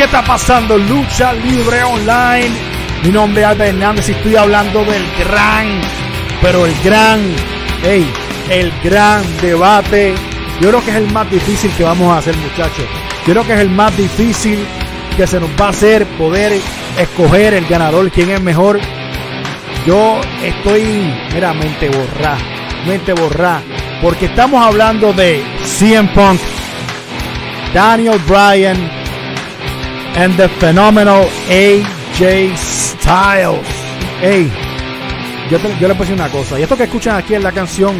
¿Qué está pasando? Lucha Libre Online. Mi nombre es Albert Hernández y estoy hablando del gran, pero el gran, hey, el gran debate. Yo creo que es el más difícil que vamos a hacer, muchachos. Yo creo que es el más difícil que se nos va a hacer poder escoger el ganador, quién es mejor. Yo estoy, mira, mente borrada, mente borrada, porque estamos hablando de CM Punk, Daniel Bryan, and the phenomenal AJ Styles. Hey, yo, te- yo le puse una cosa. Y esto que escuchan aquí es la canción,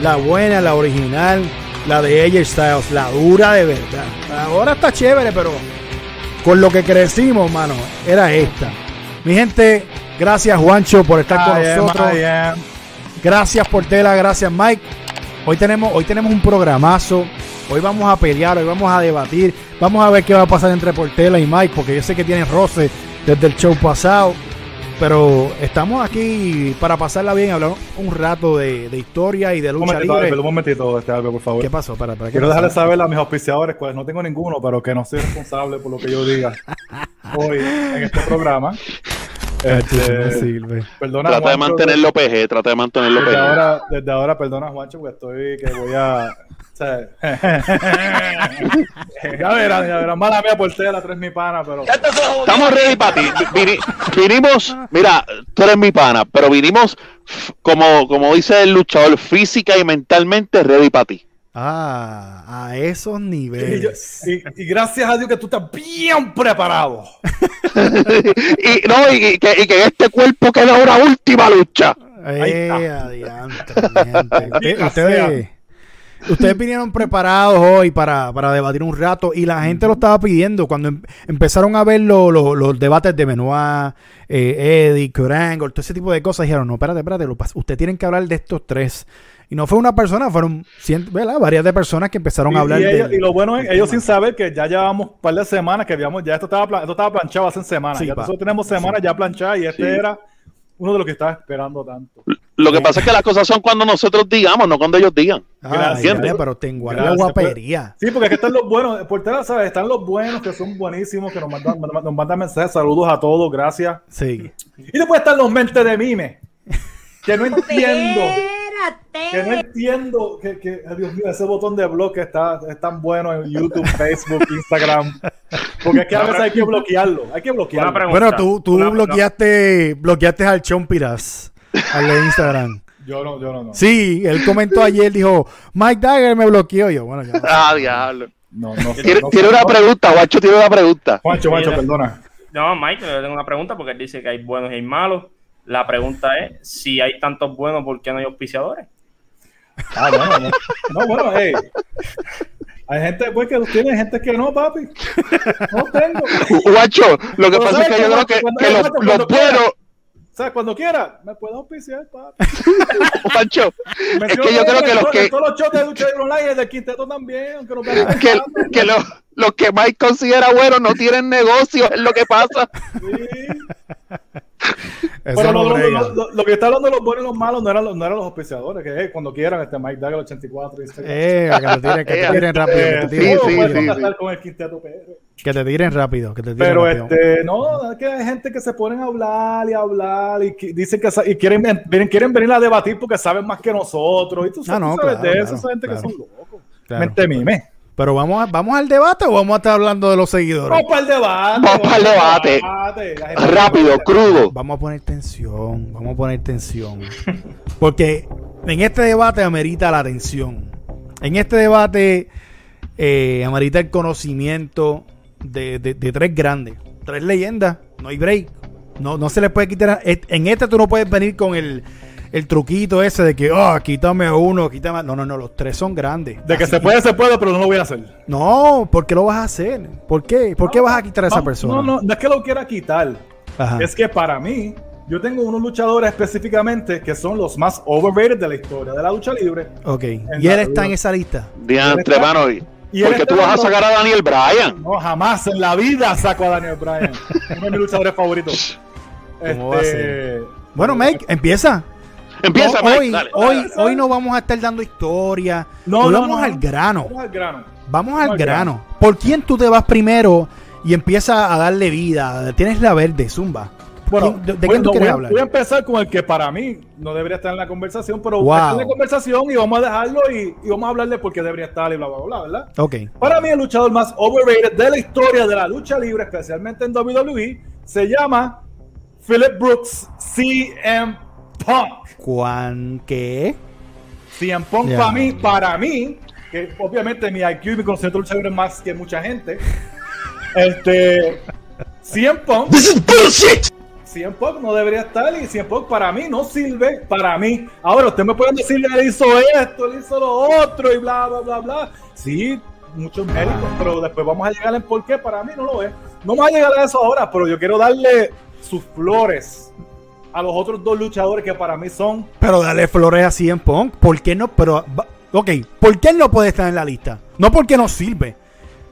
la buena, la original, la de AJ Styles, la dura de verdad. Ahora está chévere, pero con lo que crecimos, mano, era esta. Mi gente, gracias Juancho por estar con I nosotros. Am. Gracias Portela, gracias Mike. Hoy tenemos, hoy tenemos un programazo. Hoy vamos a pelear, hoy vamos a debatir. Vamos a ver qué va a pasar entre Portela y Mike, porque yo sé que tienen roce desde el show pasado. Pero estamos aquí para pasarla bien, hablar un rato de, de historia y de Un lucha momentito, libre. Albert, un momentito, este, Albert, por favor. ¿Qué pasó? Para, para, ¿qué Quiero pasó? dejarle saber a mis auspiciadores, cuales no tengo ninguno, pero que no soy responsable por lo que yo diga hoy en este programa. No Este, perdona, Trata de mantenerlo PG, trata de mantenerlo Desde PG. ahora, desde ahora, perdona, Juancho, porque estoy que voy a. ya verán, ya verán. Mala mía por tela, tres mi pana, pero. Estamos ready para ti. Vini- vinimos, mira, tú eres mi pana, pero vinimos, como, como dice el luchador, física y mentalmente ready para ti. Ah, a esos Y, yo- niveles. y- y gracias a Dios que tú estás bien preparado. y, no, y, y que, y que este cuerpo queda una última lucha. Eh, adiante, ustedes, ustedes vinieron preparados hoy para, para debatir un rato y la gente lo estaba pidiendo. Cuando em- empezaron a ver lo- lo- los debates de Benoit, eh, Eddie, Kurt Angle, todo ese tipo de cosas, dijeron, no, espérate, espérate, lo ustedes tienen que hablar de estos tres. Y no fue una persona, fueron cien- ¿verdad? varias de personas que empezaron Y, a hablar y lo bueno es, ellos sin saber que ya llevamos un par de semanas que habíamos, ya esto estaba, esto estaba planchado hace semanas. Sí, ya nosotros tenemos semanas ya planchadas y este Sí. era uno de los que estaba esperando tanto. Lo que pasa es que las cosas son cuando nosotros digamos, no cuando ellos digan. Pero tengo la Gracias, guapería. Sí, porque aquí están los buenos, por tela, ¿sabes? Están los buenos que son buenísimos, que nos mandan, nos mandan mensajes, saludos a todos, gracias. Sí. Y después están los mentes de mime, que no entiendo. Que no Espérate. entiendo que, que, Dios mío, ese botón de bloque está, es tan bueno en YouTube, Facebook, Instagram. Porque es que a veces hay que bloquearlo. Hay que bloquearlo. Pregunta. Bueno, tú, tú Una- bloqueaste, bloqueaste al Chompiras, al de Instagram. Yo no, yo no, no. Sí, él comentó ayer, dijo, Mike Dagger me bloqueó. Yo, bueno, ya. Ah, diablo. No, Tiene, no tiene una pregunta, Guacho tiene una pregunta. Juancho, Mira. perdona. No, Mike, yo tengo una pregunta porque él dice que hay buenos y hay malos. La pregunta es, si hay tantos buenos, ¿por qué no hay auspiciadores? Ah, bueno, no. No, bueno, hey. Hay gente pues, que los tiene, hay gente que no, papi. No tengo. Guacho, lo que Pero pasa es ¿sabes que yo creo que, Guacho? que Cuando- los, cuando los quiera. buenos, O sea, cuando quiera, me puedes auspiciar, papi. Guacho, es que yo creo que los que, todos los shows de lucha libre online y el del quinteto también, aunque no vean que, que los, los que Mike considera buenos no tienen negocio, es lo que pasa. Eso Pero no lo, lo- lo- que está hablando de los buenos y los malos no eran los, no eran los auspiciadores, que eh, cuando quieran, este Mike Dagger 84 Instagram. Eh, que te tiren, que te tiren rápido, que te Eh, tiren, sí, todo sí, puede sí, contactar sí. con el quinteto PR. que te tiren rápido, que te tiren Pero rápido. este, no, es que hay gente que se ponen a hablar y a hablar y que- dicen que y quieren, quieren venir a debatir porque saben más que nosotros. Y tú, Ah, no, tú sabes claro, de eso, claro, esa gente claro. que son locos. Claro. Mente mime. Pero vamos, a- vamos al debate o vamos a estar hablando de los seguidores. Vamos para el debate. Vamos para el debate. Rápido, crudo. Vamos a poner tensión, vamos a poner tensión. Porque en este debate amerita la atención. En este debate eh, amerita el conocimiento de, de- de tres grandes, tres leyendas. No hay break. No, no se le puede quitar. En este tú no puedes venir con el, el truquito ese de que, ah, quítame a uno, quítame. a-". No, no, no, los tres son grandes. De que se puede, se puede, pero no lo voy a hacer. No, ¿por qué lo vas a hacer? ¿Por qué? ¿Por qué vas a quitar a esa No, persona? No, no, no es que lo quiera quitar. Ajá. Es que para mí, yo tengo unos luchadores específicamente que son los más overrated de la historia de la lucha libre. Ok. En Y él está en esa lista. Diantre, mano. y- Y él ¿Por qué está tú vas a sacar a Daniel Bryan? No, jamás en la vida saco a Daniel Bryan. Uno de mis luchadores favoritos. ¿Cómo va a Este, Bueno, Make, empieza. Empieza, No, Mike, hoy, dale. hoy, hoy no vamos a estar dando historia. No, Hoy no, vamos no. al grano. Vamos al grano. Vamos al al grano. ¿Por quién tú te vas primero y empieza a darle vida. Tienes la verde, Zumba. Bueno, ¿Quién- ¿de, de bueno, quién tú quieres voy, hablar? voy a empezar con el que para mí no debería estar en la conversación, pero Wow. está en la conversación y vamos a dejarlo y, y vamos a hablarle por qué debería estar y bla, bla, bla, ¿verdad? Ok. Para mí el luchador más overrated de la historia de la lucha libre, especialmente en WWE, se llama Philip Brooks, CM Punk. ¿Cuán qué? CM Punk para mí, para mí, que obviamente mi IQ y mi conocimiento de lucha libre es más que mucha gente, este, CM Punk, CM Punk no debería estar y CM Punk para mí no sirve para mí. Ahora, usted me pueden decir, él hizo esto, él hizo lo otro y bla, bla, bla, bla. Sí, muchos méritos, pero después vamos a llegar en por qué para mí no lo es. No vamos a llegar a eso ahora, pero yo quiero darle sus flores a los otros dos luchadores que para mí son Pero dale flores a CM Punk. ¿Por qué no? Pero, va- ok, ¿por qué él no puede estar en la lista? No porque no sirve.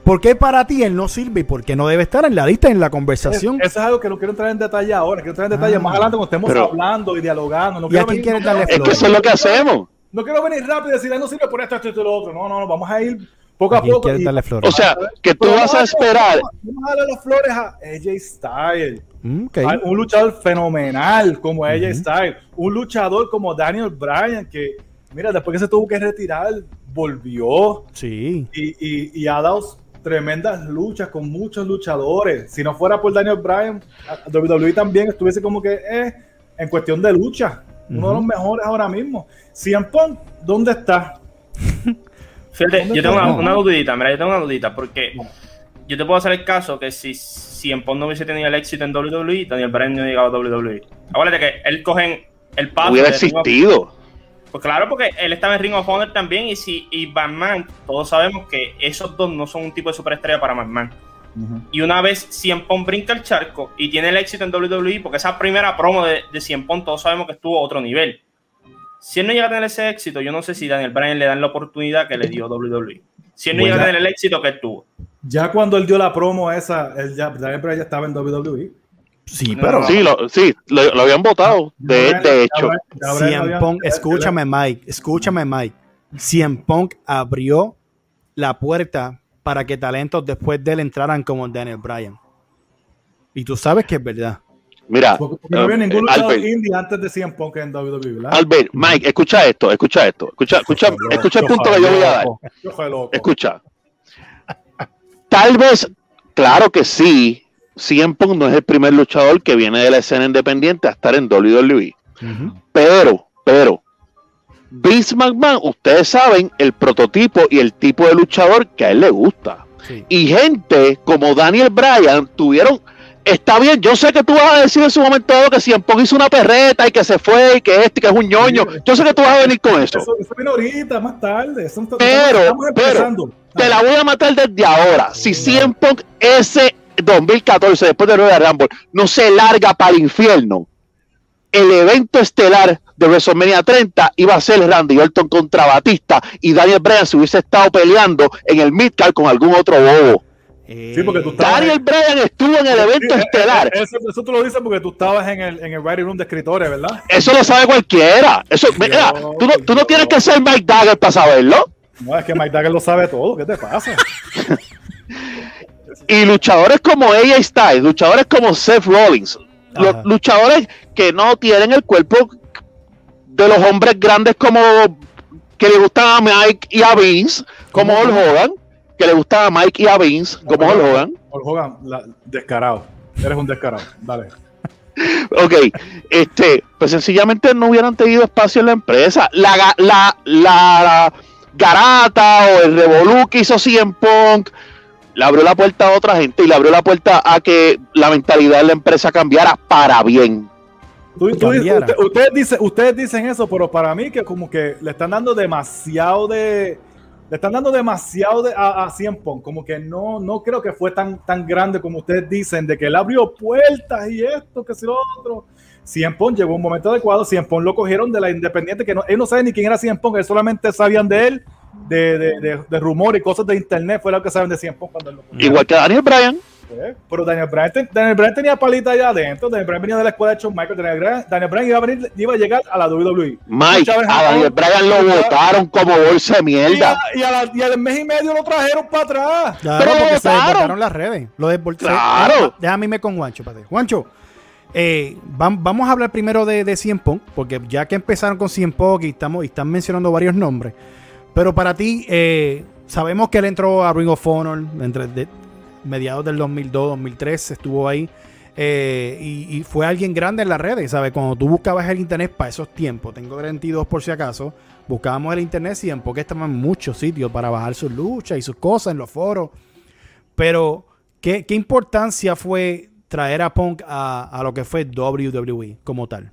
¿Por qué para ti él no sirve y por qué no debe estar en la lista en la conversación? Es- eso es algo que no quiero entrar en detalle ahora, quiero entrar en detalle Ah. más adelante cuando estemos Pero- hablando y dialogando. No ¿Y quiero a quién no darle quiero- Es que eso es lo que hacemos. No quiero venir rápido y decir, "Ay, no sirve por esto, esto y lo otro. No, no, no, vamos a ir poco a, ¿A quién poco. quieres y- darle flores? O sea, que tú vas a esperar. Vamos a darle las flores a AJ Styles. Mm, Un luchador fenomenal como AJ Ujú. Styles. Un luchador como Daniel Bryan, que, mira, después que se tuvo que retirar, volvió Sí. y, y- y ha dado tremendas luchas con muchos luchadores. Si no fuera por Daniel Bryan, WWE también estuviese como que eh, en cuestión de lucha. Uno de los mejores ahora mismo. CM Punk, ¿dónde está? Fíjate, ¿Dónde yo tengo una, dudita, mira, yo tengo una dudita, porque yo te puedo hacer el caso que si, si en no hubiese tenido el éxito en WWE, Daniel Bryan no hubiera llegado a WWE. Acuérdate que él cogen el paso. Hubiera existido. Pues claro, porque él estaba en Ring of Honor también, y si y Batman, todos sabemos que esos dos no son un tipo de superestrella para Batman. Y una vez Cien Pong brinca el charco y tiene el éxito en WWE, porque esa primera promo de, de Cien Pong todos sabemos que estuvo a otro nivel. Si él no llega a tener ese éxito, yo no sé si Daniel Bryan le dan la oportunidad que le dio WWE. Si él no Bueno. llega a tener el éxito que él tuvo. Ya cuando él dio la promo esa, él ya, Daniel Bryan ya estaba en WWE. Sí, pero. Sí, lo, sí, lo, lo habían votado. De, de hecho, Punk, escúchame Mike, escúchame Mike. CM Punk abrió la puerta para que talentos después de él entraran como Daniel Bryan. Y tú sabes que es verdad. Mira, Porque, porque no había eh, ningún luchador Albert, indie antes de CM Punk en WWE, ¿verdad? Albert, Mike, escucha esto, escucha esto, escucha, escucha, escucha el punto que yo voy a dar. Escucha. Tal vez, claro que sí, CM Punk no es el primer luchador que viene de la escena independiente a estar en WWE. Pero, pero, Vince McMahon, ustedes saben el prototipo y el tipo de luchador que a él le gusta. Sí. Y gente como Daniel Bryan tuvieron. Está bien, yo sé que tú vas a decir en su momento dado que CM Punk hizo una perreta y que se fue y que este, que es un ñoño. Yo sé que tú vas a venir con eso. Eso, eso viene ahorita, más tarde. Pero, estamos pero. Te la voy a matar desde ahora. Si CM Punk ese 2014, después de Royal Rumble, no se larga para el infierno, el evento estelar de WrestleMania 30 iba a ser Randy Orton contra Batista y Daniel Bryan se hubiese estado peleando en el midcard con algún otro bobo. Sí, porque tú estabas- Daniel Bryan estuvo en el evento Sí, eh, estelar. eh, Eso, eso tú lo dices porque tú estabas en el, en el writing room de escritores, ¿verdad? Eso lo sabe cualquiera. Eso, mira, tú no, tú no tienes que ser Mike Dagger para saberlo. No, es que Mike Dagger lo sabe todo. ¿Qué te pasa? Y luchadores como AJ Styles, luchadores como Seth Rollins, Ajá. luchadores que no tienen el cuerpo de los hombres grandes como que le gustan a Mike y a Vince, como. Hulk Hogan, que le gustan a Mike y a Vince, como Hulk Hogan. Hulk Hogan, la- descarado. Eres un descarado. Dale. Ok, este, pues sencillamente no hubieran tenido espacio en la empresa. La, la, la, la garata o el revolú que hizo CM Punk le abrió la puerta a otra gente y le abrió la puerta a que la mentalidad de la empresa cambiara para bien. Tú- tú usted- ustedes, dicen, ustedes dicen eso, pero para mí que como que le están dando demasiado de... Le están dando demasiado de, a, a CM Punk, como que no, no creo que fue tan, tan grande como ustedes dicen, de que él abrió puertas y esto, que si lo otro. CM Punk llegó un momento adecuado, CM Punk lo cogieron de la Independiente, que no, ellos no saben ni quién era CM Punk, ellos solamente sabían de él, de, de, de, de rumor y cosas de internet, fue lo que saben de CM Punk cuando él lo. Igual que Daniel Bryan. Pero Daniel Bryan, Daniel Bryan tenía palita allá adentro. Daniel Bryan venía de la escuela de Shawn Michaels. Daniel Bryan, Daniel Bryan iba, a venir, iba a llegar a la WWE. Mike, a Daniel Bryan lo votaron como bolsa de mierda. Y, a, y, al mes y medio lo trajeron para atrás. Claro, pero porque se desbordaron las redes. Lo claro. Déjame irme con Juancho, padre. Juancho. Eh, vamos a hablar primero de, de Cien Pong, porque ya que empezaron con Cien Pong y, estamos, y están mencionando varios nombres, pero para ti, eh, sabemos que él entró a Ring of Honor entre mediados del 2002, 2003, estuvo ahí. Eh, y, fue alguien grande en las redes, ¿sabes? Cuando tú buscabas el internet para esos tiempos, tengo 32 por si acaso, buscábamos el internet y en porque estaban muchos sitios para bajar sus luchas y sus cosas en los foros. Pero, ¿qué, importancia fue traer a Punk a, lo que fue WWE como tal?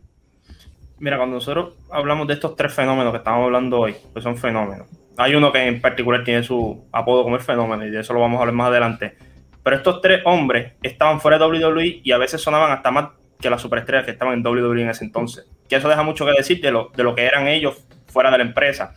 Mira, cuando nosotros hablamos de estos tres fenómenos que estamos hablando hoy, pues son fenómenos. Hay uno que en particular tiene su apodo como el fenómeno y de eso lo vamos a hablar más adelante pero estos tres hombres estaban fuera de WWE y a veces sonaban hasta más que las superestrellas que estaban en WWE en ese entonces. Que eso deja mucho que decir de lo, de lo que eran ellos fuera de la empresa.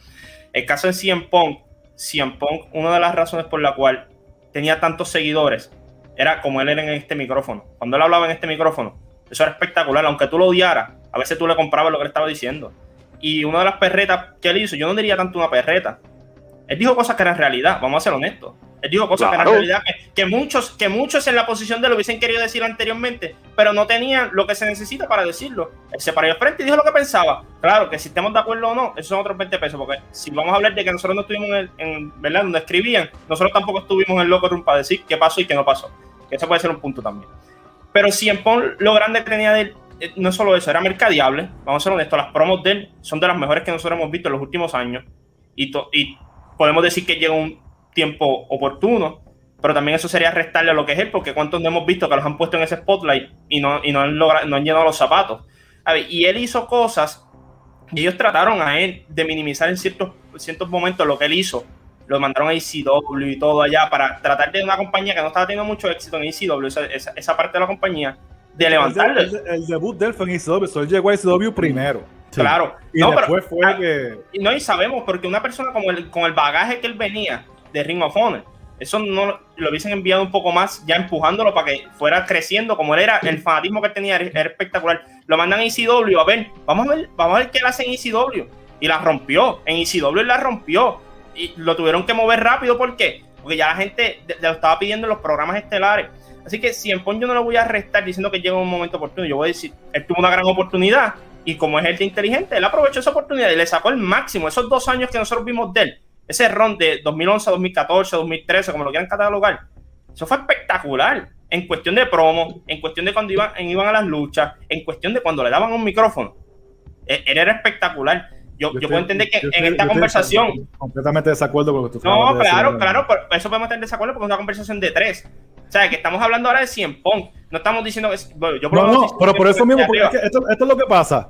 El caso de CM Punk, CM Punk, una de las razones por la cual tenía tantos seguidores era como él era en este micrófono. Cuando él hablaba en este micrófono, eso era espectacular. Aunque tú lo odiaras, a veces tú le comprabas lo que él estaba diciendo. Y una de las perretas que él hizo, yo no diría tanto una perreta. Él dijo cosas que eran realidad, vamos a ser honestos. Él dijo cosas que en realidad que, muchos, que muchos en la posición de lo hubiesen querido decir anteriormente, pero no tenían lo que se necesita para decirlo. Él se paró de frente y dijo lo que pensaba. Claro, que si estamos de acuerdo o no, esos son otros 20 pesos, porque si vamos a hablar de que nosotros no estuvimos en, ¿verdad? Donde escribían, nosotros tampoco estuvimos en loco room para decir qué pasó y qué no pasó. Que eso puede ser un punto también. Pero si en Pon lo grande que tenía de él, eh, no solo eso, era mercadiable. Vamos a ser honestos, las promos de él son de las mejores que nosotros hemos visto en los últimos años. Y, y podemos decir que llega un tiempo oportuno, pero también eso sería restarle a lo que es él, porque cuántos no hemos visto que los han puesto en ese spotlight y no, y no, han, logrado, no han llenado los zapatos. A ver, y él hizo cosas y ellos trataron a él de minimizar en ciertos, ciertos momentos lo que él hizo. Lo mandaron a ECW y todo allá para tratar de una compañía que no estaba teniendo mucho éxito en ECW, esa, esa, parte de la compañía, de levantarle. El, debut de él fue en ECW, él llegó a ECW primero. Claro. Y después fue ah, que. Y no, y sabemos, porque una persona como el, con el bagaje que él venía, de Ring of Honor. Eso no lo hubiesen enviado un poco más, ya empujándolo para que fuera creciendo como él era. El fanatismo que tenía era, espectacular. Lo mandan a ECW, a ver, vamos a ver, vamos a ver qué él hace en ECW. Y la rompió. En ECW la rompió. Y lo tuvieron que mover rápido, ¿por qué? Porque ya la gente lo estaba pidiendo en los programas estelares. Así que si en Pon yo no lo voy a restar diciendo que llega un momento oportuno, yo voy a decir, él tuvo una gran oportunidad y como es él de inteligente, él aprovechó esa oportunidad y le sacó el máximo. Esos dos años que nosotros vimos de él, ese ron de 2011, 2014, 2013, como lo quieran catalogar, eso fue espectacular. En cuestión de promo, en cuestión de cuando iban, iban a las luchas, en cuestión de cuando le daban un micrófono. E, él era espectacular. Yo, yo, puedo entender que en esta conversación. completamente desacuerdo con lo que tú No, claro, claro, eso podemos estar en desacuerdo porque es una conversación de tres. O sea, que estamos hablando ahora de 100 Pong. No estamos diciendo que. yo no, no, pero por eso mismo, porque esto, esto, es lo que pasa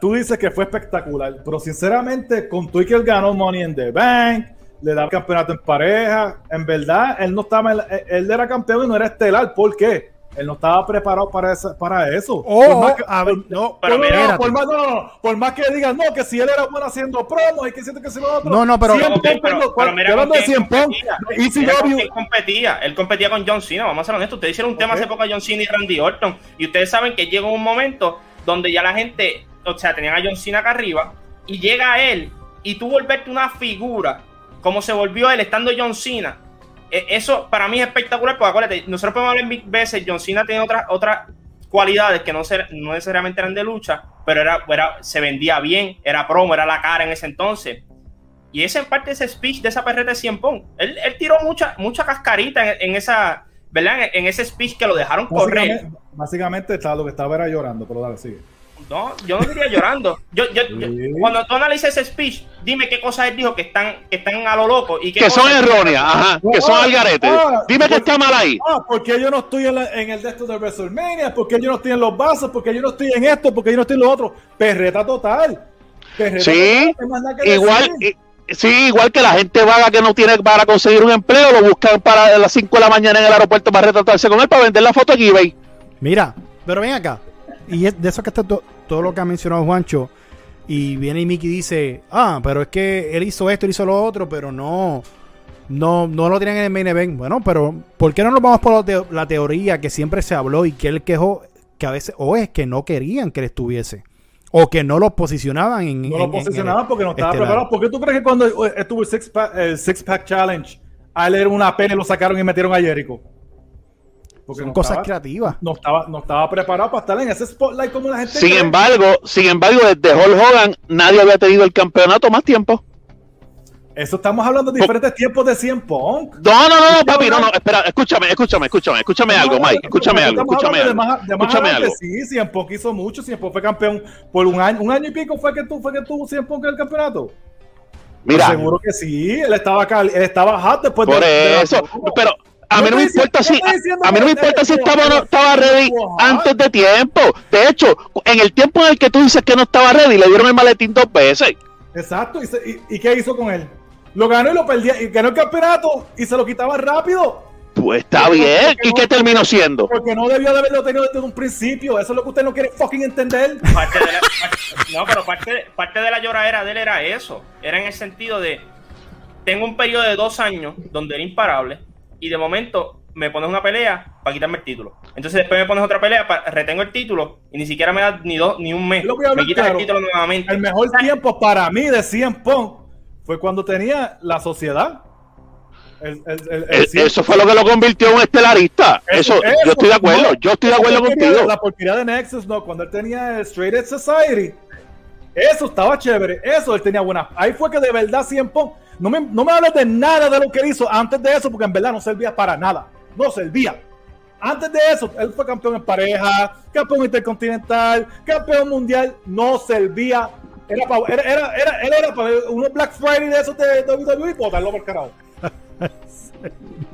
tú dices que fue espectacular, pero sinceramente, con tú que él ganó Money in the Bank, le da campeonato en pareja, en verdad, él no estaba, él era campeón y no era estelar. ¿Por qué? Él no estaba preparado para, eso. Para eso. por más que, no, por, más, no, por más que digan, no, que si él era bueno haciendo promos y que siente que se lo otro. No, no, pero. pero, mira, hablando de 100 Él competía, él competía con John Cena, vamos a ser honestos. Ustedes hicieron un tema hace poco a John Cena y Randy Orton. Y ustedes saben que llegó un momento donde ya la gente o sea, tenían a John Cena acá arriba, y llega él, y tú volverte una figura, como se volvió él estando John Cena. E, eso para mí es espectacular, porque acuérdate, nosotros podemos hablar mil veces, John Cena tiene otras otras cualidades que no, ser, no necesariamente eran de lucha, pero era, era, se vendía bien, era promo, era la cara en ese entonces. Y ese en parte ese speech de esa perreta de 100 Él, él tiró mucha, mucha cascarita en, esa, ¿verdad? En, ese speech que lo dejaron correr. Básicamente estaba, lo que estaba era llorando, pero dale, sigue. No, yo no diría llorando. Yo, yo, cuando tú analices ese speech, dime qué cosas él dijo que están, que están a lo loco. Y que son erróneas, ajá, que son al garete. Ah, dime que está mal ahí. Ah, porque yo no estoy en, el de estos de WrestleMania, porque yo no estoy en los vasos, porque yo no estoy en esto, porque yo no estoy en lo otro. Perreta total. sí, igual. Sí, igual que la gente vaga que no tiene para conseguir un empleo, lo buscan para las 5 de la mañana en el aeropuerto para retratarse con él para vender la foto en eBay. Mira, pero ven acá, y de eso que está todo lo que ha mencionado Juancho. Y viene y Mickey dice, ah, pero es que él hizo esto, él hizo lo otro, pero no. no, no lo tienen en el main event. Bueno, pero ¿por qué no nos vamos por la, teoría que siempre se habló y que él quejó que a veces o es que no querían que él estuviese? O que no lo posicionaban en. No lo posicionaban porque no estaba preparado. ¿Por qué tú crees que cuando estuvo el Six Pack, el six pack Challenge, a él era una pena y lo sacaron y metieron a Jericho? Porque Son cosas creativas. No estaba, no estaba preparado para estar en ese spotlight como la gente. Sin embargo, sin embargo, desde Hulk Hogan nadie había tenido el campeonato más tiempo. Eso estamos hablando de diferentes tiempos de 100 Punk. No, no, no, papi, no, no, espera, escúchame, escúchame, escúchame, escúchame algo, Mike, escúchame algo, escúchame algo. Escúchame algo. Sí, 100 Punk hizo mucho, 100 Punk fue campeón por un año, un año y pico fue que tú, fue que tuvo 100 Punk en el campeonato. Mira. Seguro que sí, él estaba acá, él estaba hot después por de, eso, pero a mí no me importa si a, mí no me importa si estaba no estaba ready antes de tiempo. De hecho, en el tiempo en el que tú dices que no estaba ready, le dieron el maletín dos veces. Exacto, y qué hizo con él? Lo ganó y lo perdía. Y ganó el campeonato y se lo quitaba rápido. Pues está bien. ¿Y qué terminó siendo? Porque no debió de haberlo tenido desde un principio. Eso es lo que usted no quiere fucking entender. no, pero parte, parte de la lloradera de él era eso. Era en el sentido de: tengo un periodo de dos años donde era imparable y de momento me pones una pelea para quitarme el título. Entonces después me pones otra pelea, para, retengo el título y ni siquiera me da ni dos ni un mes. Me quitas el título nuevamente. El mejor tiempo para mí de 100 Punk fue cuando tenía la sociedad. eso fue lo que lo convirtió en un estelarista. Eso, yo estoy de acuerdo. yo estoy de acuerdo contigo. La porquería de Nexus, no, cuando él tenía Straight Edge Society, eso estaba chévere. Eso él tenía buena. Ahí fue que de verdad siempre. No me, no me hables de nada de lo que hizo antes de eso, porque en verdad no servía para nada. No servía. Antes de eso, él fue campeón en pareja, campeón intercontinental, campeón mundial. No servía era para, era, era, era, él era para unos Black Friday de esos de WWE y botarlo por carajo.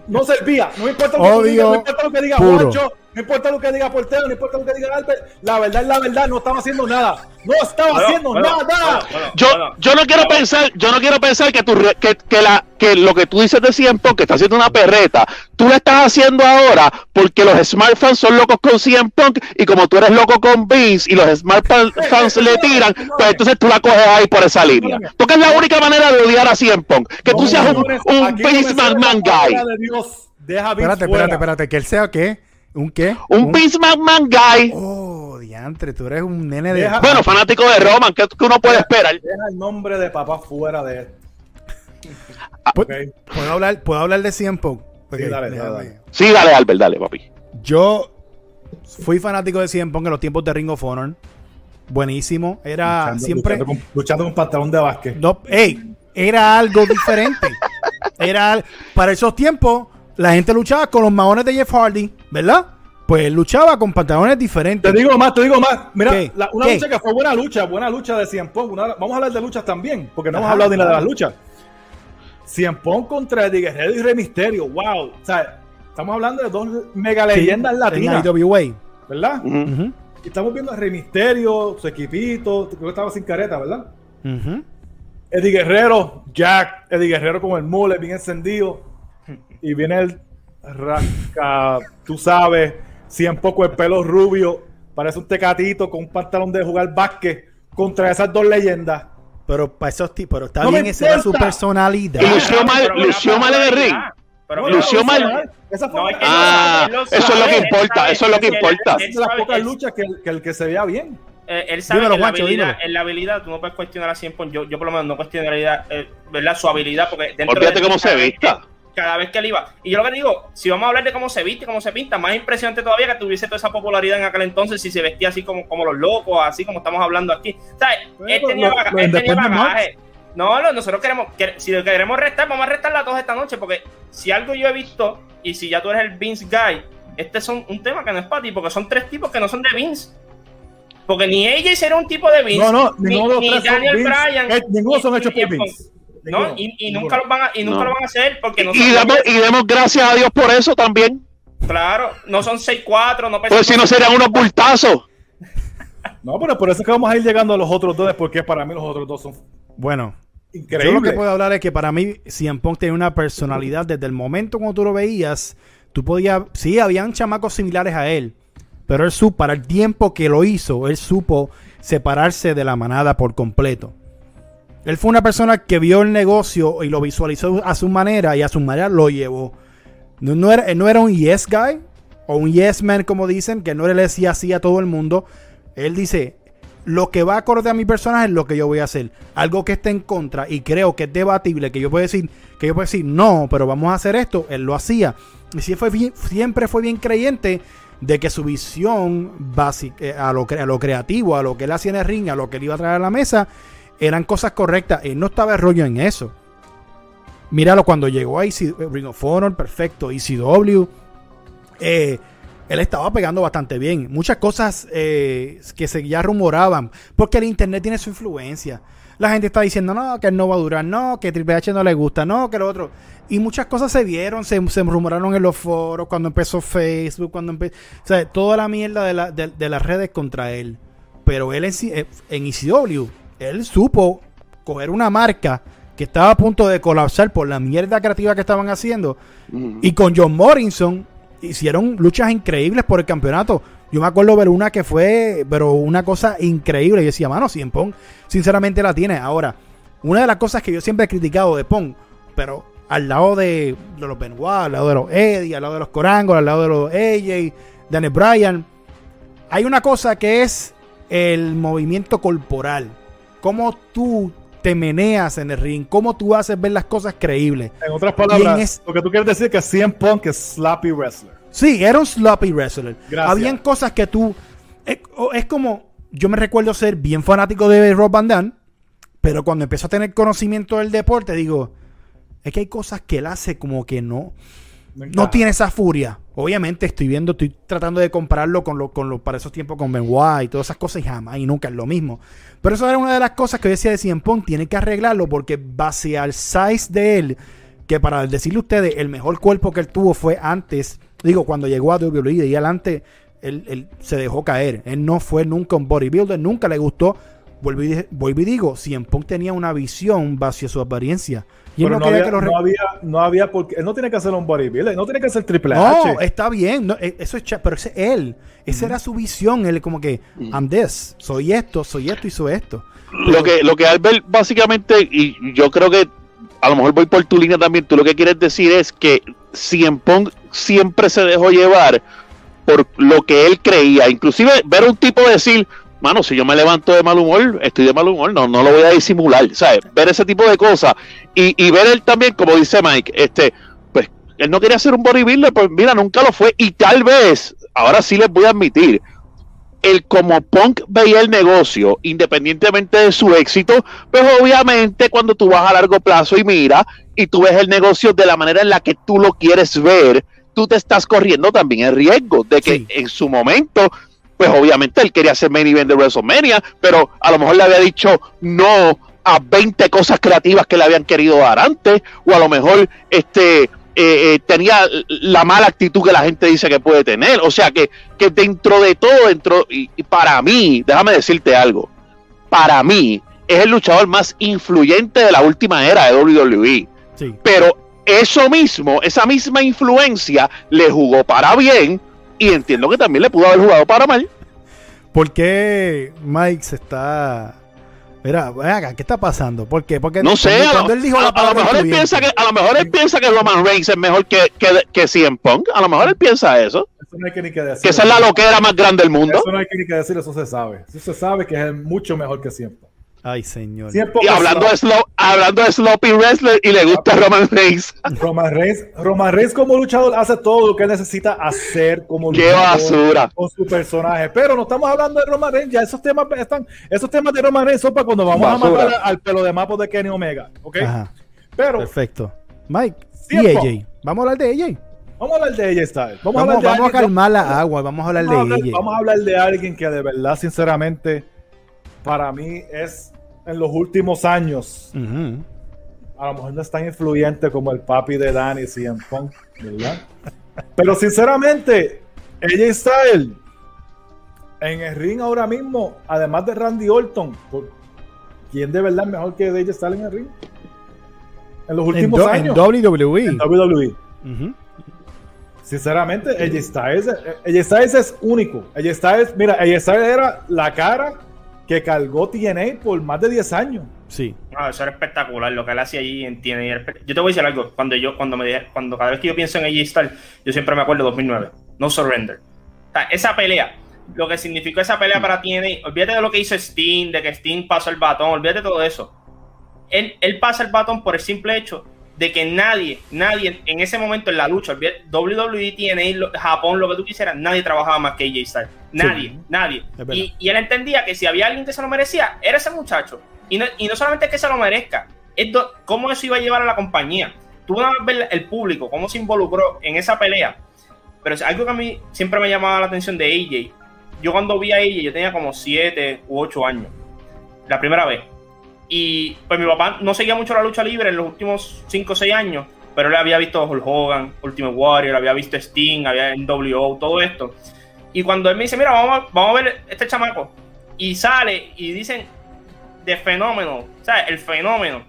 No servía, no importa lo que, diga, no importa lo que diga Juancho, no importa lo que diga Portero, no importa lo que diga Albert, la verdad es la verdad, no estaba haciendo nada. No estaba haciendo nada. yo, yo no quiero pensar, yo no quiero pensar que, tu, que, que, la, que lo que tú dices de Punk, que está haciendo una perreta, tú lo estás haciendo ahora porque los Smart fans son locos con CM Punk y como tú eres loco con Vince y los Smart fans le tiran, pues entonces tú la coges ahí por esa línea. Porque es la única manera de odiar a CM Punk, que tú seas un, un Vince McMahon guy. Espérate, espérate, espérate, que él sea qué? ¿Un qué? Un, Vince McMahon guy. Oh, diantre, tú eres un nene de. bueno, fanático de Roman, ¿qué, uno puede esperar? Deja el nombre de papá fuera de él. Ah, ¿Puedo, hablar, ¿Puedo hablar de 100 Punk? sí, dale, dale. Sí, dale, Albert, dale, papi. Yo fui fanático de 100 Punk en los tiempos de Ring of Honor. Buenísimo. Era siempre. Luchando con, luchando con, pantalón de básquet. No, ey, era algo diferente. era. Para esos tiempos la gente luchaba con los maones de Jeff Hardy, ¿verdad? Pues luchaba con pantalones diferentes. Te digo más, te digo más. Mira, una lucha que fue buena lucha, buena lucha de Cien Pong. vamos a hablar de luchas también, porque no hemos hablado ni de las luchas. Cien Pong contra Eddie Guerrero y Rey Misterio. Wow. O sea, estamos hablando de dos mega leyendas latinas. En IWA. ¿Verdad? Y estamos viendo a Rey Misterio, su equipito. Creo que estaba sin careta, ¿verdad? Eddie Guerrero, Jack, Eddie Guerrero con el mole bien encendido y viene el rasca, tú sabes, si un poco el pelo rubio, parece un tecatito con un pantalón de jugar básquet contra esas dos leyendas. Pero para esos tipos, pero está bien, esa era su personalidad. Y lució mal, lució mal en el ring. Pero lució mal. ah, eso es lo que importa, eso es lo que importa. Es de las pocas luchas que, que el que se vea bien. Eh, él sabe que la, habilidad, en la habilidad tú no puedes cuestionar a 100 yo, yo por lo menos no cuestionaría eh, ¿verdad? su habilidad porque dentro Olvídate cómo se vista cada vez que él iba. Y yo lo que digo, si vamos a hablar de cómo se viste, cómo se pinta, más impresionante todavía que tuviese toda esa popularidad en aquel entonces si se vestía así como, como los locos, así como estamos hablando aquí. ¿Sabes? él tenía, bagaje. No, no, nosotros queremos, si lo queremos restar, vamos a restarla todos esta noche, porque si algo yo he visto, y si ya tú eres el Vince Guy, este es un tema que no es para ti, porque son tres tipos que no son de Vince. Porque ni ella era un tipo de Vince, no, no, ni, ni Daniel Bryan. Eh, ninguno son hechos por Vince. ¿No? Y, nunca, lo van a, y nunca lo van a hacer porque no y, damos, y demos gracias a Dios por eso también. Claro, no son 6-4, no Pues si no serían unos bultazos. No, pero por eso es que vamos a ir llegando a los otros dos, porque para mí los otros dos son. Bueno, Increíble. Yo lo que puedo hablar es que para mí CM Punk tenía una personalidad desde el momento cuando tú lo veías, tú podías, sí, habían chamacos similares a él, pero él supo, para el tiempo que lo hizo, él supo separarse de la manada por completo. Él fue una persona que vio el negocio y lo visualizó a su manera y a su manera lo llevó. No, era, no era un yes guy o un yes man, como dicen, que no le decía así a todo el mundo. Él dice, lo que va acorde a mi personaje es lo que yo voy a hacer. Algo que esté en contra y creo que es debatible, que yo puedo decir, que yo puedo decir, no, pero vamos a hacer esto, él lo hacía. Y siempre fue bien creyente de que su visión básica, eh, a lo, a lo creativo, a lo que él hacía en el ring, a lo que él iba a traer a la mesa, eran cosas correctas. Él no estaba rollo en eso. Míralo cuando llegó a Ring of Honor, perfecto, ECW. Eh, él estaba pegando bastante bien. Muchas cosas eh, que se ya rumoraban, porque el internet tiene su influencia. La gente está diciendo, no, que él no va a durar, no, que Triple H no le gusta, no, que lo otro. Y muchas cosas se vieron, se, rumoraron en los foros, cuando empezó Facebook, cuando empezó... O sea, toda la mierda de, las redes contra él. Pero él en, eh, en ECW, él supo coger una marca que estaba a punto de colapsar por la mierda creativa que estaban haciendo. Y con John Morrison hicieron luchas increíbles por el campeonato. Yo me acuerdo ver una que fue, pero una cosa increíble. Y decía, mano, si en Pong, sinceramente la tiene. Ahora, una de las cosas que yo siempre he criticado de Pong, pero al lado de, los Benoit, al lado de los Eddie, al lado de los Corangos, al lado de los AJ, Daniel Bryan, hay una cosa que es el movimiento corporal. Cómo tú te meneas en el ring, cómo tú haces ver las cosas creíbles. En otras palabras, lo que tú quieres decir que CM Punk es sloppy wrestler. Sí, era un sloppy wrestler. Habían cosas que tú. Es, como. Yo me recuerdo ser bien fanático de Rob Van Damme, pero cuando empezó a tener conocimiento del deporte, digo. Es que hay cosas que él hace como que no. No tiene esa furia. Obviamente estoy viendo, estoy tratando de compararlo con lo, con lo para esos tiempos con Benoit y todas esas cosas y jamás y nunca es lo mismo. Pero eso era una de las cosas que decía de Cien Pong, tiene que arreglarlo porque base al size de él, que para decirle a ustedes, el mejor cuerpo que él tuvo fue antes, digo, cuando llegó a WWE y adelante, él, él se dejó caer. Él no fue nunca un bodybuilder, nunca le gustó. Vuelvo y, digo, Cien Pong tenía una visión base a su apariencia no, había, no, había, porque él no tiene que hacer un bodybuilder, no tiene que hacer triple H. No, está bien, eh, eso es pero ese es él, esa era su visión, él como que I'm this, soy esto, soy esto y soy esto. Lo que lo que Albert básicamente y yo creo que a lo mejor voy por tu línea también, tú lo que quieres decir es que Cien Pong siempre se dejó llevar por lo que él creía, inclusive ver a un tipo decir mano, si yo me levanto de mal humor, estoy de mal humor, no, no lo voy a disimular, ¿sabes? Ver ese tipo de cosas y, y ver él también, como dice Mike, este, pues él no quería ser un bodybuilder, pues mira, nunca lo fue y tal vez, ahora sí les voy a admitir, el como Punk veía el negocio, independientemente de su éxito, pues obviamente cuando tú vas a largo plazo y mira, y tú ves el negocio de la manera en la que tú lo quieres ver, tú te estás corriendo también el riesgo de que en su momento pues obviamente él quería ser main event de WrestleMania, pero a lo mejor le había dicho no a 20 cosas creativas que le habían querido dar antes, o a lo mejor este eh, eh, tenía la mala actitud que la gente dice que puede tener. O sea que, que dentro de todo, dentro, y, para mí, déjame decirte algo, para mí es el luchador más influyente de la última era de WWE. Pero eso mismo, esa misma influencia le jugó para bien y entiendo que también le pudo haber jugado para mal. ¿Por qué Mike se está Mira, acá, ¿qué está pasando? ¿Por qué? Porque no sé, a, lo, mejor él piensa que a lo mejor él piensa que Roman Reigns es mejor que, que, que CM Punk. A lo mejor él piensa eso. Eso no hay que ni que decir. Que esa es la loquera más grande del mundo. Eso no hay que ni que decir, eso se sabe. Eso se sabe que es mucho mejor que CM Punk. Ay, señor. Y hablando de, slow, hablando de sloppy wrestler y le gusta Roman Reigns. Roman Reigns. Roman Reigns como luchador hace todo lo que necesita hacer como Qué basura. con su personaje. Pero no estamos hablando de Roman Reigns. Ya esos temas están, esos temas de Roman Reigns son para cuando vamos a matar al pelo de mapo de Kenny Omega. ¿Ok? Pero. Perfecto. Mike. Y AJ. Vamos a hablar de AJ. Vamos a hablar de AJ Styles. Vamos, a, hablar vamos a calmar la agua. Vamos a hablar de AJ. Vamos a hablar de alguien que de verdad, sinceramente para mí es en los últimos años. A lo mejor no es tan influyente como el papi de Danny CM Punk, ¿verdad? Pero sinceramente, AJ Styles en el ring ahora mismo, además de Randy Orton, ¿quién de verdad es mejor que AJ Styles en el ring? En los últimos años. En WWE. En WWE. Sinceramente, AJ Styles, AJ Styles es único. AJ Styles, mira, AJ Styles era la cara que cargó TNA por más de 10 años. Sí. No, eso era espectacular lo que él hacía allí en TNA. Yo te voy a decir algo. Cuando yo, cuando me cuando cada vez que yo pienso en AJ Styles, yo siempre me acuerdo de 2009. No surrender. O sea, esa pelea, lo que significó esa pelea para TNA, olvídate de lo que hizo Sting, de que Sting pasó el batón, olvídate de todo eso. Él, él pasa el batón por el simple hecho de que nadie, nadie en ese momento en la lucha, WWE, TNA, Japón, lo que tú quisieras, nadie trabajaba más que AJ Styles. Nadie, nadie. Y, y, él entendía que si había alguien que se lo merecía, era ese muchacho. Y no, y no solamente que se lo merezca, es cómo eso iba a llevar a la compañía. Tú vas a ver el público, cómo se involucró en esa pelea. Pero es algo que a mí siempre me llamaba la atención de AJ. Yo cuando vi a AJ, yo tenía como 7 u 8 años. La primera vez y pues mi papá no seguía mucho la lucha libre en los últimos 5 o 6 años, pero él había visto Hulk Hogan, Ultimate Warrior, había visto Sting, había NWO, todo esto. Y cuando él me dice, mira, vamos a, vamos a ver este chamaco, y sale y dicen de fenómeno, o sea, el fenómeno.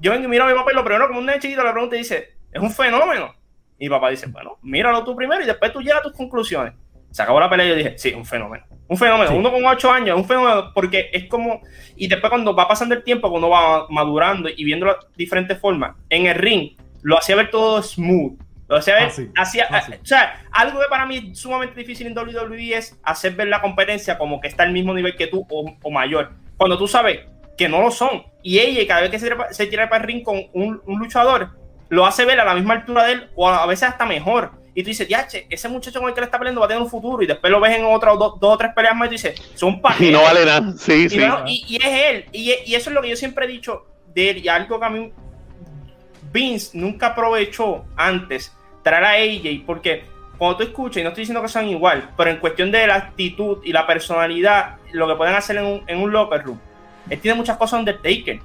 Yo vengo y miro a mi papá y lo primero, como un niño chiquito, le pregunta y dice, es un fenómeno. Y mi papá dice, bueno, míralo tú primero y después tú llegas a tus conclusiones. Se acabó la pelea y yo dije, sí, un fenómeno. Un fenómeno. Uno con ocho años, un fenómeno porque es como... Y después cuando va pasando el tiempo, cuando va madurando y viendo las diferentes formas, en el ring lo hacía ver todo smooth. Lo hacía ver... hacía, o sea, algo que para mí es sumamente difícil en WWE es hacer ver la competencia como que está al mismo nivel que tú o, mayor. Cuando tú sabes que no lo son. Y ella, cada vez que se, se tira para el ring con un, un luchador, lo hace ver a la misma altura de él o a veces hasta mejor y tú dices, che, ese muchacho con el que le está peleando va a tener un futuro, y después lo ves en otras dos, o tres peleas más y tú dices, son pajeros. Y no vale nada, sí, y sí. y, es él, y, y, eso es lo que yo siempre he dicho de él, y algo que a mí Vince nunca aprovechó antes, traer a AJ, porque cuando tú escuchas, y no estoy diciendo que sean igual, pero en cuestión de la actitud y la personalidad, lo que pueden hacer en un, en un locker room, él tiene muchas cosas Undertaker.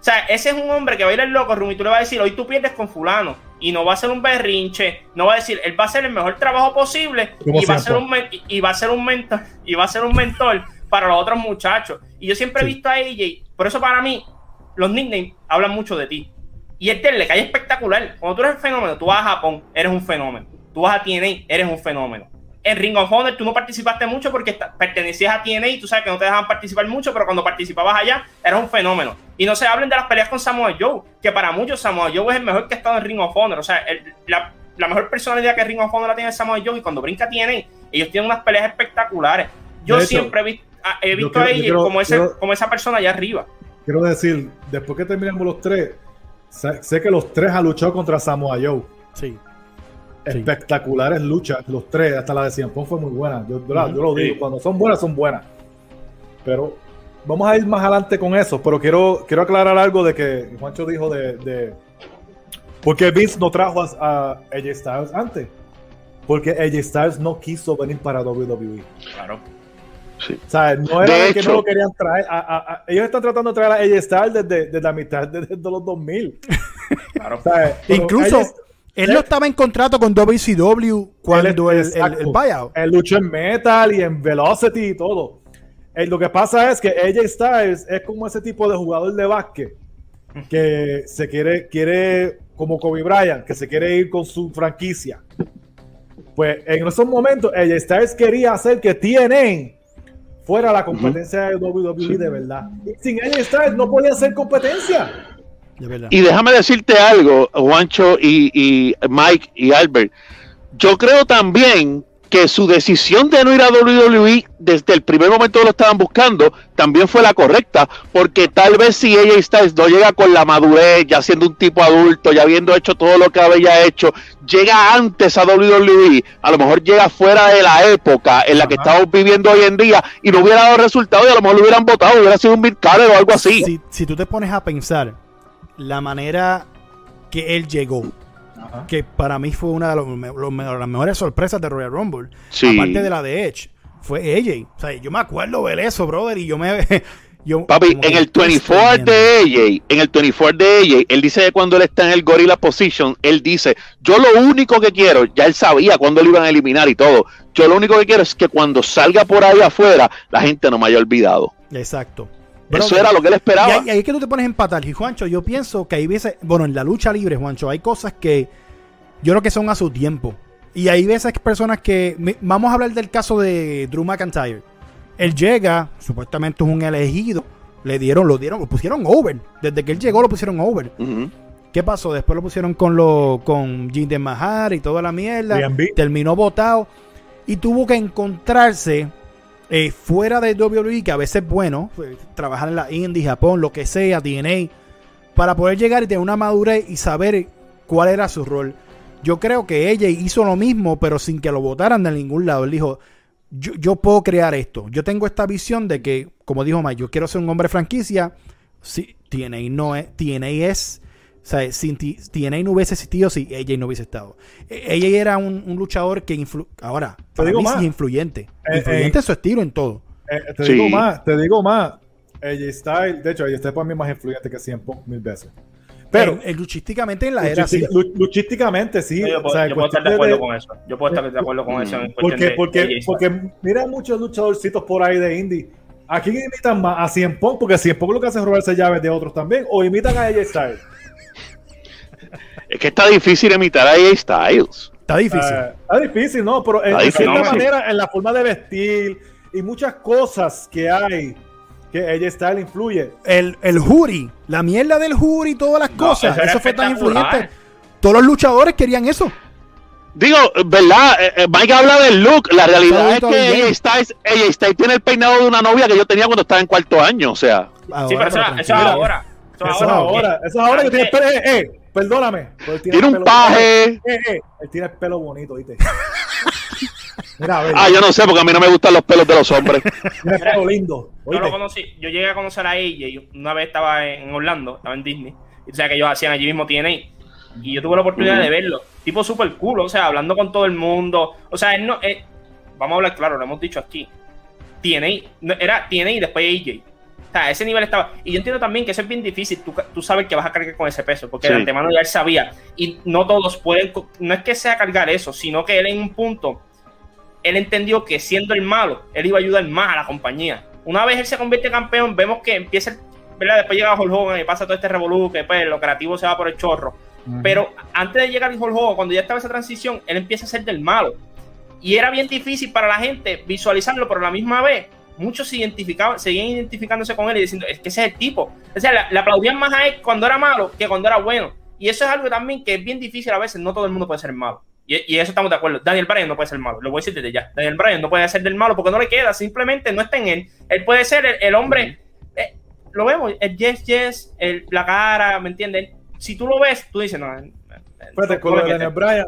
O sea, ese es un hombre que va a ir al locker room y tú le vas a decir, hoy tú pierdes con fulano. Y no va a ser un berrinche, no va a decir, él va a hacer el mejor trabajo posible y va, a ser un, y va a ser un mentor, y va a ser un mentor para los otros muchachos. Y yo siempre he visto a AJ, por eso para mí, los nicknames hablan mucho de ti. Y este le cae espectacular. Cuando tú eres un fenómeno, tú vas a Japón, eres un fenómeno. Tú vas a TNA, eres un fenómeno en Ring of Honor tú no participaste mucho porque pertenecías a TNA y tú sabes que no te dejaban participar mucho, pero cuando participabas allá eras un fenómeno. Y no se hablen de las peleas con Samoa Joe, que para muchos Samoa Joe es el mejor que ha estado en Ring of Honor. O sea, la, mejor personalidad que Ring of Honor la tiene Samoa Joe y cuando brinca TNA, ellos tienen unas peleas espectaculares. Yo siempre he, visto, a ella como, ese, como esa persona allá arriba. Quiero decir, después que terminamos los tres, sé, sé que los tres han luchado contra Samoa Joe. Sí espectaculares luchas, los tres, hasta la de Cien fue muy buena. Yo, lo digo, cuando son buenas, son buenas. Pero vamos a ir más adelante con eso. Pero quiero, quiero aclarar algo de que Juancho dijo de, de porque Vince no trajo a, AJ Styles antes. Porque AJ Styles no quiso venir para WWE. Claro. O sea, no era que no lo querían traer. ellos están tratando de traer a AJ Styles desde, desde la mitad de, los 2000. Claro. Incluso. Él no estaba en contrato con WCW cuando el, el, buyout. Él luchó en Metal y en Velocity y todo. Eh, lo que pasa es que AJ Styles es como ese tipo de jugador de básquet que se quiere, quiere, como Kobe Bryant, que se quiere ir con su franquicia. Pues en esos momentos, AJ Styles quería hacer que TNA fuera la competencia de WWE de verdad. sin AJ Styles no podía ser competencia. Y déjame decirte algo, Juancho y, Mike y Albert. Yo creo también que su decisión de no ir a WWE desde el primer momento que lo estaban buscando también fue la correcta, porque tal vez si ella Styles no llega con la madurez, ya siendo un tipo adulto, ya habiendo hecho todo lo que había hecho, llega antes a WWE, a lo mejor llega fuera de la época en la que estamos viviendo hoy en día y no hubiera dado resultado y a lo mejor lo hubieran votado, hubiera sido un mid o algo así. Si, si tú te pones a pensar, la manera que él llegó. Que para mí fue una de las mejores sorpresas de Royal Rumble. Aparte de la de Edge. Fue AJ. O sea, yo me acuerdo ver eso, brother. Y yo me. Yo, Papi, en el 24 de AJ, en el 24 de AJ, él dice que cuando él está en el Gorilla Position, él dice, yo lo único que quiero, ya él sabía cuándo lo iban a eliminar y todo, yo lo único que quiero es que cuando salga por ahí afuera, la gente no me haya olvidado. Exacto. Eso era lo que él esperaba. Y ahí, es que tú te pones a empatar. Y Juancho, yo pienso que hay veces, bueno, en la lucha libre, Juancho, hay cosas que yo creo que son a su tiempo. Y hay veces personas que. Vamos a hablar del caso de Drew McIntyre. Él llega, supuestamente es un elegido Le dieron, lo dieron, lo pusieron over. Desde que él llegó lo pusieron over. ¿Qué pasó? Después lo pusieron con lo, con Jinder Mahar y toda la mierda. Terminó votado. Y tuvo que encontrarse eh, fuera de WWE, que a veces es bueno, pues, trabajar en la Indie, Japón, lo que sea, DNA, para poder llegar y tener una madurez y saber cuál era su rol. Yo creo que ella hizo lo mismo, pero sin que lo votaran de ningún lado. Él dijo, yo, puedo crear esto. Yo tengo esta visión de que, como dijo Mike, yo quiero ser un hombre franquicia. Sí, TNA no es, TNA es, o sea, sin TNA no hubiese existido si ella no hubiese estado. E, ella era un, luchador que influ ahora, te digo más. influyente. Eh, influyente eh, su estilo en todo. Eh, te digo más, te digo más. Ella está, de hecho, ella está para mí más influyente que 100 mil veces. Pero el, luchísticamente en la era sí. Luchísticamente sí. yo, puedo, estar de acuerdo con eso. Yo puedo estar de acuerdo con eso. porque, porque, porque mira muchos luchadorcitos por ahí de indie. ¿A quién imitan más? A Cien Pong, porque Cien Pong lo que hace es robarse llaves de otros también. O imitan a AJ Styles. Es que está difícil imitar a AJ Styles. Está difícil. Uh, está difícil, ¿no? Pero en, de cierta manera, en la forma de vestir y muchas cosas que hay que ella Style influye. El, el jury, la mierda del jury, todas las cosas, eso, fue tan influyente. Todos los luchadores querían eso. Digo, ¿verdad? Eh, eh, Mike habla del look. La realidad es que ella Styles, ella Styles tiene el peinado de una novia que yo tenía cuando estaba en cuarto año. O sea, sí, pero eso, es ahora. Eso es ahora. Eso es ahora que tiene. Eh, eh, perdóname. Tiene, un paje. Eh, eh, él tiene el pelo bonito, ¿viste? ah, yo no sé, porque a mí no me gustan los pelos de los hombres. lindo. Yo lo conocí, yo llegué a conocer a ella y una vez estaba en Orlando, estaba en Disney, y o sea que ellos hacían allí mismo TNA. Y yo tuve la oportunidad de verlo. Tipo súper cool, o sea, hablando con todo el mundo. O sea, él no. vamos a hablar claro, lo hemos dicho aquí. TNA, era TNA y después AJ. O sea, ese nivel estaba. Y yo entiendo también que eso es bien difícil. Tú, tú sabes que vas a cargar con ese peso, porque de antemano ya él sabía. Y no todos pueden. No es que sea cargar eso, sino que él en un punto él entendió que siendo el malo, él iba a ayudar más a la compañía. Una vez él se convierte en campeón, vemos que empieza, ¿verdad? Después llega Hulk Hogan y pasa todo este revolú, que después lo creativo se va por el chorro. Pero antes de llegar a Hulk Hogan, cuando ya estaba esa transición, él empieza a ser del malo. Y era bien difícil para la gente visualizarlo, pero a la misma vez, muchos se identificaban, seguían identificándose con él y diciendo, es que ese es el tipo. O sea, le, aplaudían más a él cuando era malo que cuando era bueno. Y eso es algo también que es bien difícil a veces, no todo el mundo puede ser malo. Y, eso estamos de acuerdo. Daniel Bryan no puede ser malo. Lo voy a decir desde ya. Daniel Bryan no puede ser del malo porque no le queda. Simplemente no está en él. Él puede ser el, hombre. Eh, lo vemos. El yes, yes. El, la cara. ¿Me entiendes? Si tú lo ves, tú dices, no. Espérate, con Daniel Bryan.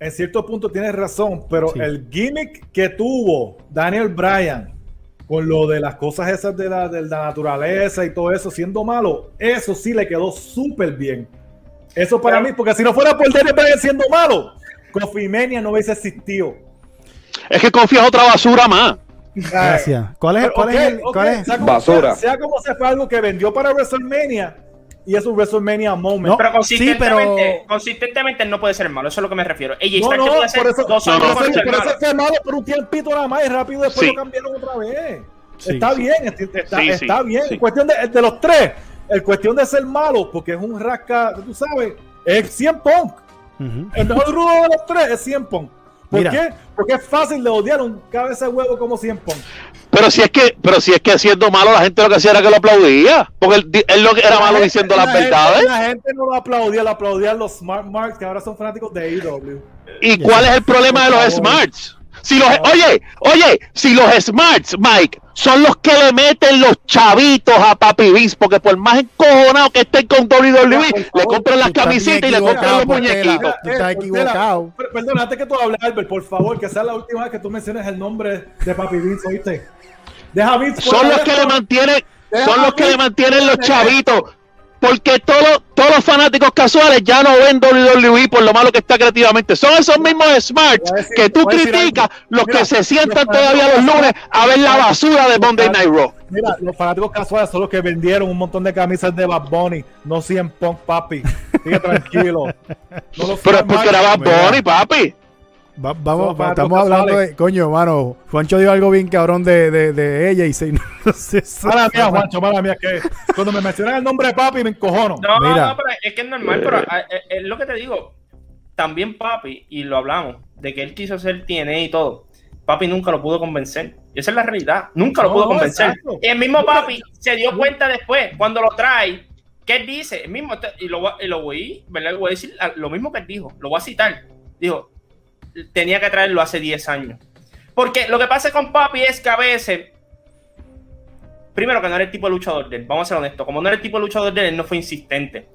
En cierto punto tienes razón, pero el gimmick que tuvo Daniel Bryan con lo de las cosas esas de la, de la naturaleza y todo eso, siendo malo, eso sí le quedó súper bien. Eso para mí, porque si no fuera por Daniel Bryan siendo malo, Confimenia no hubiese existido. Es que confías otra basura más. Gracias. ¿Cuál es, cuál es, el, cuál es? Sea basura. Sea, como se fue algo que vendió para WrestleMania y es un WrestleMania moment. pero consistentemente, consistentemente no puede ser malo, eso es a lo que me refiero. Ella no, no, por eso, dos no, no, por eso fue malo por un tiempito nada más y rápido después lo cambiaron otra vez. está, bien, está, está, bien, En cuestión de, de, los tres, el cuestión de ser malo, porque es un rasca, tú sabes, es 100 punk. El mejor rudo de los tres es 100 Pong. ¿Por qué? Porque es fácil de odiar un cabeza de huevo como 100 Pong. Pero si es que, pero si es que siendo malo la gente lo que hacía era que lo aplaudía, porque él, él lo que era malo diciendo las verdades. La gente no lo aplaudía, lo aplaudían los Smart Marks que ahora son fanáticos de AEW. ¿Y cuál es el problema de los Smarts? Si los, oye, oye, si los Smarts, Mike, son los que le meten los chavitos a Papi Vince, porque por más encojonado que estén con WWE, le compran las camisetas y le compran los muñequitos. Tú estás equivocado. Perdona, antes que tú hables, Albert, por favor, que sea la última vez que tú menciones el nombre de Papi Vince, ¿oíste? Deja Vince Son los que le mantienen, son los que le mantienen los chavitos porque todos, todos los fanáticos casuales ya no ven WWE por lo malo que está creativamente. Son esos mismos smarts que tú criticas, los que se sientan todavía los lunes a ver la basura de Monday Night Raw. Mira, los fanáticos casuales son los que vendieron un montón de camisas de Bad Bunny, no 100 Punk, papi. Sigue tranquilo. Pero es porque era Bad Bunny, papi vamos, estamos hablando de. Coño, mano. Juancho dijo algo bien cabrón de, de, de ella y se. No sé, mala mía, Juancho, mala mía. Que cuando me mencionan el nombre de papi me encojono. No, no, pero es que es normal, pero ah, eh, es, lo que te digo. También papi, y lo hablamos, de que él quiso ser TNA y todo. Papi nunca lo pudo convencer. Y esa es la realidad. Nunca lo pudo convencer. Y el mismo Papi se dio cuenta después, cuando lo trae, ¿qué él dice? El mismo, y lo, lo voy, ¿verdad? voy a decir lo mismo que él dijo. Lo voy a citar. Dijo, tenía que traerlo hace 10 años. Porque lo que pasa con Papi es que a veces primero que no era el tipo de luchador de él, vamos a ser honestos, como no era el tipo de luchador de él, él no fue insistente.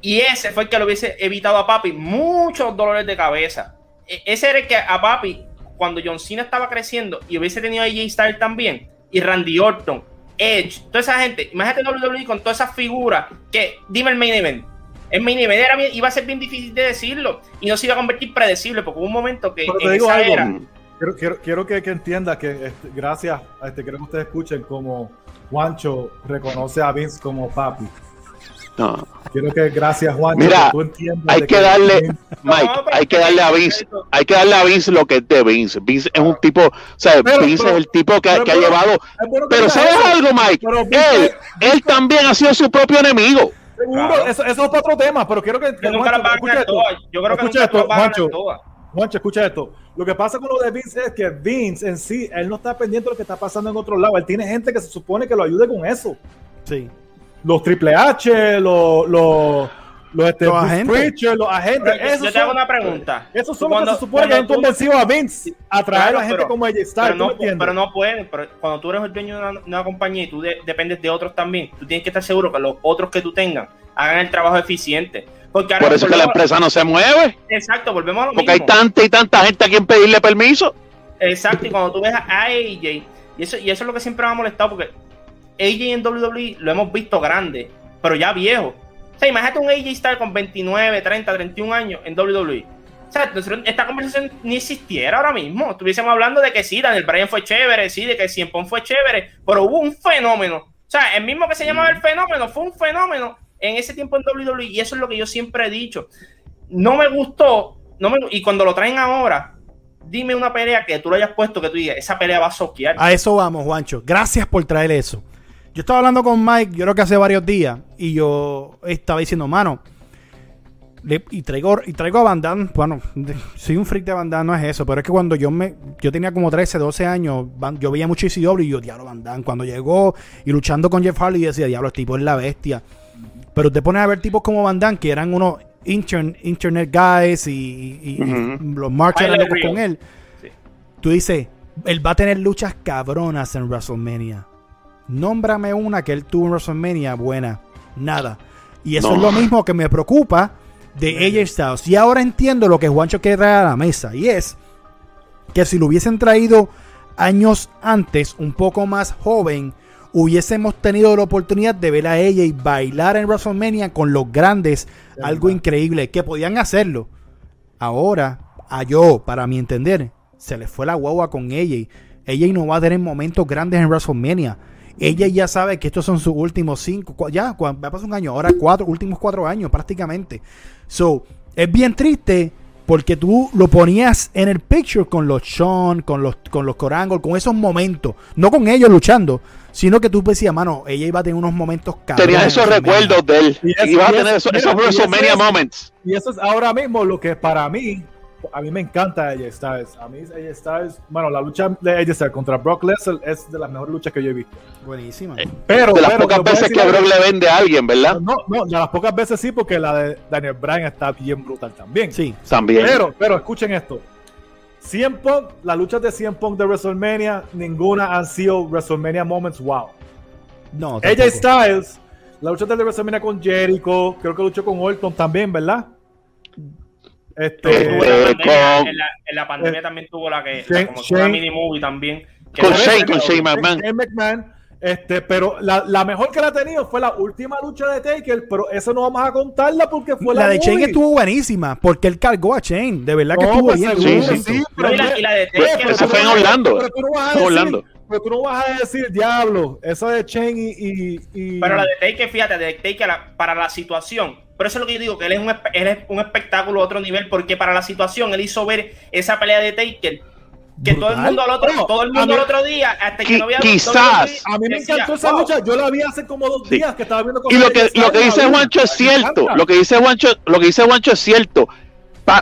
Y ese fue el que lo hubiese evitado a Papi muchos dolores de cabeza. E, ese era el que a Papi cuando John Cena estaba creciendo y hubiese tenido a AJ Styles también, y Randy Orton, Edge, toda esa gente, imagínate WWE con todas esas figuras que, dime el main event. Main event era, iba a ser bien difícil de decirlo y no se iba a convertir predecible porque hubo un momento que en esa era, quiero, quiero, que, que, entienda que este, gracias, este, quiero que ustedes escuchen como Juancho reconoce a Vince como papi. No. Quiero que gracias Juan. Mira, hay que, darle, Mike, hay que darle a Vince, hay que darle a Vince lo que es de Vince. Vince es un tipo, o sea, Vince es el tipo que, ha llevado. pero ¿sabes algo, Mike? él, él también ha sido su propio enemigo. Seguro, eso, eso, es otro tema, pero quiero que. Yo nunca escucha esto. Yo creo que escucha esto, Juancho. Juancho, escucha esto. Lo que pasa con lo de Vince es que Vince en sí, él no está pendiente de lo que está pasando en otro lado. Él tiene gente que se supone que lo ayude con eso. Sí los Triple H, los, los, los, este, los agentes. los agentes. Yo, yo te hago una pregunta. Esos son los que se supone que han convencido a Vince a traer a gente como ella está. Pero no, pero no pueden. Pero cuando tú eres el dueño de una, compañía y tú dependes de otros también, tú tienes que estar seguro que los otros que tú tengas hagan el trabajo eficiente. Porque Por eso es que la empresa no se mueve. Exacto, volvemos a lo Porque hay tanta y tanta gente a quien pedirle permiso. Exacto, y cuando tú ves a AJ, y eso, y eso es lo que siempre me ha molestado, porque AJ en WWE lo hemos visto grande, pero ya viejo. Sea, imagínate un AJ Star con 29, 30, 31 años en WWE. O sea, esta conversación ni existiera ahora mismo. Estuviésemos hablando de que sí, Daniel Bryan fue chévere, sí, de que Cien fue chévere, pero hubo un fenómeno. O sea, el mismo que se llamaba el fenómeno, fue un fenómeno en ese tiempo en WWE. Y eso es lo que yo siempre he dicho. No me gustó, no me, y cuando lo traen ahora, dime una pelea que tú lo hayas puesto que tú digas, esa pelea va a soquear. A eso vamos, Juancho. Gracias por traer eso. Yo estaba hablando con Mike, yo creo que hace varios días, y yo estaba diciendo, mano, y traigo y traigo a Van bueno, soy un freak de Van no es eso, pero es que cuando yo me yo tenía como 13, 12 años, yo veía mucho ICW y yo, diablo, Van Cuando llegó y luchando con Jeff Harley, yo decía, diablo, el tipo es la bestia. Pero te pones a ver tipos como Van que eran unos internet guys y, los marchas eran locos con él. Tú dices, él va a tener luchas cabronas en WrestleMania. Nómbrame una que él tuvo en WrestleMania buena. Nada. Y eso es lo mismo que me preocupa de AJ Styles. Y ahora entiendo lo que Juancho quiere traer a la mesa. Y es que si lo hubiesen traído años antes, un poco más joven, hubiésemos tenido la oportunidad de ver a ella y bailar en WrestleMania con los grandes. algo increíble. Que podían hacerlo. Ahora, a yo, para mi entender, se le fue la guagua con ella. Ella no va a tener momentos grandes en WrestleMania ella ya sabe que estos son sus últimos cinco, ya, va a pasar un año, ahora cuatro, últimos cuatro años prácticamente. So, es bien triste porque tú lo ponías en el picture con los Sean, con los, con los Corangol, con esos momentos, no con ellos luchando, sino que tú decías, mano, ella iba a tener unos momentos Tenía esos recuerdos de él, y iba a tener esos, esos WrestleMania moments. Y eso es ahora mismo lo que para mí a mí me encanta AJ Styles. A mí AJ Styles, bueno, la lucha de AJ Styles contra Brock Lesnar es de las mejores luchas que yo he visto. Buenísima. Eh, pero, de las pocas veces que Brock le vende a alguien, ¿verdad? No, no, de las pocas veces sí, porque la de Daniel Bryan está bien brutal también. Sí, también. Pero, pero escuchen esto. 100 Punk, las luchas de 100 Punk de WrestleMania, ninguna han sido WrestleMania moments wow. No, AJ Styles, la lucha de WrestleMania con Jericho, creo que luchó con Orton también, ¿verdad? Este, en, la, pandemia también tuvo la que como una mini movie también. con Shane, con Shane McMahon. Este, pero la, la, mejor que la ha tenido fue la última lucha de Taker, pero eso no vamos a contarla porque fue la, la de Shane estuvo buenísima, porque él cargó a Shane, de verdad que estuvo pues, bien. Sí, sí, sí, pero, y, la, de Taker. Eso fue en Orlando. Pero tú no vas a decir, pero tú no vas a decir, diablo, eso de Shane y, y, Pero la de Taker, fíjate, de Taker para la situación por eso es lo que yo digo, que él es, un, él es un espectáculo a otro nivel, porque para la situación él hizo ver esa pelea de Taker que todo el mundo al otro, todo el mundo al otro día, hasta que no había quizás. a mí me encantó esa lucha, yo la vi hace como dos días que estaba viendo y lo que lo que dice Juancho es cierto, lo que dice Juancho, lo que dice Juancho es cierto.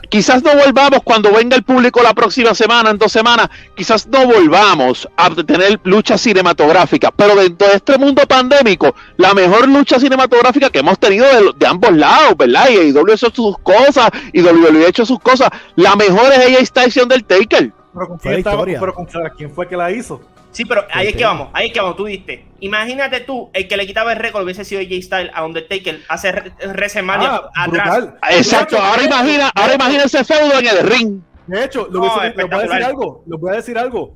Quizás no volvamos cuando venga el público la próxima semana, en dos semanas, quizás no volvamos a tener lucha cinematográfica, pero dentro de este mundo pandémico, la mejor lucha cinematográfica que hemos tenido de, ambos lados, ¿verdad? Y ha hecho sus cosas, y WWE ha hecho sus cosas, la mejor es ella Station del Taker. Pero con, quién, pero con quién fue que la hizo. Sí, pero ahí es que vamos, ahí es que vamos, tú diste. Imagínate tú, el que le quitaba el récord hubiese sido J Style a Undertaker hace WrestleMania ah, atrás. Exacto, ahora imagina, ahora imagina ese feudo en el ring. De hecho, lo, voy a decir algo, lo voy a decir algo.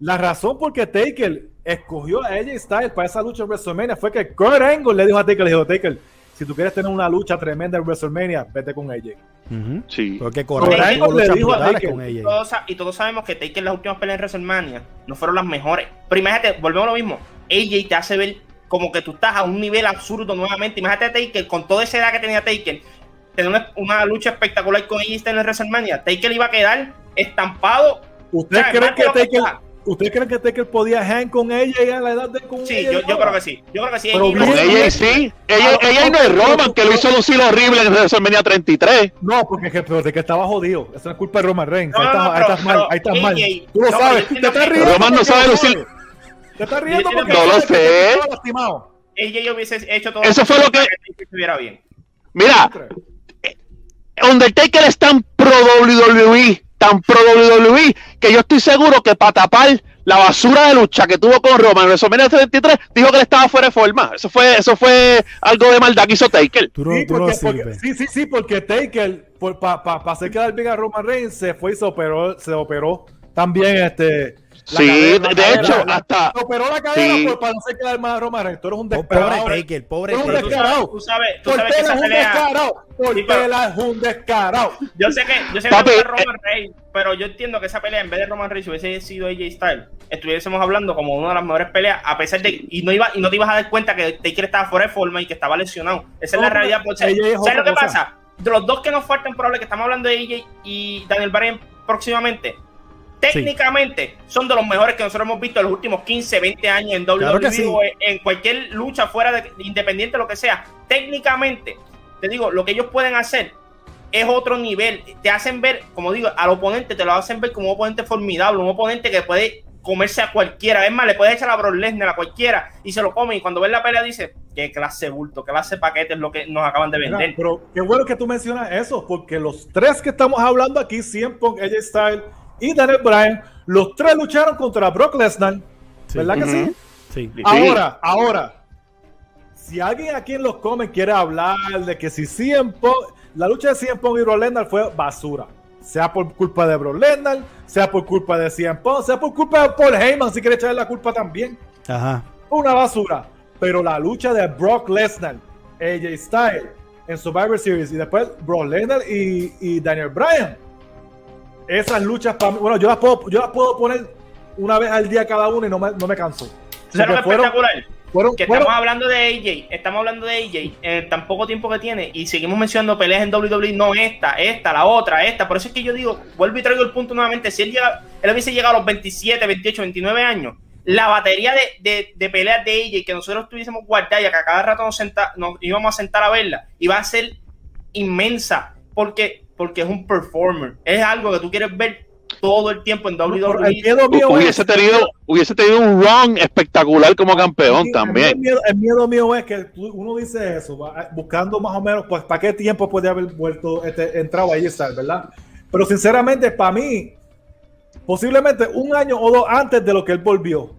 La razón por que Taker escogió a AJ Styles para esa lucha en WrestleMania fue que Kurt Angle le dijo a Taker, le dijo, Taker, si tú quieres tener una lucha tremenda en WrestleMania, vete con AJ. Sí. Porque le dijo a con ella. y todos sabemos que Taker las últimas peleas en WrestleMania no fueron las mejores. Pero imagínate, volvemos a lo mismo. AJ te hace ver como que tú estás a un nivel absurdo nuevamente. Imagínate a Taker con toda esa edad que tenía Taker. Tener una, lucha espectacular con AJ en WrestleMania. Taker iba a quedar estampado. ¿Usted cree que Taker ¿Usted cree que Taker podía hang con ella a la edad de con Sí, yo, yo, creo que sí. Yo creo que sí. Pero con ella sí. Ella, ella no es Roman, que lo hizo lucir horrible en WrestleMania 33. No, porque pero de que estaba jodido. Eso es culpa de Roman Reigns. ahí, estás, mal, ahí estás mal. Tú lo sabes. Te estás riendo. Roman no sabe lucir. Te estás riendo porque no lo sé. Ella hubiese hecho todo Eso fue lo que estuviera bien. Mira, Undertaker es tan pro WWE tan pro WWE que yo estoy seguro que para tapar la basura de lucha que tuvo con Roman en WrestleMania 73 dijo que le estaba fuera de forma. Eso fue, eso fue algo de maldad que hizo Taker. sí, sí, sí, porque Taker, para pa, pa hacer quedar bien a Roman Reigns, se fue y se operó, se operó también este sí, de hecho, hasta. Operó la cadera sí. para no se quedar más a Roma Tú eres un descarado. Pobre Taker, pobre Taker. un descarado. Tú sabes, tú sabes que esa es un descarado. Portela es un descarado. Yo sé que, yo sé que Papi, Roman eh, Reigns, pero yo entiendo que esa pelea, en vez de Roman Reigns, hubiese sido AJ Styles, estuviésemos hablando como una de las mejores peleas, a pesar de. Y no, iba, y no te ibas a dar cuenta que Taker estaba fuera de forma y que estaba lesionado. Esa es la realidad. Pues, ¿Sabes lo que pasa? De los dos que nos faltan, probable que estamos hablando de AJ y Daniel Bryan próximamente técnicamente son de los mejores que nosotros hemos visto en los últimos 15, 20 años en WWE o en cualquier lucha fuera de independiente, lo que sea. Técnicamente, te digo, lo que ellos pueden hacer es otro nivel. Te hacen ver, como digo, al oponente te lo hacen ver como un oponente formidable, un oponente que puede comerse a cualquiera. Es más, le puede echar a Brock Lesnar a cualquiera y se lo come. Y cuando ve la pelea dice, qué clase de bulto, qué clase de paquete es lo que nos acaban de vender. pero qué bueno que tú mencionas eso, porque los tres que estamos hablando aquí, siempre ella Style y Daniel Bryan, los tres lucharon contra Brock Lesnar. ¿Verdad que sí? Sí. Ahora, ahora, si alguien aquí en los comments quiere hablar de que si CM la lucha de CM Punk y Brock Lesnar fue basura. Sea por culpa de Brock Lesnar, sea por culpa de CM Punk, sea por culpa de Paul Heyman, si quiere echarle la culpa también. Ajá. Una basura. Pero la lucha de Brock Lesnar, AJ Styles en Survivor Series y después Brock Lesnar y, y Daniel Bryan esas luchas para bueno, yo las puedo, yo las puedo poner una vez al día cada una y no me, no me canso. Eso es espectacular. que estamos hablando de AJ, estamos hablando de AJ en tan poco tiempo que tiene y seguimos mencionando peleas en WWE, no esta, esta, la otra, esta. Por eso es que yo digo, vuelvo y traigo el punto nuevamente, si él, llega, él hubiese llegado a los 27, 28, 29 años, la batería de, de, de peleas de AJ que nosotros tuviésemos guardada y que a cada rato nos, senta, nos íbamos a sentar a verla, iba a ser inmensa, porque porque es un performer. Es algo que tú quieres ver todo el tiempo en WWE. hubiese, tenido, hubiese tenido un run espectacular como campeón también. El miedo, mío es que uno dice eso, buscando más o menos, pues, ¿para qué tiempo puede haber vuelto, este, entrado ahí estar, verdad? Pero sinceramente, para mí, posiblemente un año o dos antes de lo que él volvió.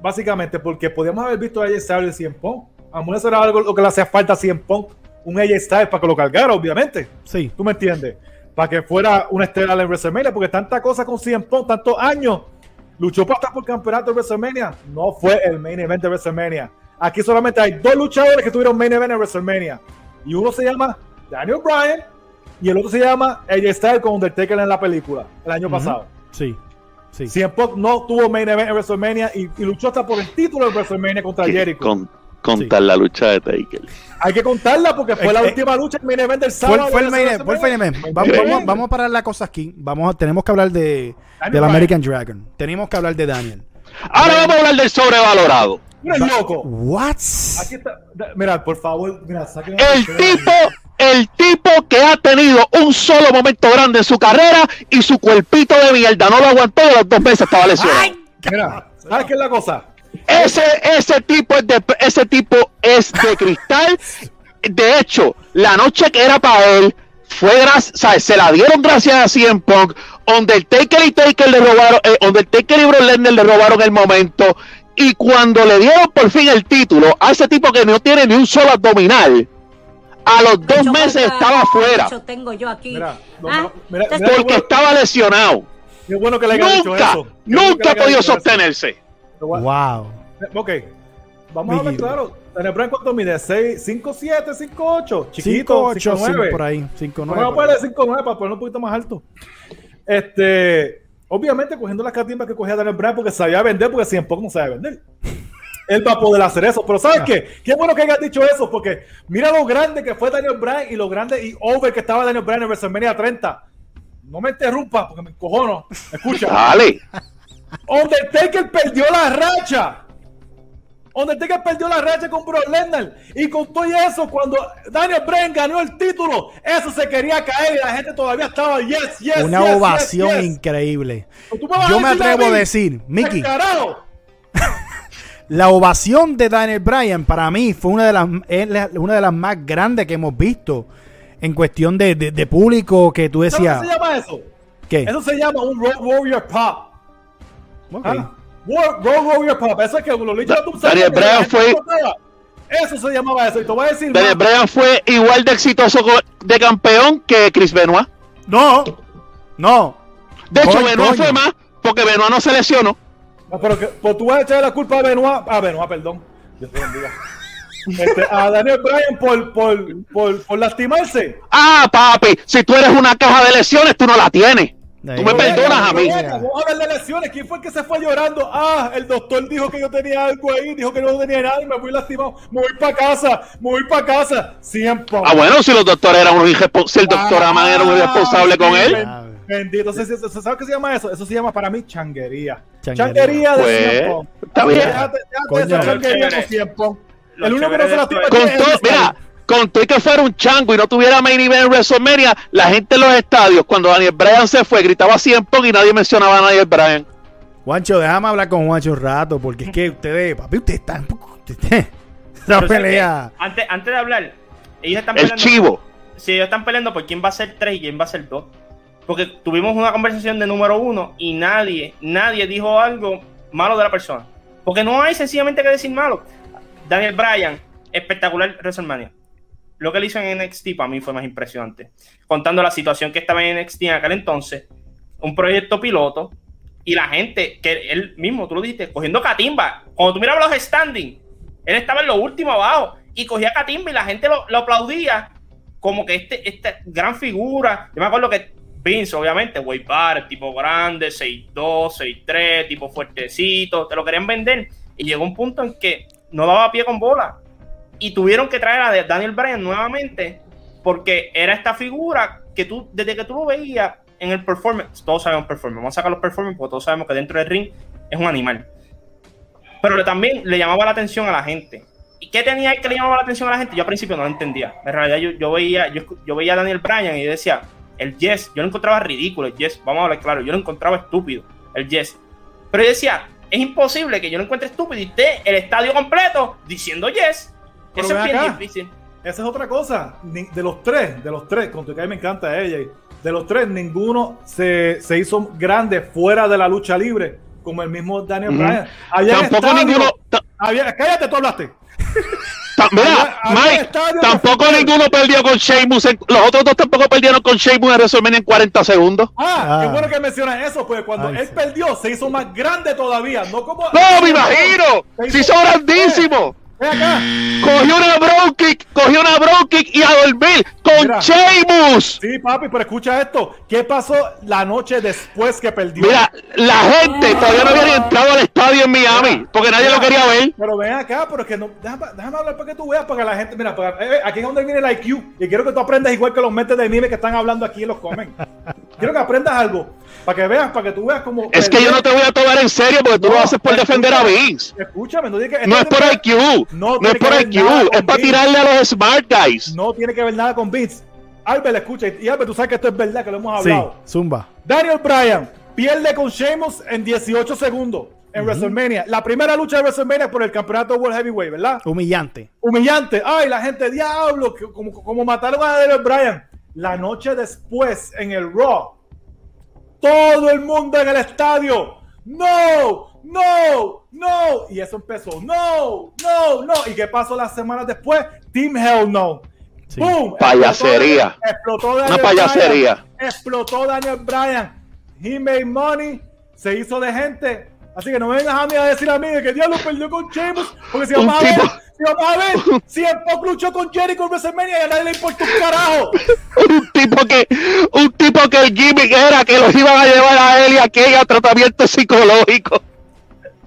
Básicamente, porque podíamos haber visto a AJ Styles 100 Punk. A lo era algo lo que le hacía falta a 100 Punk un AJ Styles para que lo cargara, obviamente. Sí. ¿Tú me entiendes? Para que fuera una estrella en WrestleMania, porque tanta cosa con CM Punk, tantos años, luchó para estar por campeonato de WrestleMania. No fue el main event de WrestleMania. Aquí solamente hay dos luchadores que tuvieron main event en WrestleMania. Y uno se llama Daniel Bryan y el otro se llama AJ Styles con Undertaker en la película el año pasado. Sí. Sí. CM Punk no tuvo main event en WrestleMania y, luchó hasta por el título de WrestleMania contra Jericho contar la lucha de Taker. Hay que contarla porque fue la última lucha el main event del sábado. Fue, el main event. Vamos, vamos, a parar la cosa aquí. Vamos, tenemos que hablar de del American Dragon. Tenemos que hablar de Daniel. Ahora vamos a hablar del sobrevalorado. Mira, loco. What? Aquí está. Mira, por favor, mira, El tipo, el tipo que ha tenido un solo momento grande en su carrera y su cuerpito de mierda no lo aguantó y los dos meses estaba lesionado. Mira, ¿sabes qué es la cosa? Ese, ese tipo es de ese tipo es de cristal. De hecho, la noche que era para él fue gracias, se la dieron gracias a CM Punk. Undertaker y Taker le robaron, eh, Undertaker y Brock Lesnar le robaron el momento. Y cuando le dieron por fin el título a ese tipo que no tiene ni un solo abdominal, a los dos meses estaba afuera. tengo yo aquí. Mira, no, Ah, mira, mira, Porque estaba lesionado. Qué bueno que le haya dicho Nunca, eso. Nunca ha podido eso. Wow. Ok, vamos a ver claro. Daniel Bryan, ¿cuánto mide? 6, 5, 7, 5, 8. Chiquito, 5, 8, 5, 9. por ahí. 5, Vamos a 9. ponerle 5, 9 para ponerlo un poquito más alto. Este, obviamente cogiendo las catimbas que cogía Daniel Bryan porque sabía vender, porque si en poco no sabía vender. Él va a poder hacer eso. Pero ¿sabes qué? Qué bueno que hayas dicho eso, porque mira lo grande que fue Daniel Bryan y lo grande y over que estaba Daniel Bryan en WrestleMania 30. No me interrumpa porque me encojono. Escucha. Dale. Undertaker perdió la racha. Undertaker perdió la racha con Brock Lesnar. Y con todo eso, cuando Daniel Bryan ganó el título, eso se quería caer y la gente todavía estaba yes, yes, Una yes, ovación yes, yes. increíble. ¿Tú me vas Yo me atrevo a decir, Mickey, la ovación de Daniel Bryan para mí fue una de las, una de las más grandes que hemos visto en cuestión de, de- de público que tú ¿Sabes decías. cómo se llama eso? ¿Qué? Eso se llama un Road Warrior Pop. Ok. ¿Ah? Road Warrior Pop. Eso es que lo dicho tú Daniel sabes la Bryan fue-. Eso se llamaba eso. Y te voy a decir. Daniel. Bryan fue igual de exitoso de campeón que Chris Benoit. No, no. De hecho, Benoit coño. fue más porque Benoit no se lesionó. No, pero que, pues tú vas a echarle la culpa a Benoit, a Benoit, perdón. Dios te bendiga. Este, a Daniel Bryan por, por, por, por lastimarse. Ah, papi, si tú eres una caja de lesiones, tú no la tienes. Tú me perdonas a mí. Vamos a hablar de lesiones. ¿Quién fue el que se fue llorando? Ah, el doctor dijo que yo tenía algo ahí, dijo que no tenía nada y me fui lastimado. Me voy para casa, me voy para casa. Siempre. Ah, bueno, si los doctores eran unos irresponsables, si el doctor Aman era un irresponsable con él. Ben- Bendito. ¿Se, se- se- ¿Sabes qué se llama eso? Eso se llama para mí changuería. Changuería. De Pues, Punk. está bien. Déjate, changuería con los El único que no se lastima es mira, con todo y que fuera un chango y no tuviera main event en WrestleMania, la gente en los estadios, cuando Daniel Bryan se fue, gritaba 100 Punk y nadie mencionaba a Daniel Bryan. Juancho, déjame hablar con Juancho un rato, porque es que ustedes, papi, ustedes están. Pero, ¿sabes pelea. qué? Antes, antes de hablar, ellos están El peleando. chivo. Sí, ellos están peleando por quién va a ser 3 y quién va a ser 2. Porque tuvimos una conversación de número uno y nadie, nadie dijo algo malo de la persona. Porque no hay sencillamente que decir malo. Daniel Bryan, espectacular WrestleMania. Lo que él hizo en NXT para mí fue más impresionante. Contando la situación que estaba en NXT en aquel entonces, un proyecto piloto y la gente, que él mismo, tú lo dijiste, cogiendo catimba. Cuando tú mirabas los standings, él estaba en lo último abajo y cogía catimba y la gente lo, lo aplaudía como que este, esta gran figura. Yo me acuerdo que Vince, obviamente, Way Bar, tipo grande, 6'2, 6'3, tipo fuertecito, te lo querían vender. Y llegó un punto en que no daba pie con bola. Y tuvieron que traer a Daniel Bryan nuevamente porque era esta figura que tú, desde que tú lo veías en el performance, todos sabemos performance, vamos a sacar los performance porque todos sabemos que dentro del ring es un animal. Pero también le llamaba la atención a la gente. ¿Y qué tenía que le llamaba la atención a la gente? Yo al principio no lo entendía. En realidad yo, yo veía, yo, yo veía a Daniel Bryan y decía, el yes, yo lo encontraba ridículo, el yes, vamos a hablar claro, yo lo encontraba estúpido, el yes. Pero yo decía, es imposible que yo lo encuentre estúpido y esté el estadio completo diciendo yes. Pero Eso es bien acá. difícil. Esa es otra cosa. De los tres, de los tres, con tu que a mí me encanta ella, y de los tres, ninguno se, se hizo grande fuera de la lucha libre, como el mismo Daniel Ujú. Bryan. Había Tampoco estadio- ninguno. había- cállate, tú hablaste. ta- mira, Mike, tampoco ninguno perdió con Sheamus. en- los otros dos tampoco perdieron con Sheamus en WrestleMania en 40 segundos. Ah, qué Ah. bueno que mencionas eso, porque cuando Ay, él sí. perdió, se hizo más grande todavía, no como... No, me imagino. Si son grandísimos. Ven acá. Cogió una bro kick, cogió una bro kick y a dormir con Mira. Sheamus. Sí, papi, pero escucha esto. ¿Qué pasó la noche después que perdió? Mira, la gente todavía no había entrado al estadio en Miami porque nadie lo quería ver. Pero ven acá, pero es que no. Déjame, déjame hablar para que tú veas, para que la gente. Mira, para, eh, aquí es donde viene el IQ. Y quiero que tú aprendas igual que los mentes de mime que están hablando aquí en los comen. quiero que aprendas algo. Para que veas, para que tú veas como. Es que yo no te voy a tomar en serio porque tú lo haces por defender a Vince. Escúchame, no digas que. No es por IQ. No, es por IQ, es para tirarle a los smart guys. No tiene que ver nada con Vince. Albert, escucha, y Albert, tú sabes que esto es verdad, que lo hemos hablado. Sí, Zumba. Daniel Bryan pierde con Sheamus en 18 segundos en WrestleMania. La primera lucha de WrestleMania por el campeonato World Heavyweight, ¿verdad? Humillante. Humillante. Ay, la gente, diablo, como, como mataron a Daniel Bryan. La noche después en el Raw, todo el mundo en el estadio. No, no, no. Y eso empezó. No, no, no. ¿Y qué pasó las semanas después? Team Hell No. ¡Boom! Payasería. Explotó, Daniel Una payasería. explotó Daniel Bryan. He made money. Se hizo de gente. Así que no me vengas a mí a decir a mí que diablo perdió con Sheamus. Porque si vamos a ver, si vamos a ver, si el Pop luchó con Jericho en WrestleMania y a nadie le importa un carajo. un tipo que, un tipo que el gimmick era que los iban a llevar a él y a aquella tratamiento psicológico.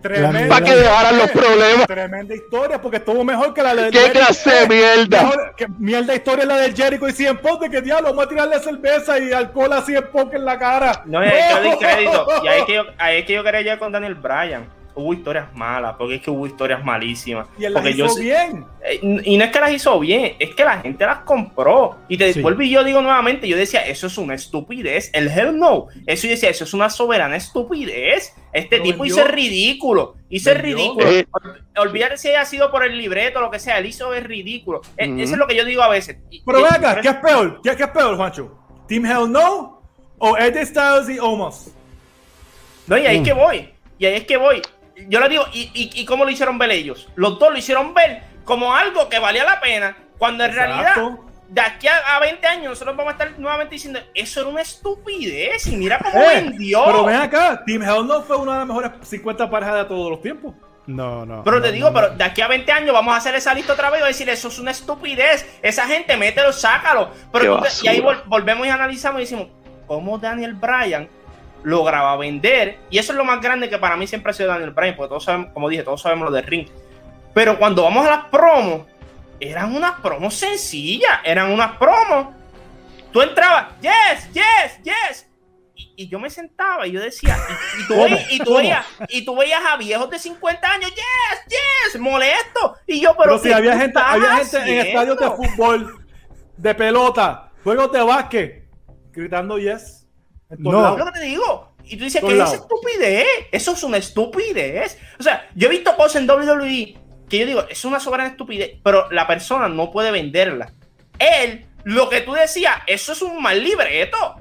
Tremenda, para que dejaran los problemas. Tremenda historia, porque estuvo mejor que la de. ¿Qué clase de mierda? Mejor, que, mierda historia la del Jericho y Cien Punk, de que diablo, vamos a tirarle cerveza y alcohol a Cien Punk en la cara. No, doy crédito. Y ahí es que yo, ahí es que yo quería llegar con Daniel Bryan hubo historias malas, porque es que hubo historias malísimas. Y él las hizo bien. Eh, y no es que las hizo bien, es que la gente las compró. Y te vuelvo y yo digo nuevamente, yo decía, eso es una estupidez. El hell no. Eso yo decía, eso es una soberana estupidez. Este tipo hizo ridículo. Hizo el ridículo. Eh. Olvídate si haya sido por el libreto o lo que sea, él hizo es ridículo. E, eso es lo que yo digo a veces. Pero venga, ¿qué es peor? ¿Qué, es peor, Juancho? ¿Team Hell No? ¿O Eddie Styles y Omos? No, y ahí es mm. que voy. Y ahí es que voy yo le digo, ¿y, y, cómo lo hicieron ver ellos? Los dos lo hicieron ver como algo que valía la pena, cuando en realidad, de aquí a, 20 años, nosotros vamos a estar nuevamente diciendo, eso era una estupidez, y mira cómo eh, vendió. Pero ven acá, Team Hell no fue una de las mejores 50 parejas de todos los tiempos. No, no. Pero te digo, pero de aquí a 20 años vamos a hacer esa lista otra vez y a decir, eso es una estupidez. Esa gente, mételo, sácalo. Pero y ahí volvemos y analizamos y decimos, ¿cómo Daniel Bryan lograba vender. Y eso es lo más grande que para mí siempre ha sido Daniel Bryan, porque todos sabemos, como dije, todos sabemos lo de Ring. Pero cuando vamos a las promos, eran unas promos sencillas, eran unas promos. Tú entrabas, yes, yes, yes. Y, yo me sentaba y yo decía, y, tú, veías, y, tú veías, a viejos de 50 años, yes, yes, molesto. Y yo, pero. si había gente, había gente en estadios de fútbol, de pelota, juegos de básquet, gritando yes. No. lo que te digo. Y tú dices que es estupidez. Eso es una estupidez. O sea, yo he visto cosas en WWE que yo digo, es una soberana estupidez, pero la persona no puede venderla. Él, lo que tú decías, eso es un mal libreto.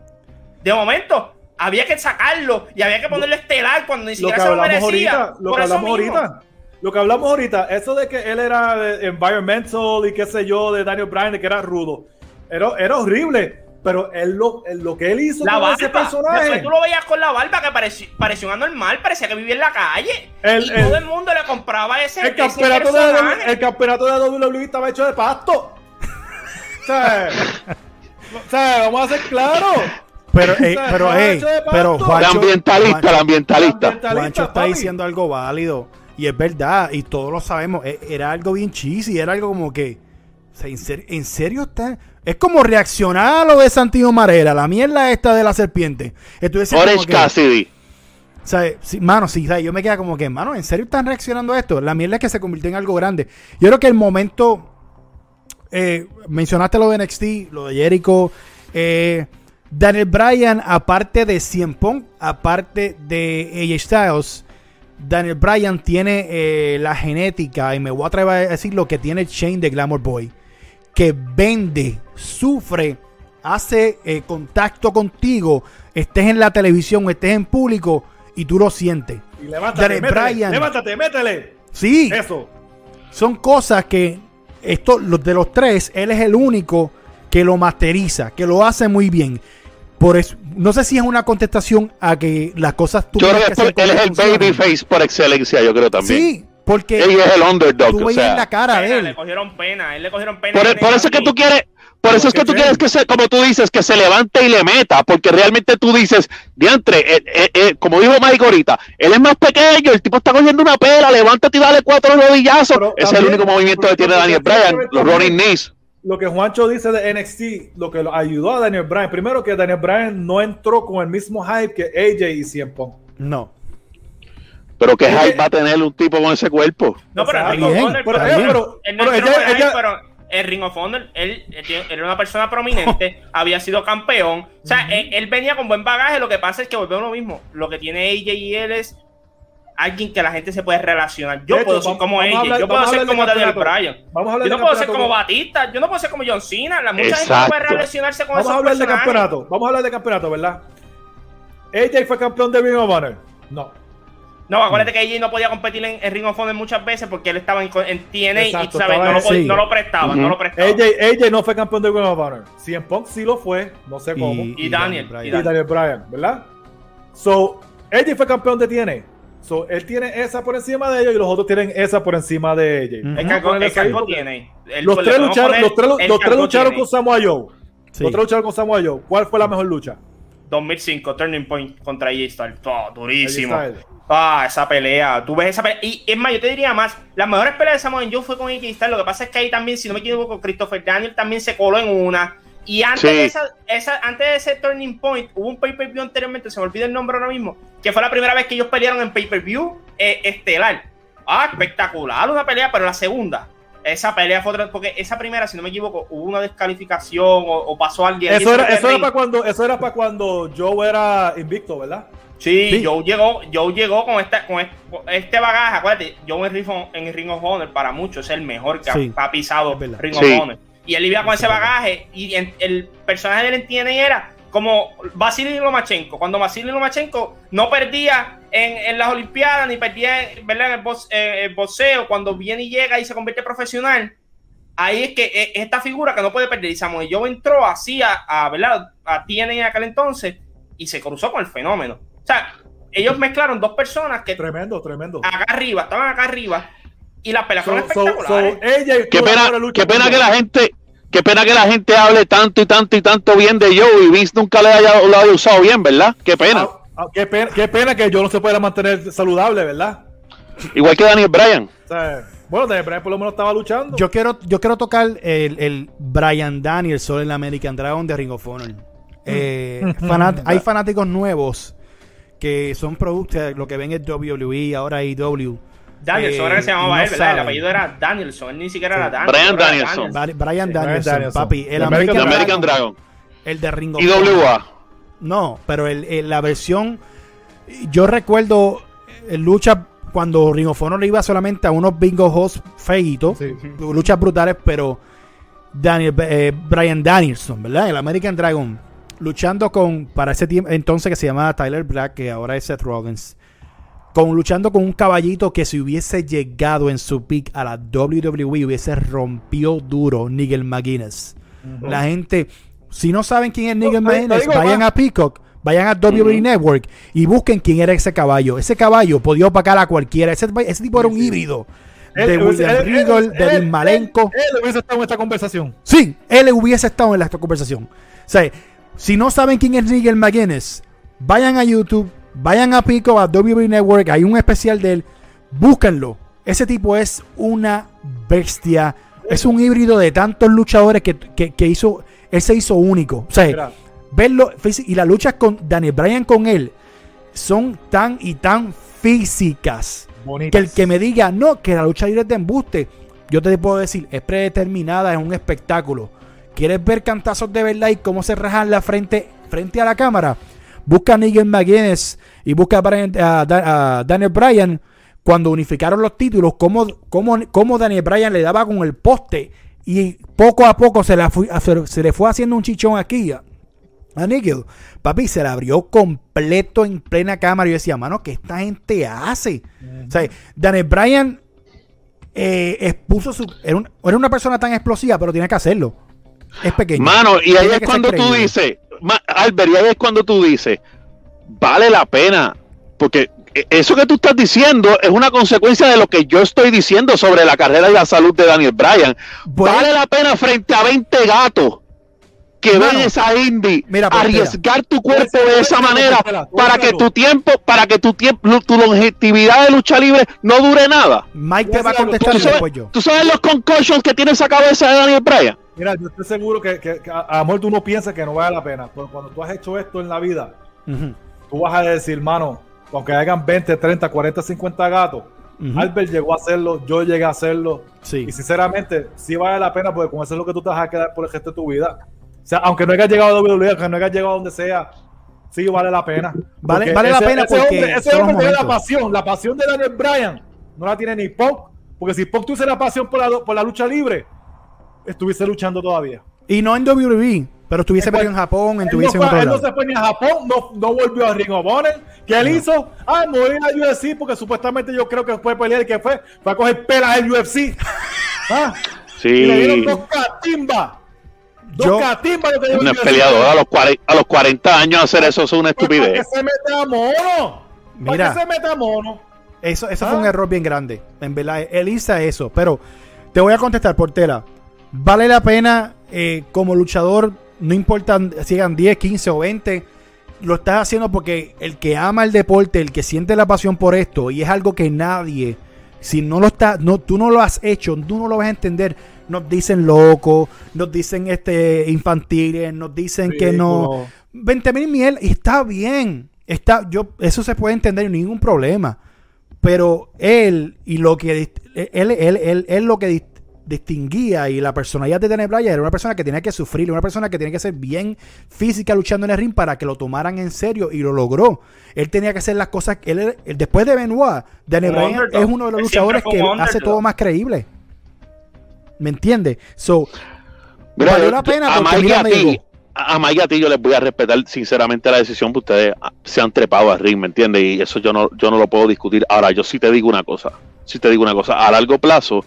De momento, había que sacarlo y había que ponerle estelar cuando ni siquiera lo que hablamos Ahorita, lo que hablamos ahorita. Lo que hablamos ahorita, eso de que él era environmental y qué sé yo, de Daniel Bryan, de que era rudo, era, era horrible. Pero él lo, lo que él hizo la con ese personaje. tú lo veías con la barba que parecía, parecía un anormal, parecía que vivía en la calle. y todo el mundo le compraba ese. El campeonato, de, el campeonato de WWE estaba hecho de pasto. o, sea, o sea, vamos a ser claros. Pero, eh, pero, hey, pero Juancho, el ambientalista, el ambientalista. Juancho está diciendo algo válido. Y es verdad, y todos lo sabemos. E, era algo bien cheesy, era algo como que. ¿en, serio, está? Es como reaccionar a lo de Santino Marera, la mierda esta de la serpiente. Orange Cassidy. O sea, mano, sí, yo me queda como que, mano, ¿en serio están reaccionando a esto? La mierda es que se convirtió en algo grande. Yo creo que el momento. Eh, mencionaste lo de NXT, lo de Jericho. Eh, Daniel Bryan, aparte de Cien Pong, aparte de AJ Styles, Daniel Bryan tiene eh, la genética, y me voy a atrever a decir lo que tiene Shane de Glamour Boy que vende, sufre, hace eh, contacto contigo, estés en la televisión o estés en público y tú lo sientes. Y levántate, métele, levántate, métele. Sí. Eso. Son cosas que esto, los de los tres, él es el único que lo masteriza, que lo hace muy bien. Por eso, no sé si es una contestación a que las cosas tú Yo creo que, él es el babyface por excelencia, yo creo también. Sí, porque él es el underdog. Tú veías la cara de él. Le cogieron pena, él le cogieron pena. Por, eso es que tú quieres, por eso es que tú quieres que se, como tú dices, que se levante y le meta, porque realmente tú dices, diantre, eh, eh, eh, como dijo Mike ahorita, él es más pequeño, el tipo está cogiendo una pela, levántate y dale cuatro rodillazos. Ese es el único movimiento que tiene Daniel Bryan, los running knees. Lo que Juancho dice de NXT, lo que ayudó a Daniel Bryan, primero que Daniel Bryan no entró con el mismo hype que AJ y 100 No. Pero que hype va a tener un tipo con ese cuerpo. Pero bien, pero- pero- pero- no pero ella- ella- el Ring of Honor, él, él él era una persona prominente, había sido campeón. O sea, él, él venía con buen bagaje. Lo que pasa es que volvemos a lo mismo. Lo que tiene AJ y él es alguien que la gente se puede relacionar. Yo hecho, puedo ser como vamos a AJ, hablar- yo puedo ser como Daniel. Bryan. Vamos a hablar Yo no puedo ser como Batista, yo no puedo ser como John Cena. La, mucha gente Exacto. no puede relacionarse con Vamos esos a hablar de campeonato. Vamos a hablar de campeonato, ¿verdad? AJ fue campeón de Ring of Honor. No. No, acuérdate que AJ no podía competir en, en Ring of Honor muchas veces porque él estaba en, en TNA Exacto, y ¿sabes? No, lo, no lo prestaban, no lo prestaban. AJ, AJ no fue campeón de Ring of Honor. CM Punk sí lo fue, no sé cómo. Y, Y Daniel, Bryan. y Daniel Bryan, ¿verdad? So, AJ fue campeón de TNA. So, él tiene esa por encima de ellos y los otros tienen esa por encima de AJ. Ujú. El Vamos a cargo, ponerle el cargo tiene. El- Los tres lucharon, los tres, los lucharon tiene. con Samoa Joe. Sí. Los tres lucharon con Samoa Joe. ¿Cuál fue la mejor lucha? 2005, Turning Point contra AJ Styles. Oh, durísimo. AJ Styles. Ah, esa pelea. Tú ves esa pelea. Y es más, yo te diría más. Las mejores peleas de Samoa Joe fue con AJ Styles. Lo que pasa es que ahí también, si no me equivoco, Christopher Daniel también se coló en una. Y antes, Sí. de esa, esa- antes de ese Turning Point, hubo un pay-per-view anteriormente, se me olvida el nombre ahora mismo, que fue la primera vez que ellos pelearon en pay-per-view eh, estelar. Ah, espectacular una pelea, pero la segunda. Esa pelea fue otra, porque esa primera, si no me equivoco, hubo una descalificación o, o pasó alguien. Eso era, eso, era para cuando, eso era para cuando Joe era invicto, ¿verdad? Sí, Sí. Joe llegó, Joe llegó con, esta, con este, con este bagaje. Acuérdate, Joe en Ring, of, en Ring of Honor para muchos es el mejor que ha- Sí, ha, pisado. Ring Sí. of Honor. Y él iba con ese bagaje y en- el personaje de él en TNA era como Vasily Lomachenko. Cuando Vasily Lomachenko no perdía en, en las Olimpiadas ni perdía ¿verdad? en el, box- eh, el boxeo, cuando viene y llega y se convierte profesional, ahí es que eh, esta figura que no puede perder. Y Samoa Joe entró así a, a, ¿verdad? a TNA en aquel entonces y se cruzó con el fenómeno. O sea, ellos mezclaron dos personas que Tremendo, tremendo. acá arriba, estaban acá arriba y las peleas So, fueron so, so, espectaculares. AJ Qué pena, qué pena que la gente, qué pena que la gente hable tanto y tanto y tanto bien de Joe y Vince nunca le haya, lo haya usado bien, ¿verdad? Qué pena. Ah, ah, qué, pena qué pena que yo no se pueda mantener saludable, ¿verdad? Igual que Daniel Bryan. O sea, bueno, Daniel Bryan por lo menos estaba luchando. Yo quiero, yo quiero tocar el, el Brian Danielson en la American Dragon de Ring of Honor. Eh, fanat- hay fanáticos nuevos que son productos lo que ven es WWE, ahora IW. Danielson, eh, era que se llamaba no él, ¿verdad? El apellido era Danielson, él ni siquiera era Daniel. Brian Danielson. Bri- Brian Sí, Danielson, Danielson. papi. El American, American American Dragon, Dragon. el de Ring of Y Honor. WA. No, pero el, el- la versión. Yo recuerdo eh, lucha cuando Ring of Honor le iba solamente a unos bingo hosts feitos. Sí. Luchas brutales, pero. Daniel, eh, Brian Danielson, ¿verdad? El American Dragon. Luchando con. Para ese tiempo. Entonces que se llamaba Tyler Black, que ahora es Seth Rollins. Con, luchando con un caballito que si hubiese llegado en su peak a la WWE hubiese rompido duro Nigel McGuinness. La gente, si no saben quién es Nigel No, McGuinness, vayan más. a Peacock, vayan a WWE Network y busquen quién era ese caballo. Ese caballo podía opacar a cualquiera. Ese, ese tipo era un híbrido. De Él- William él- de Dean Malenko. Él, hubiese estado en esta conversación. Sí, él hubiese estado en la conversación. O sea, si no saben quién es Nigel McGuinness, vayan a YouTube, vayan a Pico, a WWE Network, hay un especial de él, búsquenlo. Ese tipo es una bestia, es un híbrido de tantos luchadores que, que- que hizo, él se hizo único. O sea, verlo y las luchas con Daniel Bryan con él son tan y tan físicas bonito. que el que me diga no, que la lucha libre es de embuste, yo te puedo decir, es predeterminada, es un espectáculo. ¿Quieres ver cantazos de verdad y cómo se rajan la frente frente a la cámara? Busca a Nigel McGuinness y busca a, Daniel Bryan cuando unificaron los títulos, cómo, cómo, cómo Daniel Bryan le daba con el poste y poco a poco se, la se le fue haciendo un chichón aquí a, Nigel. Papi, se la abrió completo en plena cámara. Yo decía, mano, ¿qué esta gente hace? O sea, Daniel Bryan eh, expuso su. Era una persona tan explosiva, pero tiene que hacerlo. Es pequeño. Mano, y ahí es cuando tú dices, Albert, y ahí es cuando tú dices, vale la pena, porque e- eso que tú estás diciendo es una consecuencia de lo que yo estoy diciendo sobre la carrera y la salud de Daniel Bryan. Bueno. vale la pena frente a 20 gatos que Mano, ven esa indie mira, arriesgar tu cuerpo de esa manera para que tu tiempo, para que tu tiempo, tu longevidad de lucha libre no dure nada. Mike te va a contestar ¿Tú sabes, yo. tú sabes los concussions que tiene esa cabeza de Daniel Bryan? Mira, yo estoy seguro que, que- que a, a lo mejor tú no piensas que no vale la pena. Pero cuando tú has hecho esto en la vida, tú vas a decir, mano, aunque hagan 20, 30, 40, 50 gatos, Albert llegó a hacerlo, yo llegué a hacerlo. Sí. Y sinceramente, sí vale la pena porque con eso es lo que tú te vas a quedar por el resto de tu vida. O sea, aunque no hayas llegado a WWE, aunque no hayas llegado a donde sea, sí vale la pena. Vale, vale la pena ese porque hombre, ese hombre tiene la pasión, la pasión de Daniel Bryan no la tiene ni Pop, porque si Pop tuviese la pasión por la, por la lucha libre, estuviese luchando todavía. Y no en WWE, pero estuviese metido en Japón, estuviese no en otro él lado. no se fue ni a Japón, no, no volvió a Ring of Honor. ¿Qué él hizo? Ah, morir a UFC porque supuestamente yo creo que fue pelear y que fue, fue a coger pelas en UFC. ¿Ah? Sí. Y le dieron dos catimbas. Yo- que UFC. peleador a los, 40, a los 40 años hacer eso es una Pues, ¿Para estupidez. qué se mete a mono? ¿Para Mira. qué se mete a mono? Eso, eso Ah. fue un error bien grande. En verdad, él hizo eso. Pero te voy a contestar, Portela. ¿Vale la pena eh, como luchador? No importa si hagan 10, 15 o 20. Lo estás haciendo porque el que ama el deporte, el que siente la pasión por esto, y es algo que nadie, si no lo está, no, tú no lo has hecho, tú no lo vas a entender. Nos dicen loco, nos dicen este infantiles, nos dicen que no. 20 mil miel y está bien. Está, yo, eso se puede entender, ningún problema. Pero él y lo que dist- él, él, él, él lo que distinguía y la personalidad de Daniel Bryan era una persona que tenía que sufrir, una persona que tenía que ser bien física luchando en el ring para que lo tomaran en serio y lo logró. Él tenía que hacer las cosas él, después de Benoit, Daniel Un Bryan underdog. es uno de los luchadores que hace todo más creíble. ¿Me entiendes? So, Mira, valió yo- la pena a porque Mike y mira, a Mike y a ti yo les voy a respetar sinceramente la decisión que ustedes ah, se han trepado al ring, ¿me entiendes? Y eso yo no, yo no lo puedo discutir. Ahora, yo sí te digo una cosa, sí te digo una cosa, a largo plazo,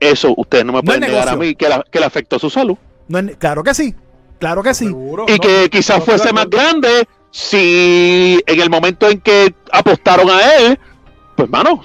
eso ustedes no me No pueden es negar a mí que, la- que le afectó su salud. no es- claro que sí, claro que sí. Seguro, Y no, que quizás no, fuese no, más no. grande si en el momento en que apostaron a él, pues mano,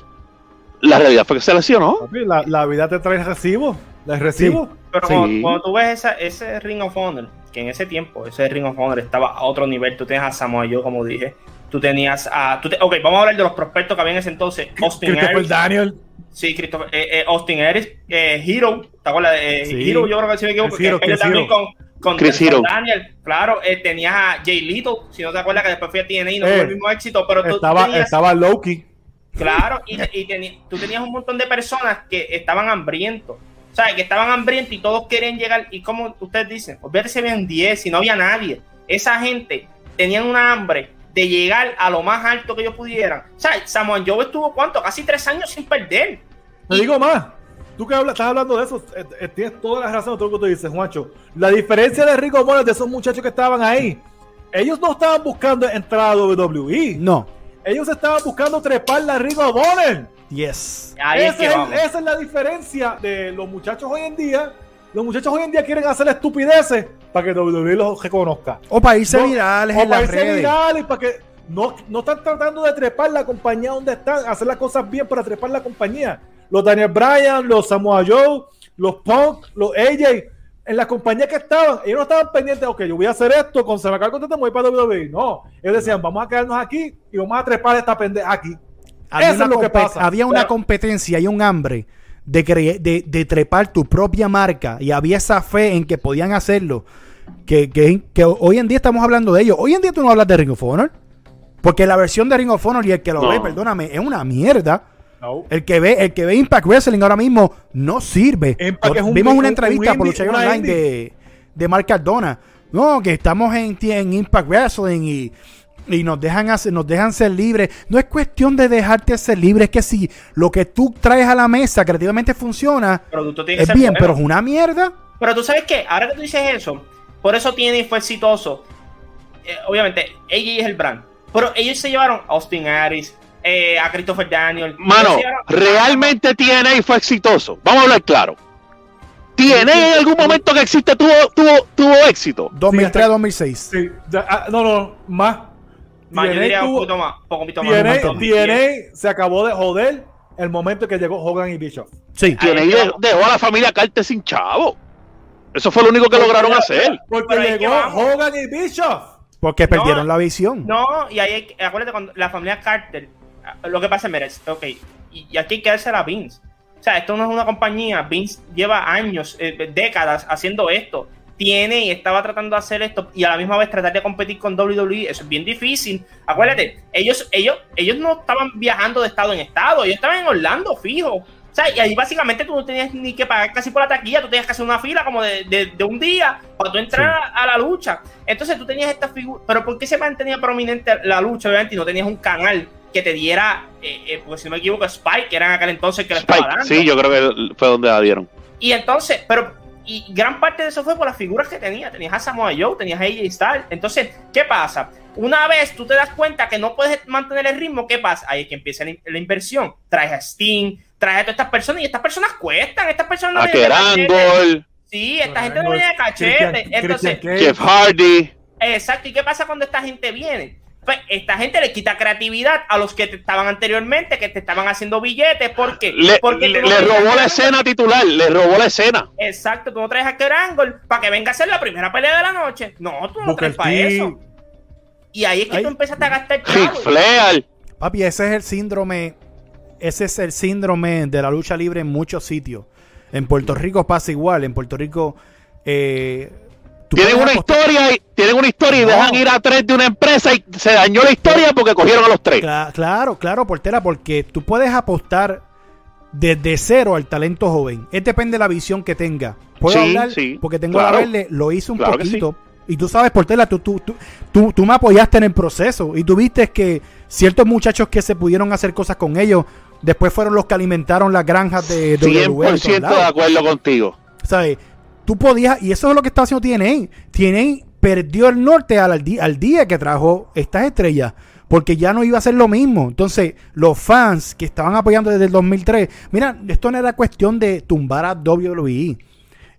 la realidad fue que se lesionó. La, la vida te trae recibo. ¿Les recibo? Pero Sí. cuando, cuando tú ves esa, ese Ring of Honor, que en ese tiempo ese Ring of Honor estaba a otro nivel, tú tenías a Samoa Joe, como dije, tú tenías a... Tú te- ok, vamos a hablar de los prospectos que había en ese entonces. Austin Christopher Harris. Daniel. Sí, Christopher, eh, eh, Austin Harris, eh, Hero, ¿te acuerdas? de, Eh, Sí. Hero, yo creo que si me equivoco, Hero, también Hero. con, con, Chris con Hero. Daniel. Claro, eh, tenías a Jay Little, si no te acuerdas que después fui a TNA y no Eh, tuvo el mismo éxito, pero tú Estaba, tenías... estaba Loki. Claro, y, y teni- tú tenías un montón de personas que estaban hambrientos. O sea, que estaban hambrientos y todos querían llegar. Y como ustedes dicen, olvídate si habían 10, si no había nadie. Esa gente tenían una hambre de llegar a lo más alto que ellos pudieran. O sea, Samoan Joe estuvo, ¿cuánto? Casi tres años sin perder. Te digo más. Tú que hablas, estás hablando de eso, eh, eh, tienes toda la razón de todo lo que tú dices, Juancho. La diferencia de Rico Morales de esos muchachos que estaban ahí, ellos no estaban buscando entrar a WWE. No. Ellos estaban buscando trepar la Rico Bonner. Yes. Ahí es Ese que es el- vamos. esa es la diferencia de los muchachos hoy en día. Los muchachos hoy en día quieren hacer estupideces para que WWE los reconozca. O para irse No, virales o en para las irse redes. virales, para que no, no están tratando de trepar la compañía donde están, hacer las cosas bien para trepar la compañía. Los Daniel Bryan, los Samoa Joe, los Punk, los AJ, en la compañía que estaban, ellos no estaban pendientes, ok, yo voy a hacer esto, con el contrato, me voy para WWE. No, ellos decían, vamos a quedarnos aquí y vamos a trepar esta pendeja aquí. Había Eso es lo que pasa. había una Pero- competencia y un hambre de, de, de trepar tu propia marca y había esa fe en que podían hacerlo. Que, que, que hoy en día estamos hablando de ello. Hoy en día tú no hablas de Ring of Honor. Porque la versión de Ring of Honor y el que lo No. ve, perdóname, es una mierda. No. El que ve, el que ve Impact Wrestling ahora mismo no sirve. Un- Vimos un- una un entrevista por indie- Lucha Online indie. de, de Mark Cardona. No, que estamos en, en Impact Wrestling y, y nos dejan hacer, nos dejan ser libres. No es cuestión de dejarte ser libre, es que si lo que tú traes a la mesa creativamente funciona, El producto tiene que es ser bien, bueno. pero es una mierda. Pero tú sabes que ahora que tú dices eso, por eso tiene fue exitoso. Eh, obviamente, AJ es el brand. Pero ellos se llevaron a Austin Harris, eh, a Christopher Daniel. Mano, llevaron- realmente TNA fue exitoso. Vamos a hablar claro. TNA en algún momento que existe tuvo, tuvo, tuvo éxito. 2003 a 2006. Sí, ya, ah, no, no, más. Más, yo TNA diría un tuvo- poquito más, un poquito más. TNA, un poquito más. TNA se acabó de joder el momento que llegó Hogan y Bishop. Sí. Vamos. dejó a la familia Carter sin chavo. Eso fue lo único que lograron hacer. Porque llegó. Hogan y Bishop. Porque No, perdieron la visión. No, y ahí hay que- acuérdate cuando la familia Carter, lo que pasa, mira, es- ok, y, y aquí hay que darse a Vince. O sea, esto no es una compañía, Vince lleva años, eh, décadas haciendo esto. Tiene y estaba tratando de hacer esto y a la misma vez tratar de competir con WWE, eso es bien difícil. Acuérdate, ellos, ellos, ellos no estaban viajando de estado en estado, ellos estaban en Orlando fijo. O sea, y ahí básicamente tú no tenías ni que pagar casi por la taquilla, tú tenías que hacer una fila como de, de, un día para tú entrar a, la lucha. Entonces tú tenías esta figura, pero ¿por qué se mantenía prominente la lucha? Obviamente, y no tenías un canal que te diera, eh, eh, porque si no me equivoco, Spike, que era en aquel entonces que le estaba dando. Sí, yo creo que fue donde la dieron. Y entonces, pero y gran parte de eso fue por las figuras que tenía. Tenías a Samoa Joe, tenías a AJ Styles. Entonces, ¿qué pasa? Una vez tú te das cuenta que no puedes mantener el ritmo, ¿qué pasa? Ahí es que empieza la, inversión. Traes a Sting, traes a todas estas personas y estas personas cuestan. Estas personas no vienen Sí, esta gente no viene de cachete. Entonces, Jeff Hardy. Exacto. ¿Y qué pasa cuando esta gente viene? Pues esta gente le quita creatividad a los que estaban anteriormente, que te estaban haciendo billetes, porque le, porque le, robó la escena titular, le robó la escena. Exacto, tú no traes a Kerangol para que venga a ser la primera pelea de la noche. No, tú no traes para eso. Y ahí es que tú empezaste a gastar chavo. Papi, ese es el síndrome, ese es el síndrome de la lucha libre en muchos sitios. En Puerto Rico pasa igual, en Puerto Rico eh, tienen una historia y tienen una historia y dejan ir a tres de una empresa y se dañó la historia porque cogieron a los tres. claro, claro, Portera, porque tú puedes apostar desde cero al talento joven. Es depende de la visión que tenga. Puedo hablar porque tengo que verle, lo hice un poquito. Y tú sabes, Portela, tú, tú, tú, tú, me apoyaste en el proceso y tú viste que ciertos muchachos que se pudieron hacer cosas con ellos, después fueron los que alimentaron las granjas de 100% de acuerdo contigo. ¿Sabes? Tú podías, y eso es lo que está haciendo TNA. TNA perdió el norte al, día que trajo estas estrellas porque ya no iba a ser lo mismo. Entonces, los fans que estaban apoyando desde el 2003, mira, esto no era cuestión de tumbar a WWE.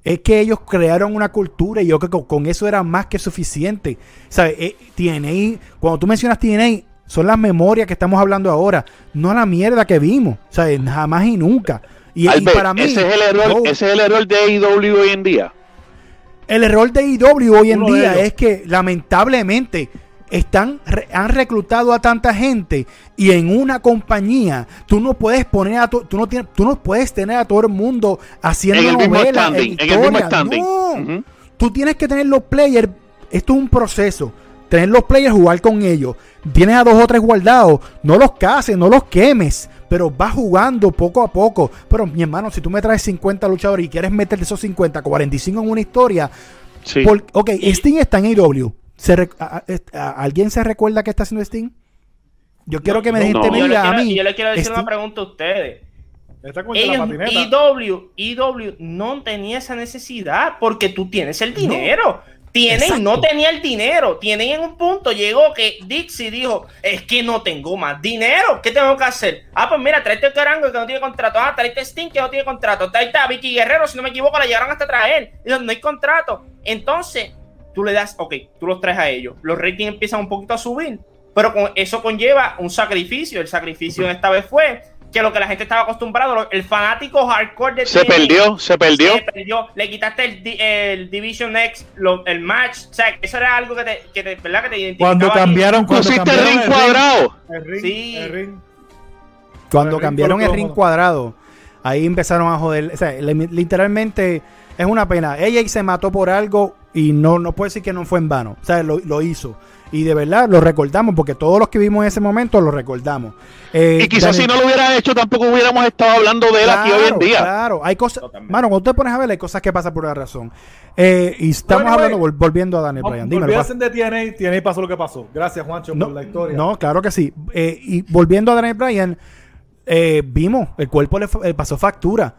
Es que ellos crearon una cultura y yo creo que con eso era más que suficiente. ¿Sabes? Eh, TNA, cuando tú mencionas TNA, son las memorias que estamos hablando ahora, no la mierda que vimos. ¿Sabes? Jamás y nunca. Y, para mí, ese es el error, ese es el error de AEW hoy en día. El error de AEW hoy en día es que lamentablemente están han reclutado a tanta gente y en una compañía tú no puedes poner a tú no tienes, tú no puedes tener a todo el mundo haciendo novelas en, no. Tú tienes que tener los players, esto es un proceso. Tener los players, jugar con ellos. Tienes a dos o tres guardados, no los cases, no los quemes pero va jugando poco a poco. Pero mi hermano, si tú me traes 50 luchadores y quieres meter esos 50, 45 en una historia, sí. ok, Sting está en AEW. ¿Alguien se recuerda qué está haciendo Sting? Yo quiero que me dejen no, a mí. Yo le quiero decir una pregunta a ustedes. EW, EW no tenía esa necesidad porque tú tienes el dinero. Tienen, no tenía el dinero. Tienen en un punto, llegó que Dixie dijo, es que no tengo más dinero. ¿Qué tengo que hacer? Ah, pues mira, tráete el Carango que no tiene contrato. Ah, tráete Sting que no tiene contrato. Tráete a Vicky Guerrero, si no me equivoco, la llegaron hasta traer. Y no hay contrato. Entonces, tú le das, ok, tú los traes a ellos. Los ratings empiezan un poquito a subir. Pero con, eso conlleva un sacrificio. El sacrificio esta vez fue que lo que la gente estaba acostumbrado, el fanático hardcore de se perdió, se perdió. Se perdió. Le quitaste el, Division X, el match, o sea, eso era algo que te, que te ¿verdad? Que te identificaba. Cuando cambiaron, cuando pusiste el ring cuadrado. sí. Cuando cambiaron el ring cuadrado, ahí empezaron a joder, o sea, literalmente es una pena. Ella se mató por algo y no, no puede decir que no fue en vano, o sea, lo, lo hizo. Y de verdad lo recordamos, porque todos los que vimos en ese momento lo recordamos. Eh, y quizás si no lo hubiera hecho, tampoco hubiéramos estado hablando de él aquí hoy en día. Claro, hay cosas. Mano, cuando te pones a ver, hay cosas que pasan por la razón. Eh, y estamos hablando, volviendo a Daniel Bryan. Dime. de TNA, TNA pasó lo que pasó. Gracias, Juancho, por la historia. No, claro que sí. Eh, y volviendo a Daniel Bryan, vimos, el cuerpo le pasó factura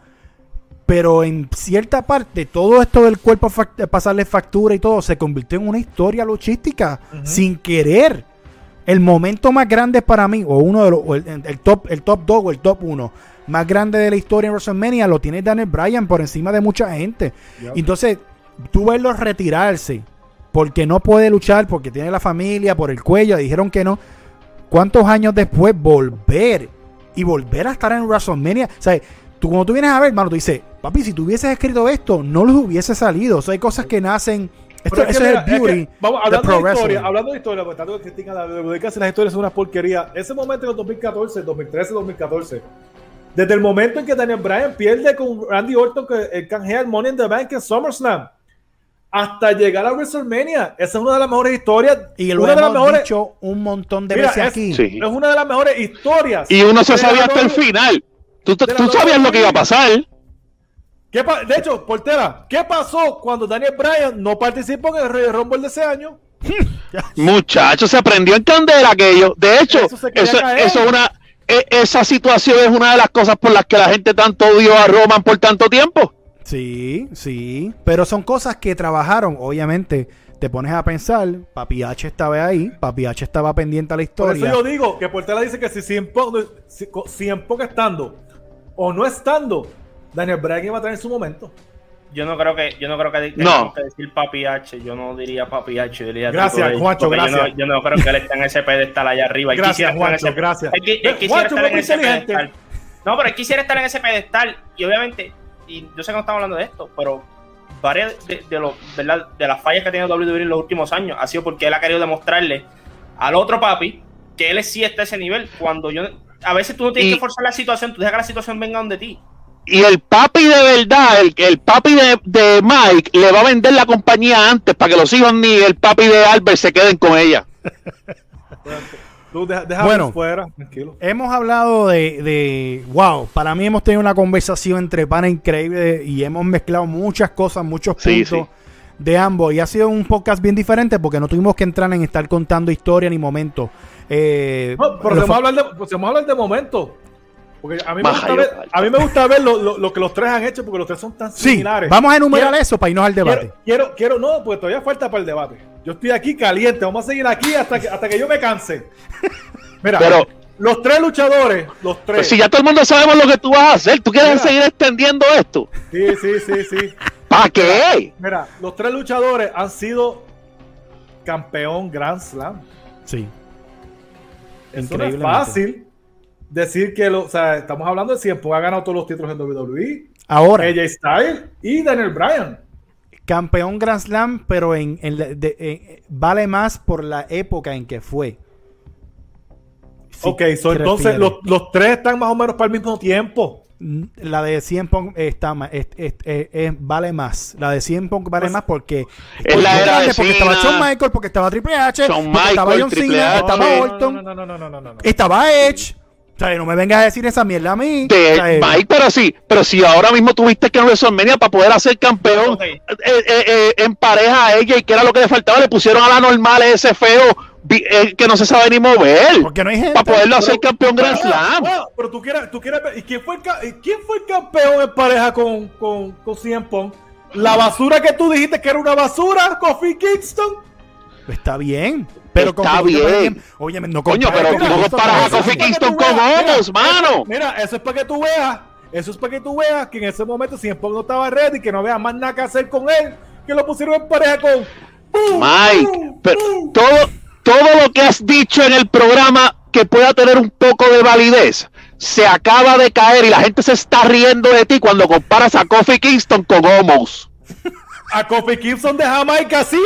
pero en cierta parte todo esto del cuerpo pasarle factura y todo se convirtió en una historia luchística sin querer. El momento más grande para mí, o uno de los, el, top, el top 2 o el top 1 más grande de la historia en WrestleMania lo tiene Daniel Bryan por encima de mucha gente. Entonces, tú verlo retirarse porque no puede luchar, porque tiene la familia, por el cuello, dijeron que no. ¿Cuántos años después volver y volver a estar en WrestleMania? O sea, tú cuando tú vienes a ver, hermano, tú dices, papi, si tú hubieses escrito esto, no los hubiese salido. O sea, hay cosas que nacen. Esto, es, eso es el beauty. vamos, hablando, de historia, hablando de historia, porque tanto que critican la WWE, que las historias son una porquería. Ese momento en el 2014, 2013, 2014, desde el momento en que Daniel Bryan pierde con Randy Orton, que canjea el Money in the Bank en SummerSlam, hasta llegar a WrestleMania. Esa es una de las mejores historias. Y lo una hemos de las mejores, dicho un montón de Mira, veces es, aquí. Sí. es una de las mejores historias. Y uno se sabía hasta el doble- final. Tú, sabías lo que iba a pasar. ¿Qué pa- de hecho, Portera, ¿qué pasó cuando Daniel Bryan no participó en el Royal Rumble de ese año? Muchachos, se aprendió en candela aquello. De hecho, Eso eso, una, e- esa situación es una de las cosas por las que la gente tanto odió a Roman por tanto tiempo. Sí, sí. Pero son cosas que trabajaron. Obviamente, te pones a pensar. Papi H estaba ahí. Papi H estaba pendiente a la Por eso historia. yo digo que Portela dice que si CM Punk, no- si, co- CM Punk estando o no estando, Daniel Bryan iba a tener su momento. Yo no creo que, yo no creo que No. que decir papi H, yo no diría papi H, yo diría Gracias, Juancho, Yo gracias. no, yo no creo que él esté en ese pedestal allá arriba. Gracias, Juancho, ese- gracias. Él, qui- él Ve, quisiera Juancho, estar en ese pedestal. No, pero él quisiera estar en ese pedestal y obviamente, y yo sé que no estamos hablando de esto, pero varias de, de, los- ¿verdad? de las fallas que ha tenido WWE en los últimos años ha sido porque él ha querido demostrarle al otro papi que él sí está a ese nivel. Cuando yo, a veces tú no tienes Y- que forzar la situación, tú dejas que la situación venga donde ti. Y el papi de verdad, el, el papi de, de Mike, le va a vender la compañía antes para que los hijos ni el papi de Albert se queden con ella. Tú deja, déjalo Bueno. fuera, tranquilo. Hemos hablado de, de- Wow, para mí hemos tenido una conversación entre pana increíble y hemos mezclado muchas cosas, muchos Sí, puntos sí. de ambos. Y ha sido un podcast bien diferente porque no tuvimos que entrar en estar contando historia ni momentos. Eh, No, pero lo se vamos a hablar de, pues, vamos a hablar de momento. Porque a mí, me gusta ver, a mí me gusta ver lo, lo- lo que los tres han hecho porque los tres son tan Sí, similares. vamos a enumerar Quiero- eso para irnos al debate. Quiero, quiero, quiero, no, porque todavía falta para el debate. Yo estoy aquí caliente, vamos a seguir aquí hasta que, hasta que yo me canse. Mira, Pero- los tres luchadores, los tres. Pues si ya todo el mundo sabemos lo que tú vas a hacer, ¿tú quieres Mira. seguir extendiendo esto? Sí, sí, sí, sí. ¿Para qué? Mira, los tres luchadores han sido campeón Grand Slam. Sí. Eso es fácil decir que lo, o sea, estamos hablando de si ha ganado todos los títulos en WWE, Ahora, AJ Styles y Daniel Bryan. campeón Grand Slam, pero en, en la- de- en- vale más por la época en que fue. Si ok, so, entonces los, los tres están más o menos para el mismo tiempo. La de 100 Punk está ma- es- es- es- es- vale más. La de 100 Punk vale más porque Es la era de porque estaba. Shawn Michael, porque estaba Triple H, Shawn porque estaba Michael, John Cena, H. estaba Orton, no, no, no, no, no, no, no. estaba Edge. O sea, no me vengas a decir esa mierda a mí. De O sea, eh, Mike, pero sí, pero si ahora mismo tuviste que en WrestleMania para poder hacer campeón eh, eh, eh, en pareja a ella y que era lo que le faltaba, le pusieron a la normal ese feo eh, que no se sabe ni mover porque no hay gente. para poderlo hacer Pero- campeón Grand Slam. ah, pero tú quieres, tú quieres ver- ¿y quién fue el, quién fue el campeón en pareja con, con, con CM Punk? La basura que tú dijiste que era una basura, Kofi Kingston. Está bien. Pero Está con- bien. Oye, no Coño, pero con no comparas a. Kofi Kingston con veas, mira, Homos, mano. Mira, eso es para que tú veas. Eso es para que tú veas que en ese momento CM Punk no estaba ready, que no había más nada que hacer con él, que lo pusieron en pareja con. ¡Bum! Mike, ¡Bum! pero ¡Bum! todo, todo lo que has dicho en el programa que pueda tener un poco de validez se acaba de caer y la gente se está riendo de ti cuando comparas a Kofi Kingston con Homos. A Kofi Kingston de Jamaica, sí.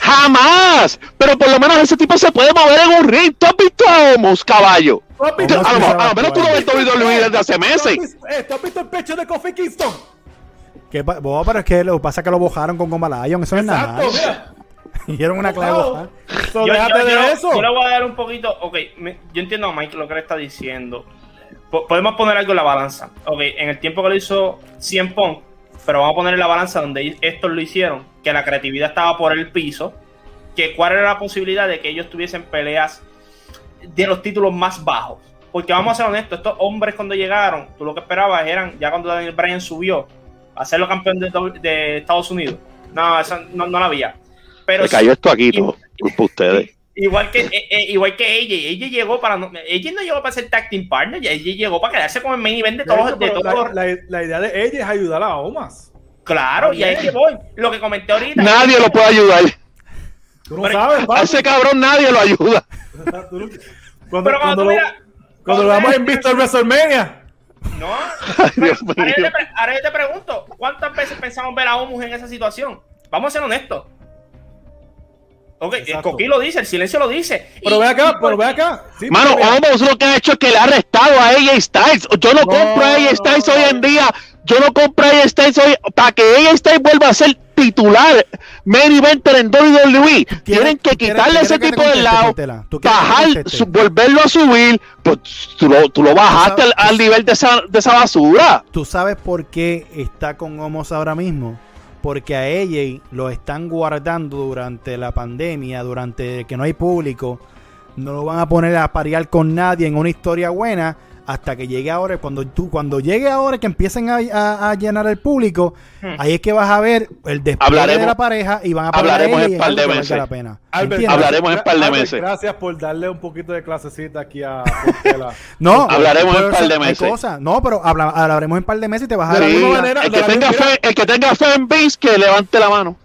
Jamás. Pero por lo menos ese tipo se puede mover en un ring. ¿Tú has visto a Homos, caballo? ¿Tú has A visto- lo a lo menos tú no ves WWE desde hace ¿Tú has meses. eh, ¿Tú has visto el pecho de Kofi Kingston? ¿Qué pa- bo, pero es que lo que pasa es que lo bojaron con Goma Lion. Eso no es nada. Hicieron una clave. So, Yo, déjate yo- de yo- eso. yo le voy a dar un poquito. Ok, me- yo entiendo a Mike lo que le está diciendo. Po- podemos poner algo en la balanza. Ok, en el tiempo que lo hizo 100 Punk, pero vamos a poner en la balanza donde estos lo hicieron, que la creatividad estaba por el piso, que cuál era la posibilidad de que ellos tuviesen peleas de los títulos más bajos. Porque vamos a ser honestos, estos hombres cuando llegaron, tú lo que esperabas eran, ya cuando Daniel Bryan subió, a serlo campeón de, de Estados Unidos. No, eso no, no la había. Pero Me cayó esto aquí todo. Culpa de ustedes. Igual que, eh, eh, igual que ella, ella llegó para no, ella no llegó para ser tag team partner, ella llegó para quedarse con el main event de todos, de Pero todos. la, la- la idea de ella es ayudar a Omas. Claro, y ahí es que voy. Lo que comenté ahorita. Nadie lo puede ayudar. Tú no Pero- sabes, A papi. ese cabrón nadie lo ayuda. Cuando, Pero cuando cuando tú lo, miras- cuando lo vamos en visto en WrestleMania. No. Ahora yo, te, ahora yo te pregunto, ¿cuántas veces pensamos ver a Omus en esa situación? Vamos a ser honestos. Ok, el Exacto. Coquí lo dice, el silencio lo dice. Pero Y- ve acá, pero ve acá. Sí, Mano, Homos lo que ha hecho es que le ha arrestado a AJ Styles. Yo no, compro a AJ Styles no. hoy en día. Yo no compro a AJ Styles hoy para que AJ Styles vuelva a ser titular main eventer en WWE. Tienen que quitarle ese tipo de lado, bajar, volverlo a subir. Pues tú lo, tú lo bajaste al, nivel de esa, de esa basura. ¿Tú sabes por qué está con Homos ahora mismo? Porque a AJ lo están guardando durante la pandemia, durante que no hay público. No lo van a poner a parear con nadie en una historia buena hasta que llegue ahora, cuando tú, cuando llegue ahora que empiecen a, llenar el público, hmm. ahí es que vas a ver el despliegue de la pareja y van a hablaremos en par de meses. La pena. hablaremos en par de meses. Gracias por darle un poquito de clasecita aquí a No, hablaremos en par de meses. No, pero hablaremos en par de meses y te vas a dar manera, el, que tenga fe, el que tenga fe en Vince que levante la mano.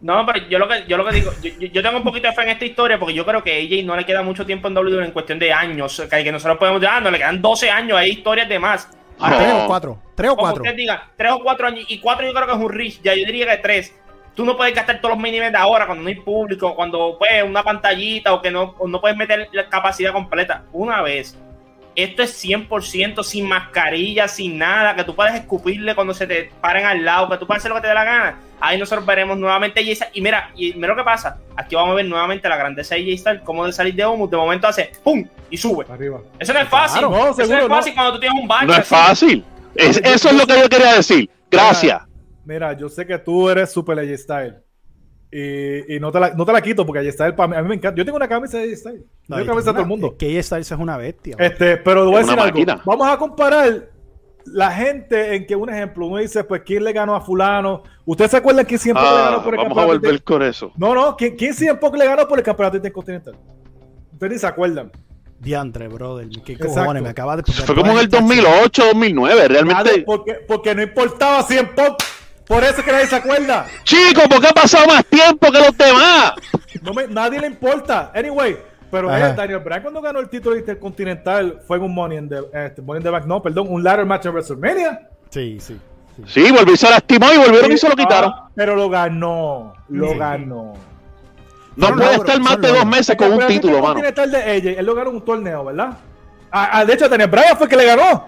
No, pero yo lo que, yo lo que digo, yo, tengo un poquito de fe en esta historia porque yo creo que a AJ no le queda mucho tiempo en WWE en cuestión de años. Que, que nosotros podemos decir, ah, no le quedan 12 años, hay historias de más. Ah, tres o cuatro. Tres o cuatro. Usted diga, tres o cuatro años. Y cuatro yo creo que es un rich. Ya yo diría que tres. Tú no puedes gastar todos los mini de ahora cuando no hay público, cuando pues una pantallita o que no, no puedes meter la capacidad completa. Una vez esto es 100% sin mascarilla, sin nada, que tú puedes escupirle cuando se te paren al lado, que tú puedes hacer lo que te dé la gana. Ahí nosotros veremos nuevamente Y mira, y mira lo que pasa. Aquí vamos a ver nuevamente la grandeza de J-Star, cómo de salir de humo, de momento hace ¡pum! y sube. Eso no es fácil. no, eso no es fácil cuando tú tienes un baño. No es fácil. eso es lo que yo quería decir. Gracias. Mira, yo sé que tú eres super J-Style. Y, no, te la, no te la quito porque allí está el A mí me encanta. Yo tengo una camisa de Styles. No, tengo camisa de todo el mundo. Que Styles es una bestia. Este, pero voy a decir algo. Vamos a comparar la gente en que un ejemplo, uno dice, pues, ¿quién le ganó a fulano? ¿Ustedes se acuerdan quién siempre le ganó por el vamos campeonato? Vamos a volver con eso. No, no, ¿quién, quién siempre le ganó por el campeonato intercontinental? Ustedes ni se acuerdan. Diantre, brother. ¿Qué cojones? Me acaba de... Fue como en el 2008, 2009, realmente. porque, porque no importaba 100 pop por eso es que nadie se acuerda. Chico, ¿por qué ha pasado más tiempo que los demás? No me, nadie le importa. Anyway, pero eh, Daniel Bryan cuando ganó el título intercontinental fue un Money in the, este, Money in the Bank, no, perdón, un ladder match en WrestleMania. Sí, sí. Sí, sí volvió, se lastimó y volvieron y se lo quitaron. Ah, pero lo ganó, lo ganó. No puede estar más de dos meses con un título, mano. de ella, él lo ganó un torneo, ¿verdad? Ah, ah, de hecho, Daniel Bryan fue que le ganó.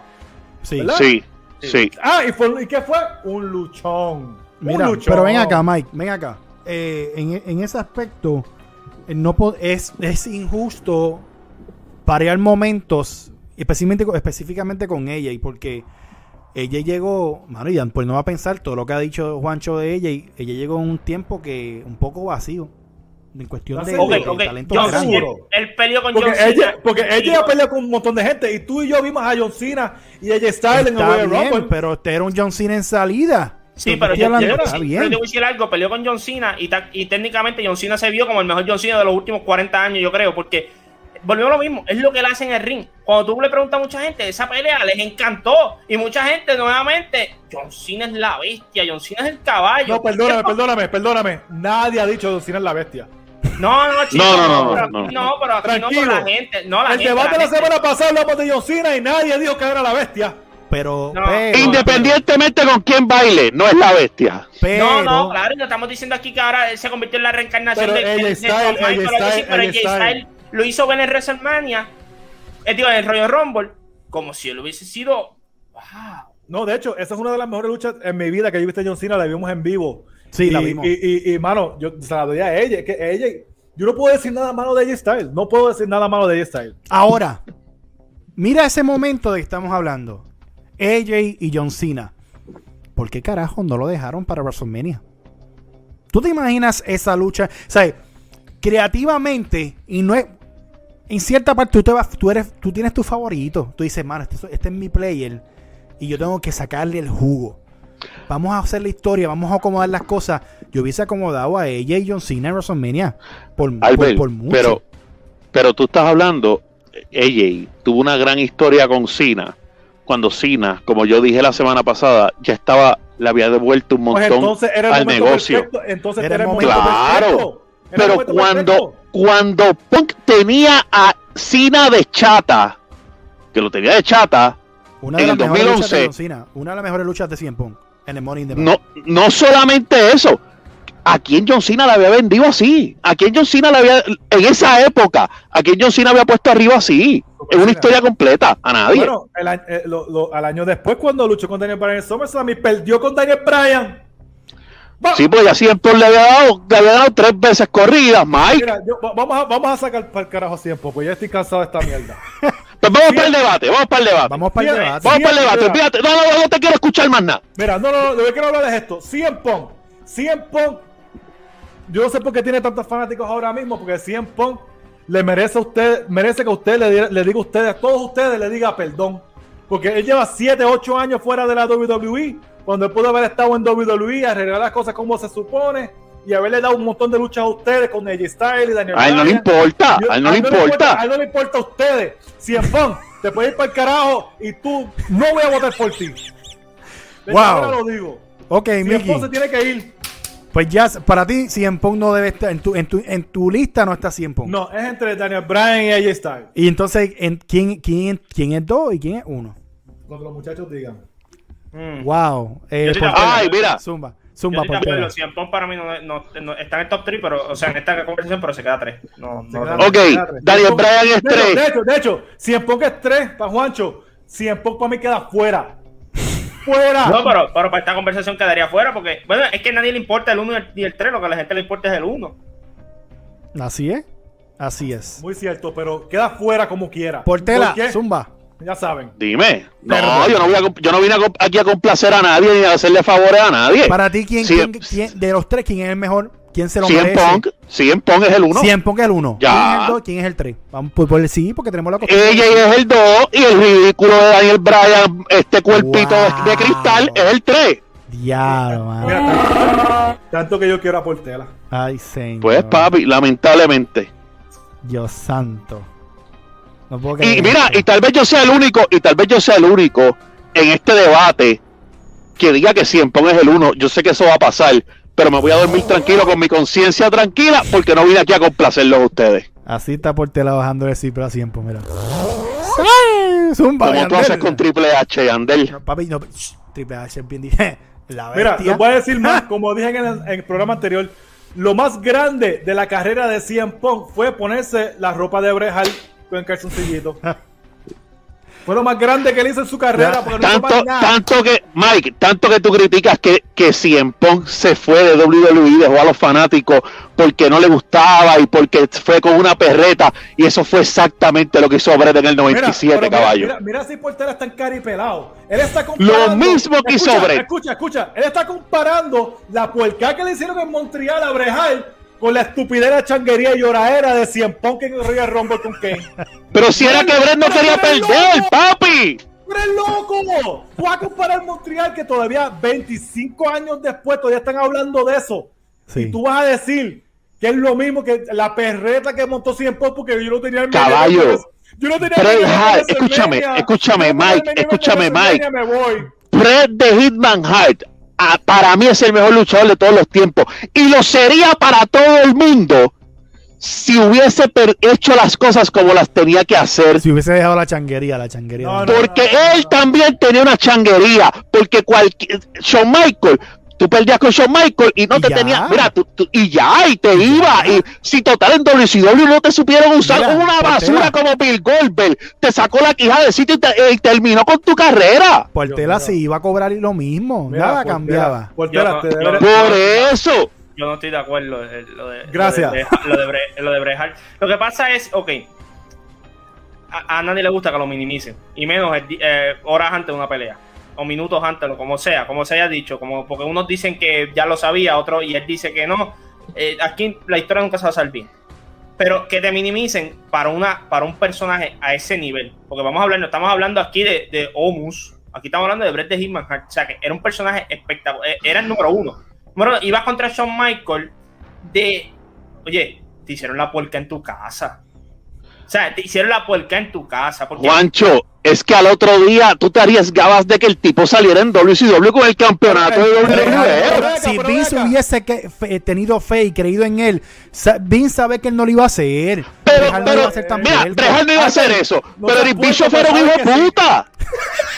Sí, sí. Sí. Ah, ¿y, fue, ¿y qué fue? Un luchón. Mira, un luchón. pero ven acá, Mike, ven acá. Eh, en, en, ese aspecto, no es, es injusto parear momentos, específicamente, específicamente con ella, y porque ella llegó, mano, pues no va a pensar todo lo que ha dicho Juancho de ella, y ella llegó en un tiempo que un poco vacío en cuestión de, talento Él, peleó con porque John ella, Porque ella peleó con un montón de gente. Y tú y yo vimos a John Cena y ella está en el Royal Pero este era un John Cena en salida. Sí, pero, yo, yo, bien. pero te voy a decir algo, peleó con John Cena y, y técnicamente John Cena se vio como el mejor John Cena de los últimos 40 años, yo creo, porque volvemos a lo mismo, es lo que él hace en el ring. Cuando tú le preguntas a mucha gente, esa pelea les encantó. Y mucha gente, nuevamente, John Cena es la bestia, John Cena es el caballo. No, perdóname, perdóname, perdóname. Nadie ha dicho John Cena es la bestia. No, no, chico, no, no, no, no, no, pero aquí Tranquilo. no la gente. No, la el debate de la, semana pasada hablamos de John Cena y nadie dijo que era la bestia. Pero, independientemente con quién baile, no es la bestia. no, no, claro, no estamos diciendo aquí que ahora él se convirtió en la reencarnación de, de, Style, pero ella Style lo hizo bien en WrestleMania, eh, digo, en el Royal Rumble, como si él hubiese sido. Wow. No, de hecho, esa es una de las mejores luchas en mi vida que yo he visto a John Cena, la vimos en vivo. Sí, y, la vimos. Y, y, mano, yo se la doy a ella, que ella, yo no puedo decir nada malo de ella Style, no puedo decir nada malo de ella Style. Ahora, mira ese momento de que estamos hablando. AJ y John Cena. ¿Por qué carajo no lo dejaron para WrestleMania? ¿Tú te imaginas esa lucha? O sea, creativamente, y no es. En cierta parte, tú, te vas, tú, eres, tú tienes tu favorito. Tú dices, mano, este, este es mi player. Y yo tengo que sacarle el jugo vamos a hacer la historia, vamos a acomodar las cosas. Yo hubiese acomodado a ella y John Cena en WrestleMania por, por, mucho. Pero, pero tú estás hablando, ella tuvo una gran historia con Cena. Cuando Cena, como yo dije la semana pasada, ya estaba, le había devuelto un pues montón al negocio. Entonces era, el momento claro. Pero cuando, cuando Punk tenía a Cena de chata, que lo tenía de chata, una de en las el 2011, de una de las mejores luchas de 100 Punk. No, no solamente eso. ¿A quién John Cena le había vendido así? ¿A quién John Cena le había, en esa época, a quién John Cena había puesto arriba así? Es una historia completa, a nadie. Bueno, el, al año después, cuando luchó con Daniel Bryan en SummerSlam y perdió con Daniel Bryan. Sí, pues ya siempre le había dado, le había dado tres veces corridas, Mike. Mira, yo- va- vamos, a, vamos a sacar para el carajo tiempo, pues ya estoy cansado de esta mierda. Pues vamos para el debate, vamos para el debate. Vamos, Vamos para el debate. para el debate, fíjate. No, no, no, no te quiero escuchar más nada. Mira, no, no, no, lo que quiero hablar es esto. CM Punk. CM Punk. Yo no sé por qué tiene tantos fanáticos ahora mismo, porque CM Punk le merece a usted, merece que usted le, diga- le diga a ustedes, a todos ustedes le diga perdón. Porque él lleva 7, 8 años fuera de la WWE, cuando él pudo haber estado en WWE, arreglar las cosas como se supone, y haberle dado un montón de luchas a ustedes con AJ Styles y Daniel A él no le importa, a él no le A importa. él no le importa a ustedes. CM Punk, te puedes ir para el carajo y tú no voy a votar por ti. De Wow. lo digo. Ok, Mickey. Se tiene que ir. Pues ya, para ti, CM Punk no debe estar. En tu, en tu, en tu lista no está CM Punk. No, es entre Daniel Bryan y AJ Styles. Y entonces, ¿en, quién, quién, ¿quién es dos y quién es uno? Cuando los muchachos digan. Mm. Wow. Eh, Portela. Ay, mira. Zumba. Zumba, Portela. acuerdo, CM Punk para mí no, no- no- está en el top 3, pero, o sea, en esta conversación, pero se queda 3. No, no, queda-. Ok, tres. Daniel Bryan es de hecho, tres. De hecho, de hecho, CM Punk es 3 para Juancho. CM Punk para mí queda fuera. Fuera. No, pero, pero para esta conversación quedaría fuera, porque, bueno, es que a nadie le importa el 1 y el 3, lo que a la gente le importa es el 1. Así es. Así es. Muy cierto, pero queda fuera como quiera. Portela, ¿Por qué? Zumba. Ya saben. Dime. No, Perdón. yo no, voy a, yo no vine a aquí a complacer a nadie ni a hacerle favores a nadie. Para ti, ¿quién, Sí, quién- quién- de los tres, quién es el mejor? ¿Quién se lo CM merece? Punk, CM Punk es el uno. CM Punk es el uno. Ya. ¿Quién es el dos? ¿Quién es el tres? Vamos por, por el sí, porque tenemos la costumbre. Ella es el 2 y el ridículo de Daniel Bryan, este cuerpito de- Wow. de, cristal, es el 3. Diablo, mano. Mira, tanto, tanto que yo quiero a Portela. Ay, señor. Pues papi, lamentablemente. Dios santo. No puedo creer Y mira, y tal vez yo sea el único, y tal vez yo sea el único en este debate que diga que CM Punk es el uno. Yo sé que eso va a pasar, pero me voy a dormir tranquilo con mi conciencia tranquila porque no vine aquí a complacerlos a ustedes. Así está Portela bajando el cipro a tiempo, mira. Ay, Zumba, Como tú haces con Triple H, Yandel. No, papi, no. Triple H es bien dije. La Mira, les voy a decir más, como dije en el, en el programa anterior, lo más grande de la carrera de CM Punk fue ponerse la ropa de Bret Hart con el calzoncillito. fue lo más grande que él hizo en su carrera. Porque no Tanto, nada. tanto que, Mike, tanto que tú criticas que, que CM Punk se fue de WWE, dejó a los fanáticos porque no le gustaba y porque fue con una perreta. Y eso fue exactamente lo que hizo Bret en el Mira, 97, pero mira, caballo. Mira, mira si Portela está en. Él está comparando. Lo mismo que hizo escucha, Bret. Escucha, escucha. Él está comparando la puerca que le hicieron en Montreal a Bret Hart con la estupidera changuería y lloradera de CM Punk en el Royal Rumble con Kane. Pero si era que Bret no Pero quería perder, loco. papi. ¡Tú eres loco! Tú vas a comparar Montreal que todavía 25 años después todavía están hablando de eso. Sí. Y tú vas a decir que es lo mismo que la perreta que montó CM Punk porque yo no tenía el Caballo. Yo no tenía el Hart, WrestleMania. escúchame, escúchame, el Mike, escúchame, Mike. Me voy. Bret de Hitman Hart, para mí es el mejor luchador de todos los tiempos. Y lo sería para todo el mundo si hubiese hecho las cosas como las tenía que hacer. Si hubiese dejado la changuería, la changuería. No, no. Porque él también tenía una changuería. Porque cualquier. Shawn Michael. Tú perdías con Shawn Michael y no Y te ya. tenía. Mira, tú, tú- y ya, y te iba. Y si total en WCW no te supieron usar Mira, una Portela. basura como Bill Goldberg, te sacó la quija del sitio y, te- y terminó con tu carrera. Portela se iba a cobrar lo mismo. Mira, Nada Portela, cambiaba. Portela, Yo- te yo- Por eso. Yo no estoy de acuerdo lo de. Gracias. Lo de, Bre- lo de, lo de que pasa es, ok. A, a nadie le gusta que lo minimicen. Y menos el eh, horas antes de una pelea. O minutos antes, o como sea, como se haya dicho. Como, porque unos dicen que ya lo sabía, otros y él dice que no. Eh, aquí la historia nunca se va a saber bien. Pero que te minimicen para, una, para un personaje a ese nivel. Porque vamos a hablar, no estamos hablando aquí de, de Omus. Aquí estamos hablando de Bret de Hitman. O sea, que era un personaje espectacular. eh, Era el número uno. Dos, ibas contra Shawn Michael de. Oye, te hicieron la puerca en tu casa. O sea, te hicieron la puerca en tu casa. Porque Juancho, es que al otro día tú te arriesgabas de que el tipo saliera en WCW con el campeonato de WWE. si Vince hubiese que- fe- tenido fe y creído en él, sa- Vince sabe que él no lo iba a hacer. Pero, Bret Hart no iba a hacer tan mira, no iba a hacer eso. No pero bicho apuesto, fuera un hijo sabes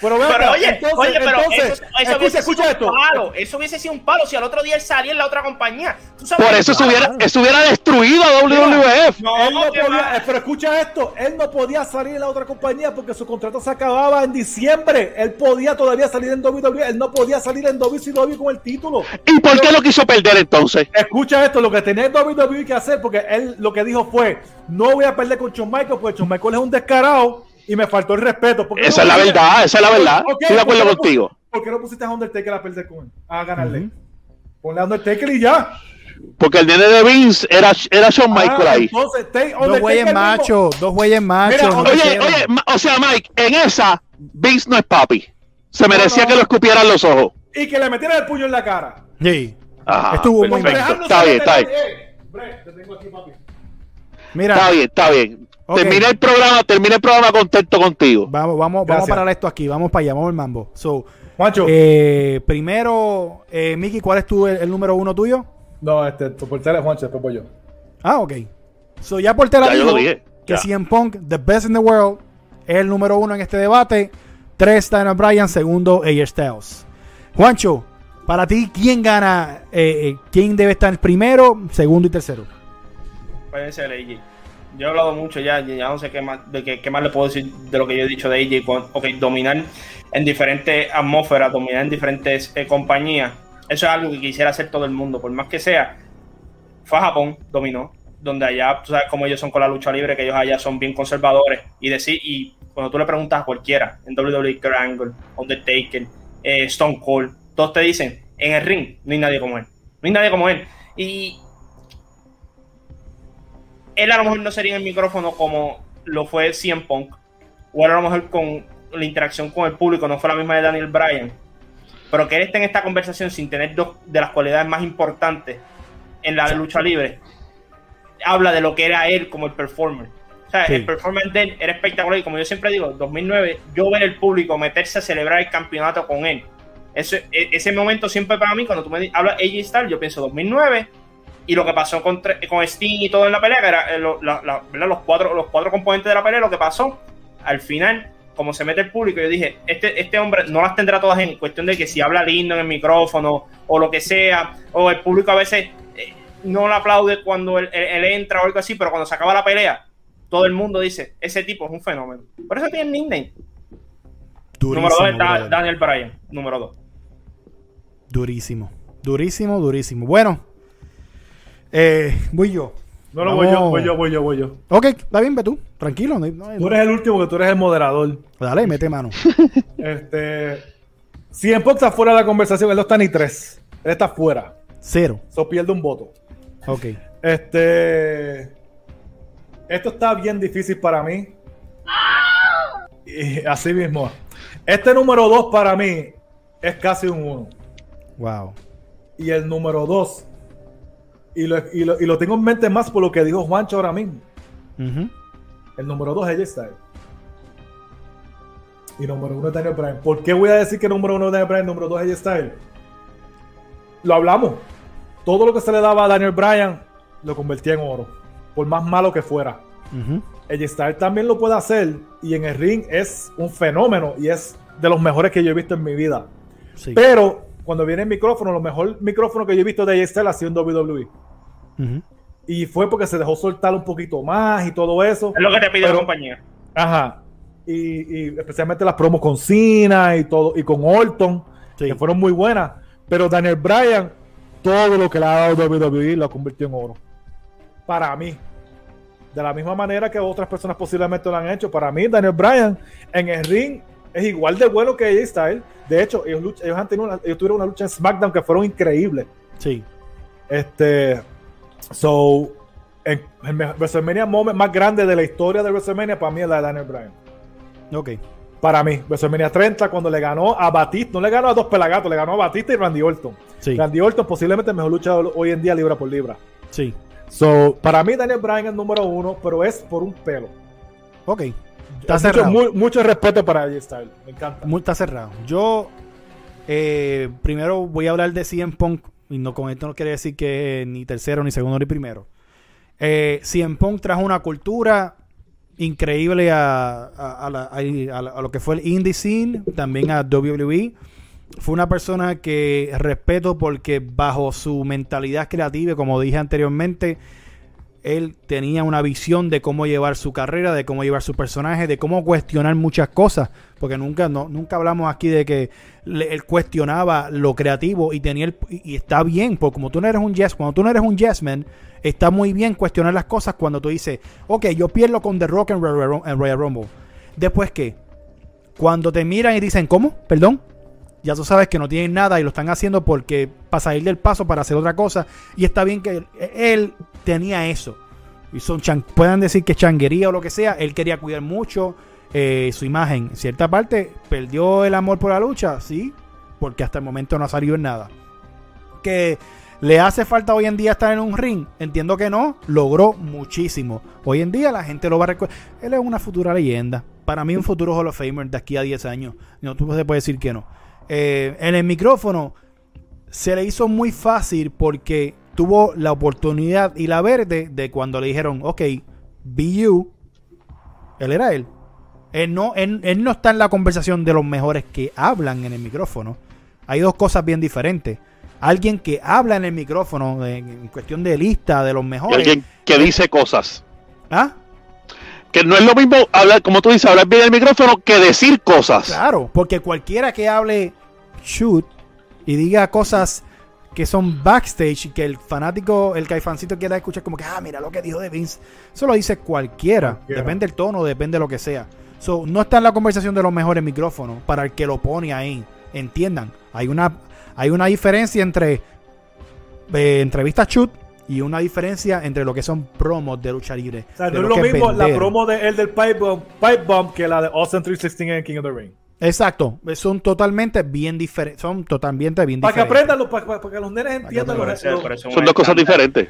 sí. puta. Pero, oye, oye, pero eso, escucha, escucha esto. Palo. Eso hubiese sido un palo si al otro día él salía en la otra compañía. Por eso se hubiera, eso hubiera destruido a WWF. No, él no podía, eh, pero escucha esto, él no podía salir en la otra compañía porque su contrato se acababa en diciembre. Él podía todavía salir en WWE, él no podía salir en WCW con el título. ¿Y por qué lo quiso perder entonces? Escucha esto, lo que tenía WWE que hacer, porque él lo que dijo fue, no voy a perder con Shawn Michaels, porque Shawn Michaels es un descarado y me faltó el respeto. Esa es la verdad, esa es la verdad. Estoy de acuerdo contigo. ¿Por qué no pusiste a Undertaker a perder con él? A ganarle. Ponle a Undertaker y ya. Porque el nene de Vince era, era Shawn ah, Michael ahí. Entonces, dos güeyes machos, dos güeyes machos. Oye, oye, o sea, Mike, en esa, Vince no es papi. Se merecía que lo escupieran los ojos. Y que le metieran el puño en la cara. Sí. Estuvo muy bien. Está bien, está bien. Mira. Está bien, está bien. Termina el programa, termina el programa contento contigo. Vamos, vamos, vamos a parar esto aquí, vamos para allá, vamos al mambo. So, Juancho. Eh, primero, eh, Miki, ¿cuál es tu, el, número uno tuyo? No, este, tu portero es Juancho, después voy yo. Ah, ok. So, ya portera dijo que CM Punk, the best in the world, es el número uno en este debate. Tres, Daniel Bryan. Segundo, AJ Styles. Juancho, para ti, ¿quién gana? Eh, ¿Quién debe estar primero, segundo y tercero? Puede ser AJ yo he hablado mucho ya, ya no sé qué más, de qué, más le puedo decir de lo que yo he dicho de AJ. Ok, dominar en diferentes atmósferas, dominar en diferentes eh, compañías. Eso es algo que quisiera hacer todo el mundo, por más que sea. Fue a Japón, dominó, donde allá, tú sabes cómo ellos son con la lucha libre, que ellos allá son bien conservadores. Y decir, y cuando tú le preguntas a cualquiera, en WWE, Kurt Undertaker, eh, Stone Cold, todos te dicen, en el ring no hay nadie como él. No hay nadie como él. Y él a lo mejor no sería en el micrófono como lo fue CM Punk, o a lo mejor con la interacción con el público no fue la misma de Daniel Bryan, pero que él esté en esta conversación sin tener dos de las cualidades más importantes en la lucha libre, habla de lo que era él como el performer. O sea, el performance de él era espectacular y como yo siempre digo, 2009, yo ver el público meterse a celebrar el campeonato con él. Ese, ese momento siempre para mí, cuando tú me hablas AJ Styles, yo pienso 2009, y lo que pasó con, con Sting y todo en la pelea, que era eh, los, cuatro, los cuatro componentes de la pelea, lo que pasó, al final, como se mete el público, yo dije, este, este hombre no las tendrá todas en cuestión de que si habla lindo en el micrófono o lo que sea, o el público a veces eh, no le aplaude cuando él, entra o algo así, pero cuando se acaba la pelea, todo el mundo dice, ese tipo es un fenómeno. Por eso tiene el nickname. número dos está Daniel Bryan, número dos. Durísimo, durísimo, durísimo. Bueno, eh, voy yo. No, no, voy yo, voy yo, voy yo, voy yo. Ok, está bien, ve tú. Tranquilo. tú eres el último, que tú eres el moderador. Dale, mete mano. este. Si en está fuera de la conversación, él no está ni tres. Él está fuera. Cero. Eso pierde un voto. Ok. Este. Esto está bien difícil para mí. Y así mismo. Este número dos para mí es casi un uno. Wow. Y el número dos y lo, tengo en mente más por lo que dijo Juancho ahora mismo. El número 2 es AJ Y número 1 es Daniel Bryan. ¿Por qué voy a decir que número 1 es Daniel Bryan y número 2 es AJ Lo hablamos. Todo lo que se le daba a Daniel Bryan lo convertía en oro. Por más malo que fuera. Uh también lo puede hacer. Y en el ring es un fenómeno. Y es de los mejores que yo he visto en mi vida. Pero cuando viene el micrófono, lo mejor micrófono que yo he visto de AJ ha sido en WWE. Y fue porque se dejó soltar un poquito más y todo eso. Es lo que te pide la compañía. Ajá. Y, especialmente las promos con Cena y todo, y con Orton, que fueron muy buenas. Pero Daniel Bryan, todo lo que le ha dado WWE lo convirtió en oro. Para mí. De la misma manera que otras personas posiblemente lo han hecho. Para mí, Daniel Bryan en el ring es igual de bueno que AJ Styles. De hecho, ellos, han tenido una, ellos tuvieron una lucha en SmackDown que fueron increíbles. Sí. Este. So, el, WrestleMania moment más grande de la historia de WrestleMania para mí es la de Daniel Bryan. Ok. Para mí, WrestleMania 30, cuando le ganó a Batista, no le ganó a dos pelagatos, le ganó a Batista y Randy Orton. Sí. Randy Orton posiblemente el mejor luchador hoy en día libra por libra. Sí. So, para mí Daniel Bryan es el número uno, pero es por un pelo. Ok. Está mucho, cerrado. mucho respeto para AJ Styles. Me encanta. Muy, está cerrado. Yo eh, primero voy a hablar de CM Punk y no con esto no quiere decir que ni tercero, ni segundo, ni primero. Eh, CM Punk trajo una cultura increíble a, a, lo que fue el indie scene, también a WWE. Fue una persona que respeto porque bajo su mentalidad creativa, como dije anteriormente, él tenía una visión de cómo llevar su carrera, de cómo llevar su personaje, de cómo cuestionar muchas cosas, porque nunca no, nunca hablamos aquí de que él cuestionaba lo creativo y tenía el, y, está bien, porque como tú no eres un yes, cuando tú no eres un yes man, está muy bien cuestionar las cosas cuando tú dices, ok, yo pierdo con The Rock en Royal Rumble. Después que, cuando te miran y dicen, ¿cómo? Perdón, ya tú sabes que no tienen nada y lo están haciendo porque para salir del paso, para hacer otra cosa. Y está bien que él, tenía eso. Y son puedan decir que changuería o lo que sea. Él quería cuidar mucho eh, su imagen. En cierta parte, perdió el amor por la lucha, sí, porque hasta el momento no ha salido en nada. Que le hace falta hoy en día estar en un ring. Entiendo que no, logró muchísimo. Hoy en día la gente lo va a recordar. Él es una futura leyenda. Para mí, un futuro Hall of Famer de aquí a 10 años. No, tú se puede decir que no. Eh, en el micrófono se le hizo muy fácil porque tuvo la oportunidad y la verde de cuando le dijeron, ok, be you, él era él. Él no, él, no está en la conversación de los mejores que hablan en el micrófono. Hay dos cosas bien diferentes. Alguien que habla en el micrófono en, cuestión de lista de los mejores. alguien que dice cosas. ¿Ah? que no es lo mismo hablar, como tú dices, hablar bien el micrófono que decir cosas. Claro, porque cualquiera que hable shoot y diga cosas que son backstage y que el fanático, el caifancito quiera escuchar como que, ah, mira lo que dijo de Vince. Eso lo dice cualquiera. Depende del tono, depende de lo que sea. So, no está en la conversación de los mejores micrófonos para el que lo pone ahí. Entiendan, hay una, hay una diferencia entre eh, entrevistas shoot y una diferencia entre lo que son promos de lucha libre. O sea, no es lo mismo la promo de el del Pipe Bomb, Pipe Bomb que la de Austin 316 en King of the Ring. Exacto, son totalmente bien diferentes, son totalmente bien para diferentes. Para que aprendan, para, que los nenes entiendan lo, Son dos cosas diferentes.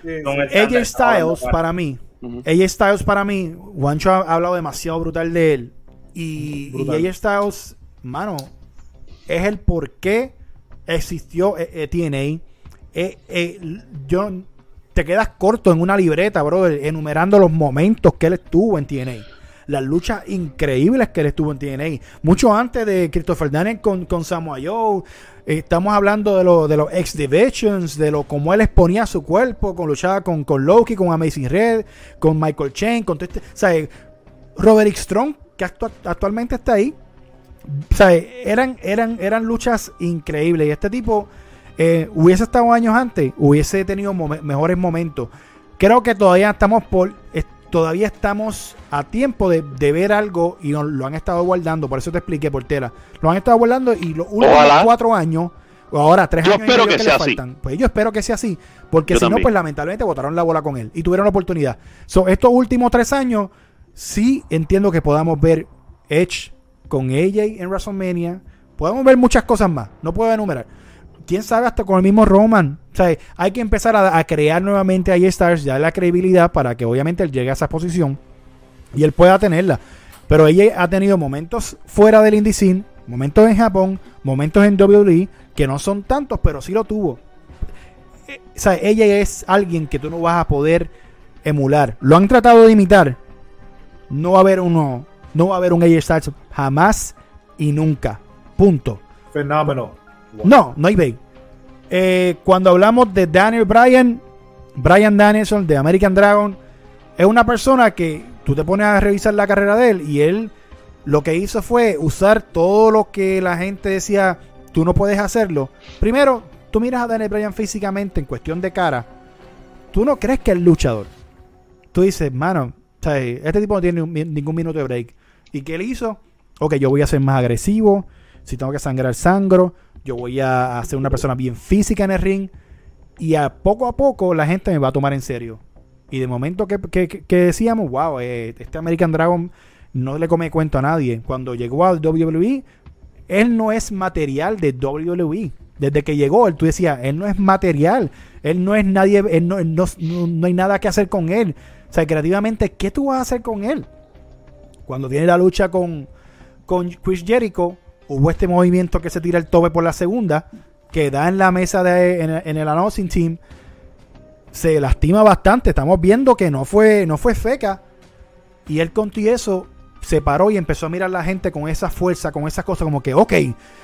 AJ Styles para mí, AJ Styles para mí, Juancho ha hablado demasiado brutal de él y, y AJ Styles, mano, es el por qué existió eh, eh, TNA. Eh, yo te quedas corto en una libreta, brother, enumerando los momentos que él estuvo en TNA. Las luchas increíbles que él estuvo en TNA. Mucho antes de Christopher Daniel con, con Samoa Joe. estamos hablando de, lo, de los X Divisions, de lo como él exponía su cuerpo, con luchaba con, con Loki, con Amazing Red, con Michael Chen, con este, o sea, Roderick Strong, que actualmente está ahí. O sea, eran, eran, eran luchas increíbles. Y este tipo eh, hubiese estado años antes, hubiese tenido mejores momentos. Creo que todavía estamos por todavía estamos a tiempo de, ver algo y lo han estado guardando. Por eso te expliqué, Portera. Lo han estado guardando y los últimos cuatro años, o ahora tres yo años, espero que, sea así. Pues yo espero que sea así. Porque si no, pues lamentablemente botaron la bola con él y tuvieron la oportunidad. So, estos últimos tres años, sí entiendo que podamos ver Edge con AJ en WrestleMania. Podemos ver muchas cosas más. No puedo enumerar quién sabe hasta con el mismo Roman. O sea, hay que empezar a, crear nuevamente a Stars, ya la credibilidad para que obviamente él llegue a esa posición y él pueda tenerla. Pero ella ha tenido momentos fuera del indie scene, momentos en Japón, momentos en WWE, que no son tantos, pero sí lo tuvo. Eh, o sea, ella es alguien que tú no vas a poder emular. Lo han tratado de imitar. No va a haber uno, no va a haber un AJ Styles jamás y nunca. Punto. Fenómeno. No, no hay bay. Eh, cuando hablamos de Daniel Bryan, Bryan Danielson de American Dragon, es una persona que tú te pones a revisar la carrera de él y él lo que hizo fue usar todo lo que la gente decía, tú no puedes hacerlo. Primero, tú miras a Daniel Bryan físicamente en cuestión de cara, tú no crees que es luchador. Tú dices, mano, este tipo no tiene ningún minuto de break. ¿Y qué él hizo? Ok, yo voy a ser más agresivo. Si tengo que sangrar, sangro yo voy a ser una persona bien física en el ring y a poco a poco la gente me va a tomar en serio. Y de momento que, decíamos, wow, eh, este American Dragon no le come cuento a nadie. Cuando llegó al WWE, él no es material de WWE. Desde que llegó, él, tú decías, él no es material. Él no es nadie, él no, no, no, hay nada que hacer con él. O sea, creativamente, ¿qué tú vas a hacer con él? Cuando tiene la lucha con, con Chris Jericho, hubo este movimiento que se tira el tope por la segunda, que da en la mesa de, en, el announcing team, se lastima bastante. Estamos viendo que no fue, no fue feca. Y él con eso se paró y empezó a mirar a la gente con esa fuerza, con esas cosas, como que, ok,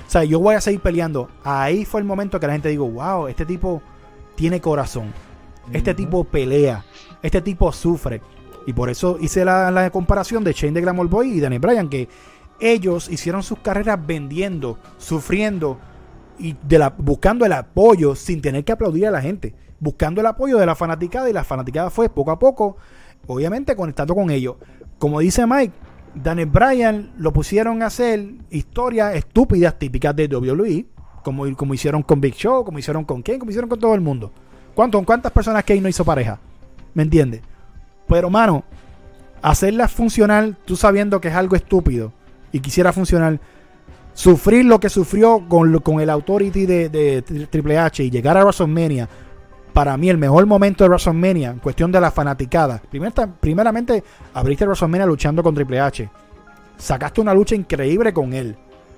o sea, yo voy a seguir peleando. Ahí fue el momento que la gente dijo, wow, este tipo tiene corazón. Este tipo pelea. Este tipo sufre. Y por eso hice la, comparación de Shane de Glamour Boy y Daniel Bryan, que ellos hicieron sus carreras vendiendo, sufriendo y buscando el apoyo sin tener que aplaudir a la gente. Buscando el apoyo de la fanaticada y la fanaticada fue poco a poco, obviamente conectando con ellos. Como dice Mike, Daniel Bryan lo pusieron a hacer historias estúpidas típicas de WWE, como, como hicieron con Big Show, como hicieron con Kane, como hicieron con todo el mundo. ¿Cuánto, ¿Cuántas personas Kane no hizo pareja? ¿Me entiendes? Pero, mano, hacerla funcionar tú sabiendo que es algo estúpido y quisiera funcionar, sufrir lo que sufrió con, con el Authority de, de Triple H y llegar a WrestleMania para mí el mejor momento de WrestleMania, en cuestión de la fanaticada. primeramente, abriste WrestleMania luchando con Triple H. Sacaste una lucha increíble con él.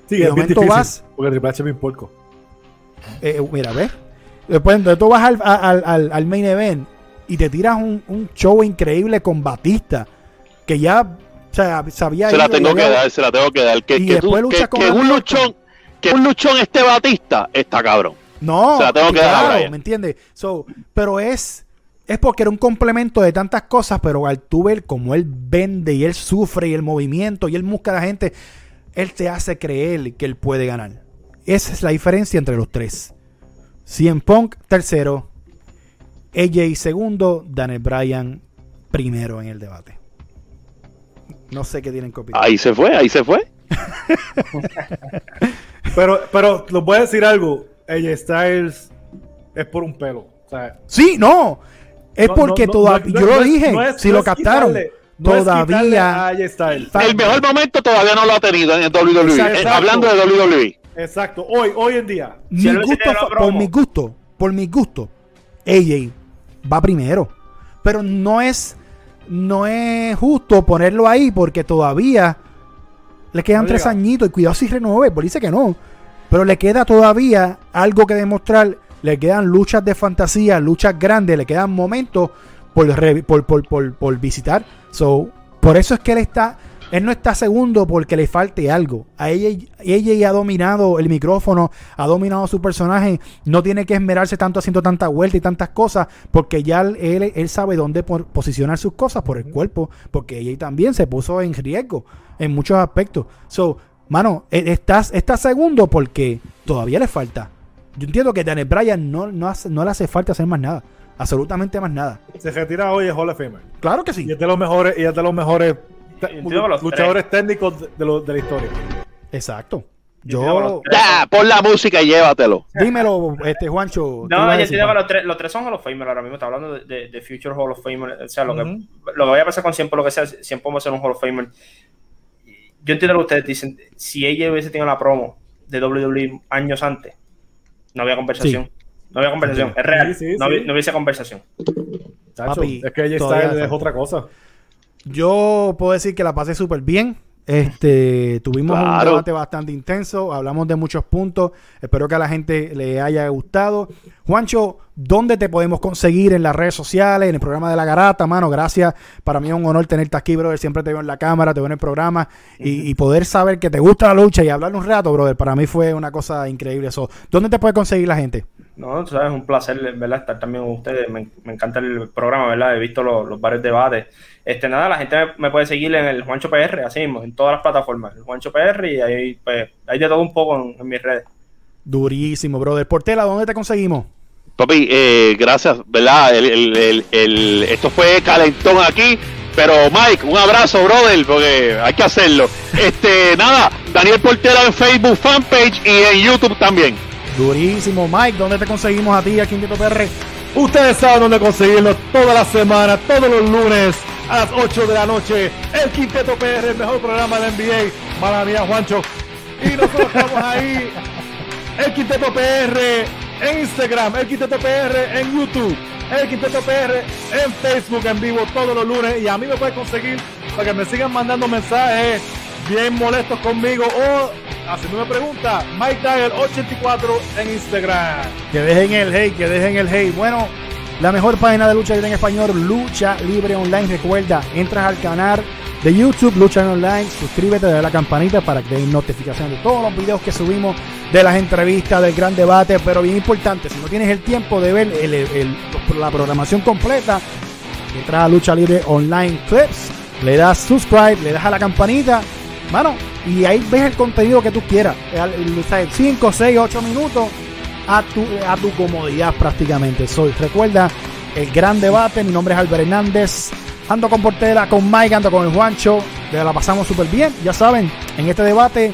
Sí, y de momento vas. Porque Triple H es bien porco. Eh, eh, mira, ¿ves? Después tú vas al, main event y te tiras un, show increíble con Batista. Que ya o sea, sabía. Se la tengo que dar, se la tengo que dar. Que, un luchón, que un luchón este Batista está cabrón. No, claro, ¿me entiendes? So, pero es, es porque era un complemento de tantas cosas, pero al tú ver cómo él vende y él sufre y el movimiento y él busca a la gente, él te hace creer que él puede ganar. Esa es la diferencia entre los tres. Cien Punk tercero, AJ segundo, Daniel Bryan primero en el debate. No sé qué tienen opinar. Ahí se fue, ahí se fue. pero, pero, lo voy a decir algo. AJ Styles es por un pelo. O sea, sí, no. Es porque todavía. yo lo dije, si lo captaron. todavía. El mejor momento todavía no lo ha tenido en el WWE. hablando de WWE. Exacto. Hoy, hoy en día. por mi gusto, por mi gusto, AJ va primero. Pero no es. No es justo ponerlo ahí porque todavía le quedan tres añitos y cuidado si renueve, por dice que no. Pero le queda todavía algo que demostrar. Le quedan luchas de fantasía, luchas grandes, le quedan momentos por, por, por, visitar. So, por eso es que él está. Él no está segundo porque le falte algo. A ella, ella ha dominado el micrófono, ha dominado su personaje. No tiene que esmerarse tanto haciendo tanta vuelta y tantas cosas porque ya él, él sabe dónde posicionar sus cosas por el cuerpo. Porque ella también se puso en riesgo en muchos aspectos. So, mano, eh, estás, estás segundo porque todavía le falta. Yo entiendo que Daniel Bryan no, no, no le hace falta hacer más nada. Absolutamente más nada. Se retira hoy el Hall of Famer. Claro que sí. Y es de los mejores, y es de los mejores luchadores técnicos de, de, la historia. Exacto. Yo. Ya, pon la música y llévatelo. Dímelo, este Juancho. No, yo entiendo que los tres, los tres son Hall of Famer ahora mismo. Está hablando de, de, Future Hall of Famer. O sea, lo, que, lo que vaya a pasar con siempre, lo que sea, siempre vamos a ser un Hall of Famer yo entiendo lo que ustedes dicen. Si ella hubiese tenido la promo de WWE años antes, no había conversación. No había conversación. Es real. no, hubiese conversación. es que ella está es otra cosa. Yo puedo decir que la pasé súper bien. Este, tuvimos un debate bastante intenso, hablamos de muchos puntos. Espero que a la gente le haya gustado. Juancho, ¿dónde te podemos conseguir en las redes sociales, en el programa de la garata, mano? Gracias. Para mí es un honor tenerte aquí, brother. Siempre te veo en la cámara, te veo en el programa y, poder saber que te gusta la lucha y hablar un rato, brother. Para mí fue una cosa increíble eso. ¿Dónde te puede conseguir la gente? No, tú sabes, es un placer, ¿verdad? Estar también con ustedes. Me, encanta el programa, ¿verdad? He visto los, varios debates. Este, nada, la gente me, puede seguir en el Juancho PR, así mismo, en todas las plataformas. El Juancho PR y ahí, pues, hay de todo un poco en, mis redes. Durísimo, brother. Portela, ¿dónde te conseguimos? Papi, eh, gracias, ¿verdad? El, esto fue calentón aquí. Pero Mike, un abrazo, brother, porque hay que hacerlo. Este, nada, Daniel Portela en Facebook fanpage y en YouTube también. Durísimo. Mike, ¿dónde te conseguimos a ti, a Quinteto PR? Ustedes saben dónde conseguirlo toda la semana, todos los lunes a las 8 de la noche. El Quinteto PR, el mejor programa de NBA. Mala mía, Juancho. Y nosotros estamos ahí. El Quinteto PR en Instagram, el Quinteto PR en YouTube, el Quinteto PR en Facebook en vivo todos los lunes. Y a mí me pueden conseguir para que me sigan mandando mensajes bien molestos conmigo o haciendo una pregunta, Mike Dyer 84 en Instagram. Que dejen el hey, que dejen el hey. Bueno, la mejor página de lucha libre en español, Lucha Libre Online. Recuerda, entras al canal de YouTube, Lucha Online. Suscríbete, dale a la campanita para que den notificaciones de todos los videos que subimos, de las entrevistas, del gran debate. Pero bien importante, si no tienes el tiempo de ver la programación completa, entras a Lucha Libre Online Clips, le das subscribe, le das a la campanita, mano, y ahí ves el contenido que tú quieras. 5, 6, 8 minutos a tu, a tu comodidad prácticamente. Soy, recuerda, el gran debate. Mi nombre es Albert Hernández. Ando con Portera, con Mike, ando con el Juancho. La pasamos súper bien. Ya saben, en este debate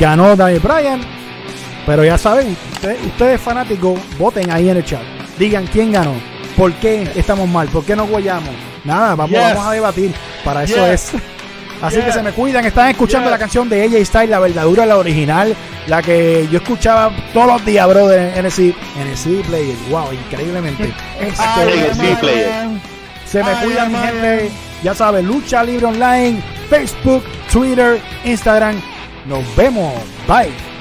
ganó Daniel Bryan. Pero ya saben, ustedes, fanáticos, voten ahí en el chat. Digan quién ganó. ¿Por qué estamos mal? ¿Por qué nos guayamos? Nada, vamos, vamos a debatir. Para eso es. Así que se me cuidan. Están escuchando la canción de ella Style, la verdadera, la original, la que yo escuchaba todos los días, brother, en el CD Player. Wow, increíblemente. Se me cuidan, mi gente. Ya saben, Lucha Libre Online, Facebook, Twitter, Instagram. Nos vemos. Bye.